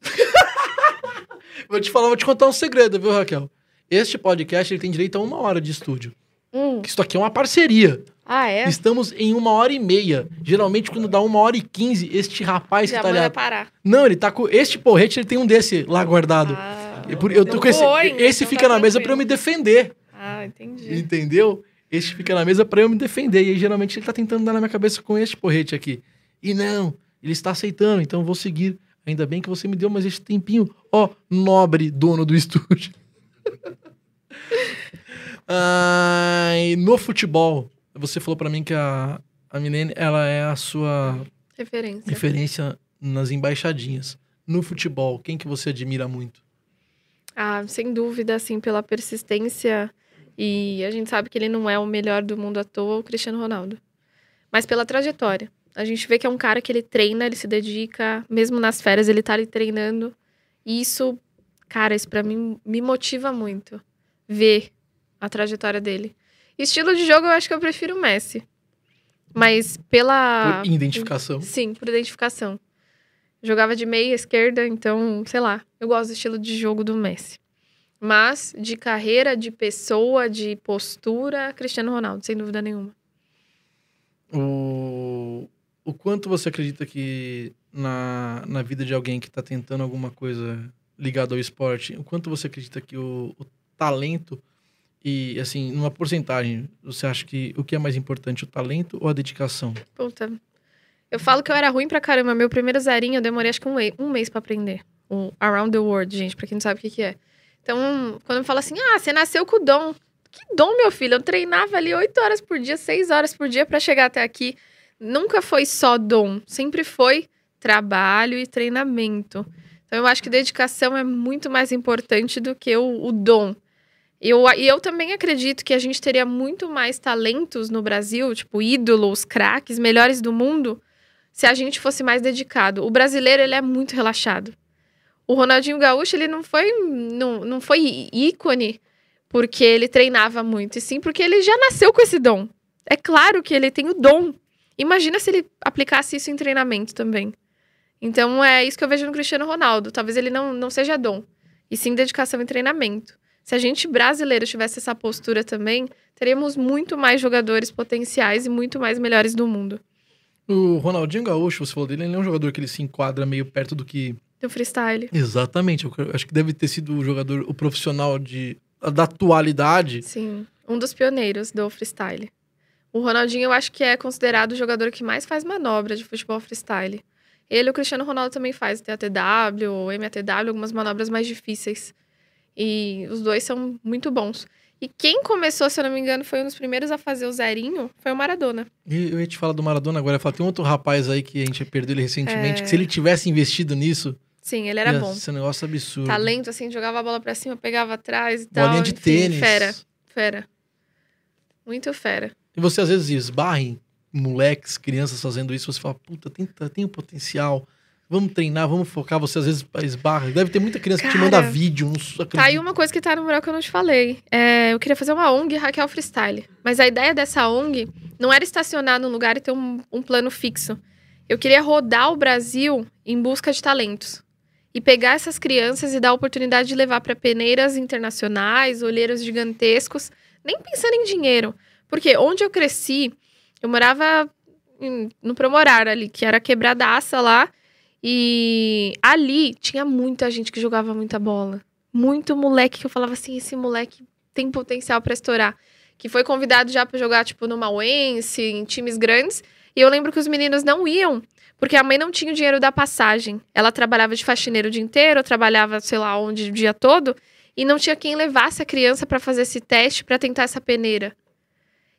vou te falar, vou te contar um segredo, viu, Raquel? Este podcast ele tem direito a uma hora de estúdio. Hum. Isso aqui é uma parceria. Ah, é? Estamos em uma hora e meia. Geralmente, quando dá uma hora e quinze, este rapaz Já que tá ali. parar. Não, ele tá com. Este porrete, ele tem um desse lá guardado. Ah, eu, eu tô com esse. esse então fica tá na mesa para eu me defender. Ah, entendi. Entendeu? Este fica na mesa para eu me defender. E aí, geralmente, ele tá tentando dar na minha cabeça com este porrete aqui. E não, ele está aceitando, então eu vou seguir. Ainda bem que você me deu mais este tempinho. Ó, nobre dono do estúdio. ah, no futebol, você falou para mim que a, a Milene, ela é a sua referência. referência nas embaixadinhas. No futebol, quem que você admira muito? Ah, sem dúvida, assim, pela persistência e a gente sabe que ele não é o melhor do mundo à toa, o Cristiano Ronaldo. Mas pela trajetória. A gente vê que é um cara que ele treina, ele se dedica, mesmo nas férias ele tá ali treinando. E isso, cara, isso para mim me motiva muito ver a trajetória dele. Estilo de jogo, eu acho que eu prefiro o Messi. Mas pela. Por identificação. Sim, por identificação. Jogava de meia esquerda, então, sei lá. Eu gosto do estilo de jogo do Messi. Mas de carreira, de pessoa, de postura, Cristiano Ronaldo, sem dúvida nenhuma. O, o quanto você acredita que na, na vida de alguém que está tentando alguma coisa ligada ao esporte, o quanto você acredita que o, o talento e, assim, numa porcentagem, você acha que o que é mais importante, o talento ou a dedicação? Puta. Eu falo que eu era ruim pra caramba. Meu primeiro zerinho eu demorei acho que um, um mês para aprender. O Around the World, gente, pra quem não sabe o que, que é. Então, quando me fala assim, ah, você nasceu com o dom. Que dom, meu filho? Eu treinava ali oito horas por dia, seis horas por dia para chegar até aqui. Nunca foi só dom, sempre foi trabalho e treinamento. Então, eu acho que dedicação é muito mais importante do que o, o dom. Eu, e eu também acredito que a gente teria muito mais talentos no Brasil, tipo ídolos, craques, melhores do mundo, se a gente fosse mais dedicado. O brasileiro, ele é muito relaxado. O Ronaldinho Gaúcho, ele não foi, não, não foi ícone porque ele treinava muito, e sim porque ele já nasceu com esse dom. É claro que ele tem o dom. Imagina se ele aplicasse isso em treinamento também. Então é isso que eu vejo no Cristiano Ronaldo. Talvez ele não, não seja dom, e sim dedicação em treinamento. Se a gente brasileiro tivesse essa postura também, teríamos muito mais jogadores potenciais e muito mais melhores do mundo. O Ronaldinho Gaúcho, você falou dele, ele é um jogador que ele se enquadra meio perto do que. Do freestyle. Exatamente. Eu acho que deve ter sido o jogador, o profissional de, da atualidade. Sim, um dos pioneiros do freestyle. O Ronaldinho, eu acho que é considerado o jogador que mais faz manobra de futebol freestyle. Ele e o Cristiano Ronaldo também faz TATW, MATW, algumas manobras mais difíceis. E os dois são muito bons. E quem começou, se eu não me engano, foi um dos primeiros a fazer o zerinho, foi o Maradona. E eu ia te falar do Maradona agora. Eu tem outro rapaz aí que a gente perdeu ele recentemente, é... que se ele tivesse investido nisso. Sim, ele era bom. Esse negócio absurdo. Talento, assim, jogava a bola pra cima, pegava atrás e tal. Bolinha de Enfim, tênis. Fera, fera. Muito fera. E você às vezes esbarra em moleques, crianças fazendo isso, você fala, puta, tem, tem um potencial. Vamos treinar, vamos focar. Você às vezes esbarra. Deve ter muita criança Cara, que te manda vídeo. Tá aí uma coisa que tá no mural que eu não te falei. É, eu queria fazer uma ONG Raquel Freestyle. Mas a ideia dessa ONG não era estacionar num lugar e ter um, um plano fixo. Eu queria rodar o Brasil em busca de talentos. E pegar essas crianças e dar a oportunidade de levar para peneiras internacionais, olheiros gigantescos, nem pensando em dinheiro. Porque onde eu cresci, eu morava em, no Promorar ali, que era quebradaça lá. E ali tinha muita gente que jogava muita bola. Muito moleque que eu falava assim: esse moleque tem potencial para estourar. Que foi convidado já para jogar, tipo, no Mauense, em times grandes. E eu lembro que os meninos não iam, porque a mãe não tinha o dinheiro da passagem. Ela trabalhava de faxineiro o dia inteiro, trabalhava, sei lá, onde o dia todo, e não tinha quem levasse a criança para fazer esse teste para tentar essa peneira.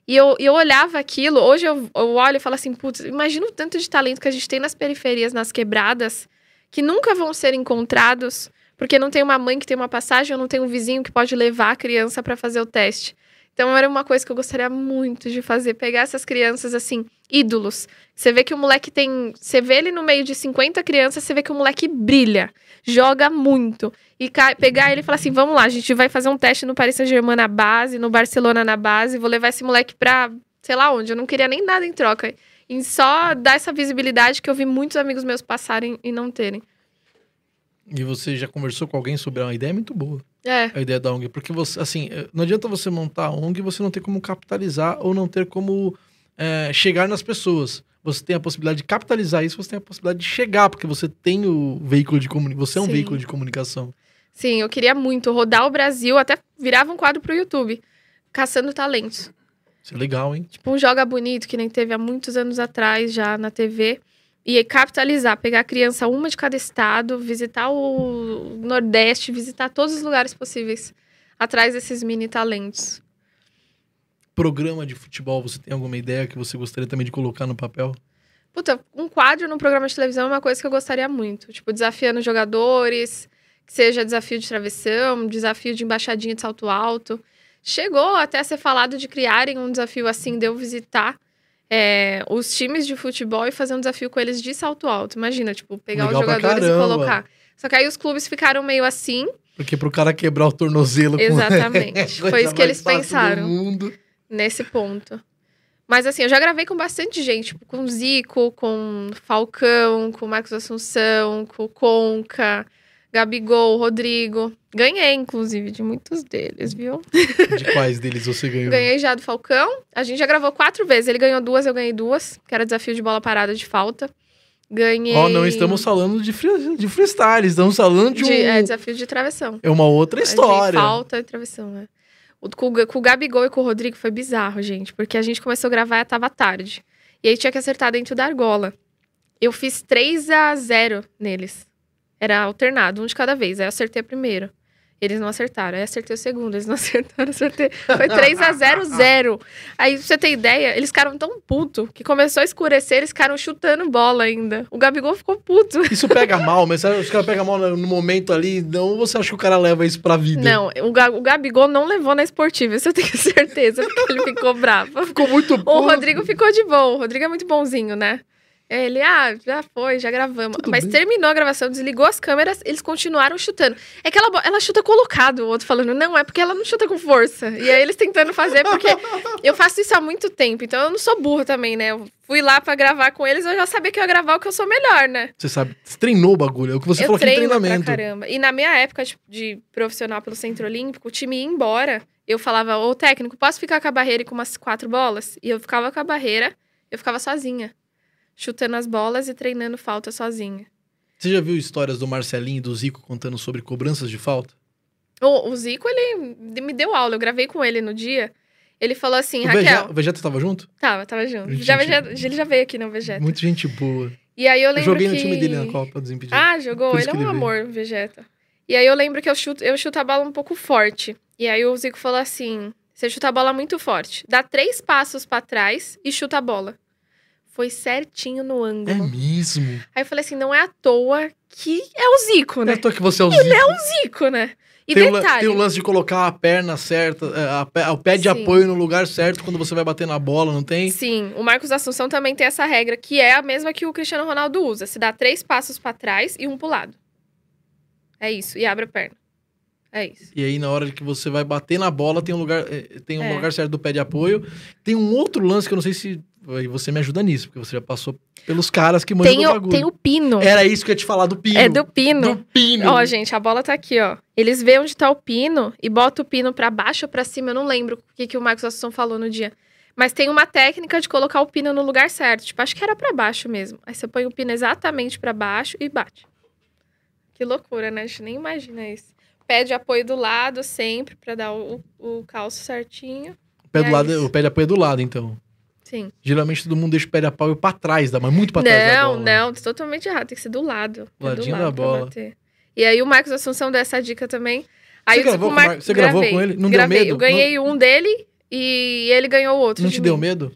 E eu, eu olhava aquilo, hoje eu, eu olho e falo assim, putz, imagina o tanto de talento que a gente tem nas periferias, nas quebradas, que nunca vão ser encontrados, porque não tem uma mãe que tem uma passagem ou não tem um vizinho que pode levar a criança para fazer o teste. Então era uma coisa que eu gostaria muito de fazer, pegar essas crianças assim, ídolos. Você vê que o moleque tem, você vê ele no meio de 50 crianças, você vê que o moleque brilha, joga muito. E pegar ele e falar assim: "Vamos lá, a gente vai fazer um teste no Paris Saint-Germain na base, no Barcelona na base, vou levar esse moleque pra, sei lá onde, eu não queria nem nada em troca". E só dar essa visibilidade que eu vi muitos amigos meus passarem e não terem. E você já conversou com alguém sobre uma ideia muito boa. É. A ideia da ONG. Porque você, assim, não adianta você montar a ONG e você não ter como capitalizar ou não ter como é, chegar nas pessoas. Você tem a possibilidade de capitalizar isso, você tem a possibilidade de chegar, porque você tem o veículo de comunicação. Você é um Sim. veículo de comunicação. Sim, eu queria muito rodar o Brasil, até virava um quadro pro YouTube, caçando talentos. Isso é legal, hein? Tipo um Joga Bonito, que nem teve há muitos anos atrás já na TV. E capitalizar, pegar a criança uma de cada estado, visitar o Nordeste, visitar todos os lugares possíveis atrás desses mini talentos. Programa de futebol, você tem alguma ideia que você gostaria também de colocar no papel? Puta, um quadro no programa de televisão é uma coisa que eu gostaria muito. Tipo, desafiando jogadores, que seja desafio de travessão, desafio de embaixadinha de salto alto. Chegou até a ser falado de criarem um desafio assim, de eu visitar é, os times de futebol e fazer um desafio com eles de salto alto. Imagina, tipo, pegar Legal os jogadores e colocar. Só que aí os clubes ficaram meio assim. Porque pro cara quebrar o tornozelo Exatamente. com... é Foi Coisa isso que eles pensaram. nesse ponto. Mas assim, eu já gravei com bastante gente, tipo, com Zico, com Falcão, com Marcos Assunção, com Conca, Gabigol, Rodrigo. Ganhei, inclusive, de muitos deles, viu? De quais deles você ganhou? Ganhei já do Falcão. A gente já gravou quatro vezes. Ele ganhou duas, eu ganhei duas, que era desafio de bola parada de falta. Ganhei. Ó, não estamos falando de, free, de freestyle, estamos falando de, um... de, É, desafio de travessão. É uma outra história. falta e travessão, né? O, com, o- com o Gabigol e com o Rodrigo foi bizarro, gente. Porque a gente começou a gravar e tava tarde. E aí tinha que acertar dentro da argola. Eu fiz 3 a 0 neles. Era alternado, um de cada vez. Aí eu acertei a primeiro. Eles não acertaram. Aí acertei o segundo. Eles não acertaram, acertei. Foi 3 a 0 0 Aí, pra você ter ideia, eles ficaram tão puto que começou a escurecer, eles ficaram chutando bola ainda. O Gabigol ficou puto. Isso pega mal, mas os caras pegam mal no momento ali, não você acha que o cara leva isso pra vida? Não, o, Ga- o Gabigol não levou na esportiva, isso eu tenho certeza, porque ele ficou bravo. Ficou muito O puto. Rodrigo ficou de boa. O Rodrigo é muito bonzinho, né? Ele, ah, já foi, já gravamos. Tudo Mas bem. terminou a gravação, desligou as câmeras, eles continuaram chutando. É que ela, ela chuta colocado, o outro falando, não, é porque ela não chuta com força. E aí eles tentando fazer, porque eu faço isso há muito tempo, então eu não sou burro também, né? Eu fui lá pra gravar com eles, eu já sabia que eu ia gravar o que eu sou melhor, né? Você sabe, você treinou o bagulho, é o que você eu falou aqui em treino pra treinamento. caramba. E na minha época de, de profissional pelo Centro Olímpico, o time ia embora. Eu falava, ô técnico, posso ficar com a barreira e com umas quatro bolas? E eu ficava com a barreira, eu ficava sozinha. Chutando as bolas e treinando falta sozinha. Você já viu histórias do Marcelinho e do Zico contando sobre cobranças de falta? O, o Zico, ele me deu aula, eu gravei com ele no dia. Ele falou assim, O Raquel. Vegeta, o Vegeta tava junto? Tava, tava junto. Gente- Já, Vegeta- ele já veio aqui no Vegeta. Muita gente boa. E aí eu Eu lembro joguei que... no time dele na Copa dos Impedidos. Ah, jogou. Ele é um ele veio. amor, Vegeta. E aí eu lembro que eu chuto, eu chuto a bola um pouco forte. E aí o Zico falou assim: você chuta a bola muito forte. Dá três passos pra trás e chuta a bola. Foi certinho no É ângulo. mesmo. Aí eu falei assim: não é à toa que é o Zico, Não né? é à toa que você é o Zico. Zico, né? E tem, detalhe... o, tem o lance de colocar a perna certa, é, a, a, o pé de Sim. apoio no lugar certo quando você vai bater na bola, não tem? Sim, o Marcos Assunção também tem essa regra, que é a mesma que o Cristiano Ronaldo usa. Se dá três passos para trás e um pro lado. É isso, e abre a perna. É isso. E aí, na hora que você vai bater na bola, tem um lugar, tem um é. lugar certo do pé de apoio. Tem um outro lance que eu não sei se você me ajuda nisso, porque você já passou pelos caras que mandam o bagulho. Tem o pino. Era isso que eu ia te falar do pino. É do pino. Do pino. Ó, gente, a bola tá aqui, ó. Eles veem onde tá o pino e botam o pino para baixo ou pra cima. Eu não lembro o que, que o Marcos Assunção falou no dia. Mas tem uma técnica de colocar o pino no lugar certo. Tipo, acho que era para baixo mesmo. Aí você põe o pino exatamente para baixo e bate. Que loucura, né? A gente nem imagina isso. Pé de apoio do lado sempre, para dar o, o calço certinho. O pé, do é lado, o pé de apoio do lado, então. Sim. Geralmente todo mundo deixa o pé de apoio pra trás, mas muito pra trás da bola. Não, não, totalmente errado. Tem que ser do lado. Ladinho do lado da bola. E aí o Marcos Assunção deu essa dica também. Aí você gravou, Mar... você gravou com ele? Não gravei. deu medo? Eu ganhei não... um dele e ele ganhou o outro. Não te mim. deu medo?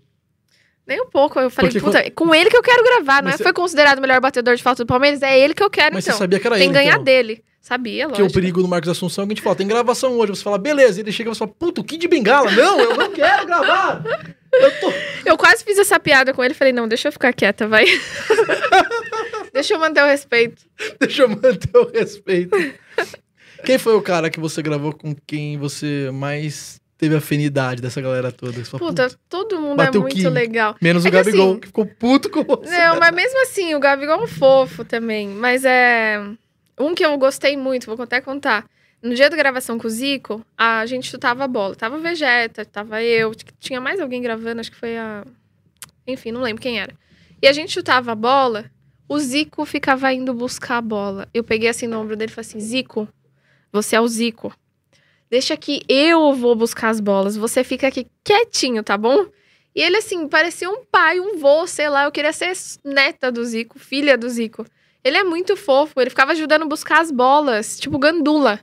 Nem um pouco. Eu falei, Porque puta, com... com ele que eu quero gravar. Não é? Você... Foi considerado o melhor batedor de falta do Palmeiras? É ele que eu quero, Mas então. você sabia que era Tem ele, Tem que ganhar então. dele. Sabia, lógico. Que o perigo do Marcos Assunção é que a gente fala, tem gravação hoje. Você fala, beleza. E ele chega e fala, puta, o Kid Bengala. Não, eu não quero gravar. Eu, tô... eu quase fiz essa piada com ele. Falei, não, deixa eu ficar quieta, vai. deixa eu manter o respeito. Deixa eu manter o respeito. Quem foi o cara que você gravou com quem você mais teve afinidade dessa galera toda? Puta, puta, todo mundo é muito legal. Menos é o Gabigol, que, assim, que ficou puto com você. Não, mas mesmo assim, o Gabigol é um fofo também. Mas é. Um que eu gostei muito, vou até contar. No dia da gravação com o Zico, a gente chutava a bola. Tava o Vegeta, tava eu, tinha mais alguém gravando, acho que foi a. Enfim, não lembro quem era. E a gente chutava a bola, o Zico ficava indo buscar a bola. Eu peguei assim no ombro dele e falei assim: Zico, você é o Zico. Deixa que eu vou buscar as bolas. Você fica aqui quietinho, tá bom? E ele, assim, parecia um pai, um vô, sei lá. Eu queria ser neta do Zico, filha do Zico. Ele é muito fofo, ele ficava ajudando a buscar as bolas, tipo gandula.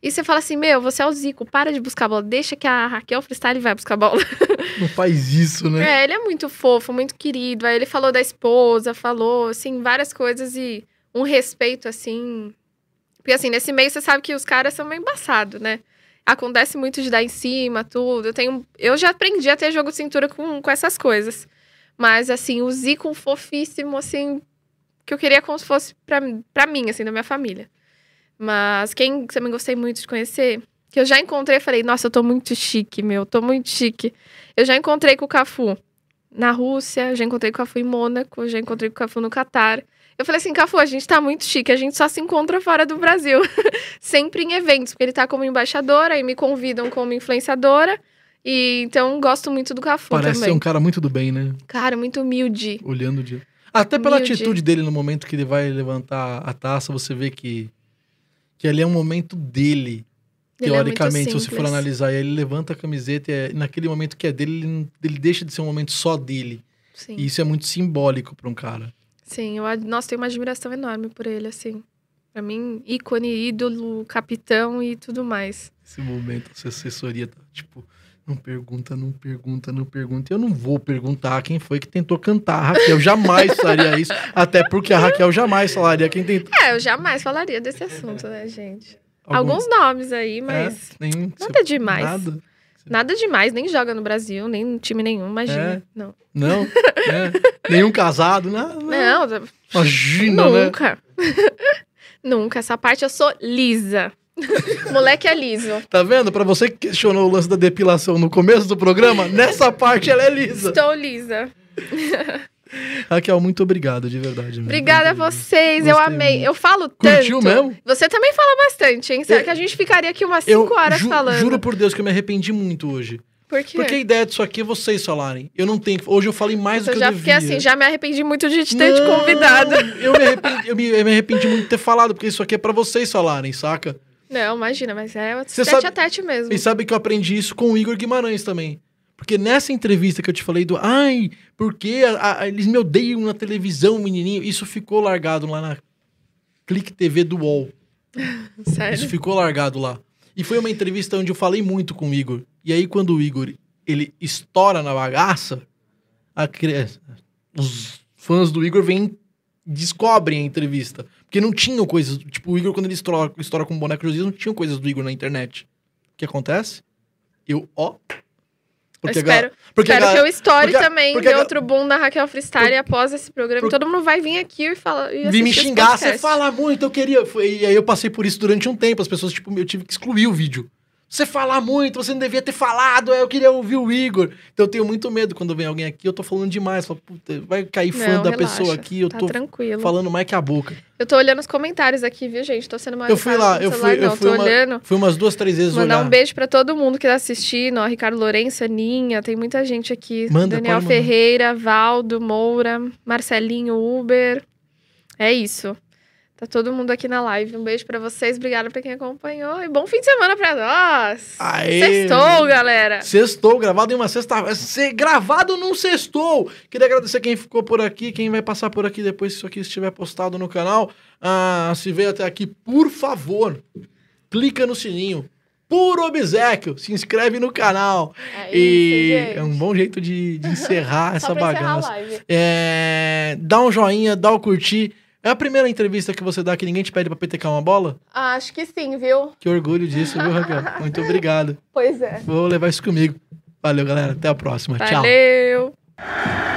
E você fala assim, meu, você é o Zico, para de buscar a bola, deixa que a Raquel Freestyle vai buscar a bola. Não faz isso, né? É, ele é muito fofo, muito querido. Aí ele falou da esposa, falou, assim, várias coisas e um respeito, assim. Porque, assim, nesse meio você sabe que os caras são meio embaçados, né? Acontece muito de dar em cima, tudo. Eu, tenho, eu já aprendi a ter jogo de cintura com, com essas coisas. Mas, assim, o Zico fofíssimo, assim, que eu queria como se fosse pra, pra mim, assim, da minha família. Mas quem também gostei muito de conhecer, que eu já encontrei, falei, nossa, eu tô muito chique, meu, tô muito chique. Eu já encontrei com o Cafu na Rússia, já encontrei com o Cafu em Mônaco, já encontrei com o Cafu no Catar. Eu falei assim, Cafu, a gente tá muito chique, a gente só se encontra fora do Brasil. Sempre em eventos, porque ele tá como embaixadora e me convidam como influenciadora. E então gosto muito do Cafu Parece também. ser um cara muito do bem, né? Cara, muito humilde. Olhando de até pela Humilde. atitude dele no momento que ele vai levantar a taça, você vê que, que ali é um momento dele. Ele é teoricamente, é se você for analisar, ele levanta a camiseta e é, naquele momento que é dele, ele, ele deixa de ser um momento só dele. Sim. E isso é muito simbólico para um cara. Sim, eu nossa, tenho uma admiração enorme por ele, assim. Pra mim, ícone, ídolo, capitão e tudo mais. Esse momento, essa assessoria tá, tipo, não pergunta, não pergunta, não pergunta. Eu não vou perguntar quem foi que tentou cantar. A Raquel jamais faria isso. Até porque a Raquel jamais falaria quem tentou. É, eu jamais falaria desse assunto, né, gente? Alguns, Alguns nomes aí, mas. É, nenhum, nada demais. Nada. Nada demais, nem joga no Brasil, nem time nenhum, imagina. É. Não. Não? É. Nenhum casado, não. Não, não. imagina, Nunca. né? Nunca. Essa parte eu sou lisa. Moleque é liso. Tá vendo? Pra você que questionou o lance da depilação no começo do programa, nessa parte ela é lisa. Estou lisa. Raquel, muito obrigado, de verdade. Obrigada a vocês, Gostei eu amei. Muito. Eu falo tanto. Curtiu mesmo? Você também fala bastante, hein? Será eu, que a gente ficaria aqui umas 5 horas ju falando? Juro por Deus que eu me arrependi muito hoje. Por quê? Porque a ideia disso aqui é vocês falarem. Eu não tenho. Hoje eu falei mais Nossa, do que eu, já fiquei assim, já me arrependi muito de te ter não, te convidado. Eu me, arrependi, eu, me, eu me arrependi muito de ter falado, porque isso aqui é para vocês falarem, saca? Não, imagina, mas é Você tete sabe, a tete mesmo. E sabe que eu aprendi isso com o Igor Guimarães também. Porque nessa entrevista que eu te falei do ai, porque a, a, eles me odeiam na televisão, menininho, isso ficou largado lá na Clique TV do UOL. Sério? Isso ficou largado lá. E foi uma entrevista onde eu falei muito com o Igor. E aí, quando o Igor ele estoura na bagaça, a, os fãs do Igor vêm descobrem a entrevista. Porque não tinham coisas. Tipo, o Igor, quando ele estoura, estoura com o boneco de não tinham coisas do Igor na internet. O que acontece? Eu, ó. Porque eu espero, porque espero que eu estoure também porque, outro boom da Raquel Freestyle após esse programa. Todo mundo vai vir aqui e falar. Vir me xingar, você fala muito, eu queria. E aí eu passei por isso durante um tempo. As pessoas, tipo, eu tive que excluir o vídeo. Você fala muito, você não devia ter falado, eu queria ouvir o Igor. Então eu tenho muito medo quando vem alguém aqui, eu tô falando demais. Falo, puta, vai cair fã não, da relaxa, pessoa aqui, eu tá tô tranquilo. falando mais que a boca. Eu tô olhando os comentários aqui, viu, gente? Tô sendo mais Eu fui lá, eu fui, eu fui, uma, olhando. fui umas duas, três vezes Mandar olhar. um beijo para todo mundo que tá assistindo, ó, Ricardo Lourenço, Aninha, tem muita gente aqui. Manda, Daniel Ferreira, Valdo, Moura, Marcelinho, Uber. É isso. Tá todo mundo aqui na live. Um beijo para vocês. Obrigada pra quem acompanhou. E bom fim de semana pra nós. Aê! Sextou, galera. Sextou, gravado em uma sexta. Gravado num sextou. Queria agradecer quem ficou por aqui, quem vai passar por aqui depois que isso aqui estiver postado no canal. Ah, se veio até aqui, por favor, clica no sininho. Por obsequio, se inscreve no canal. É e é um bom jeito de, de encerrar essa bagaça. É, dá um joinha, dá o um curtir. É a primeira entrevista que você dá que ninguém te pede pra petecar uma bola? Acho que sim, viu? Que orgulho disso, viu, Raquel? Muito obrigado. Pois é. Vou levar isso comigo. Valeu, galera. Até a próxima. Valeu. Tchau.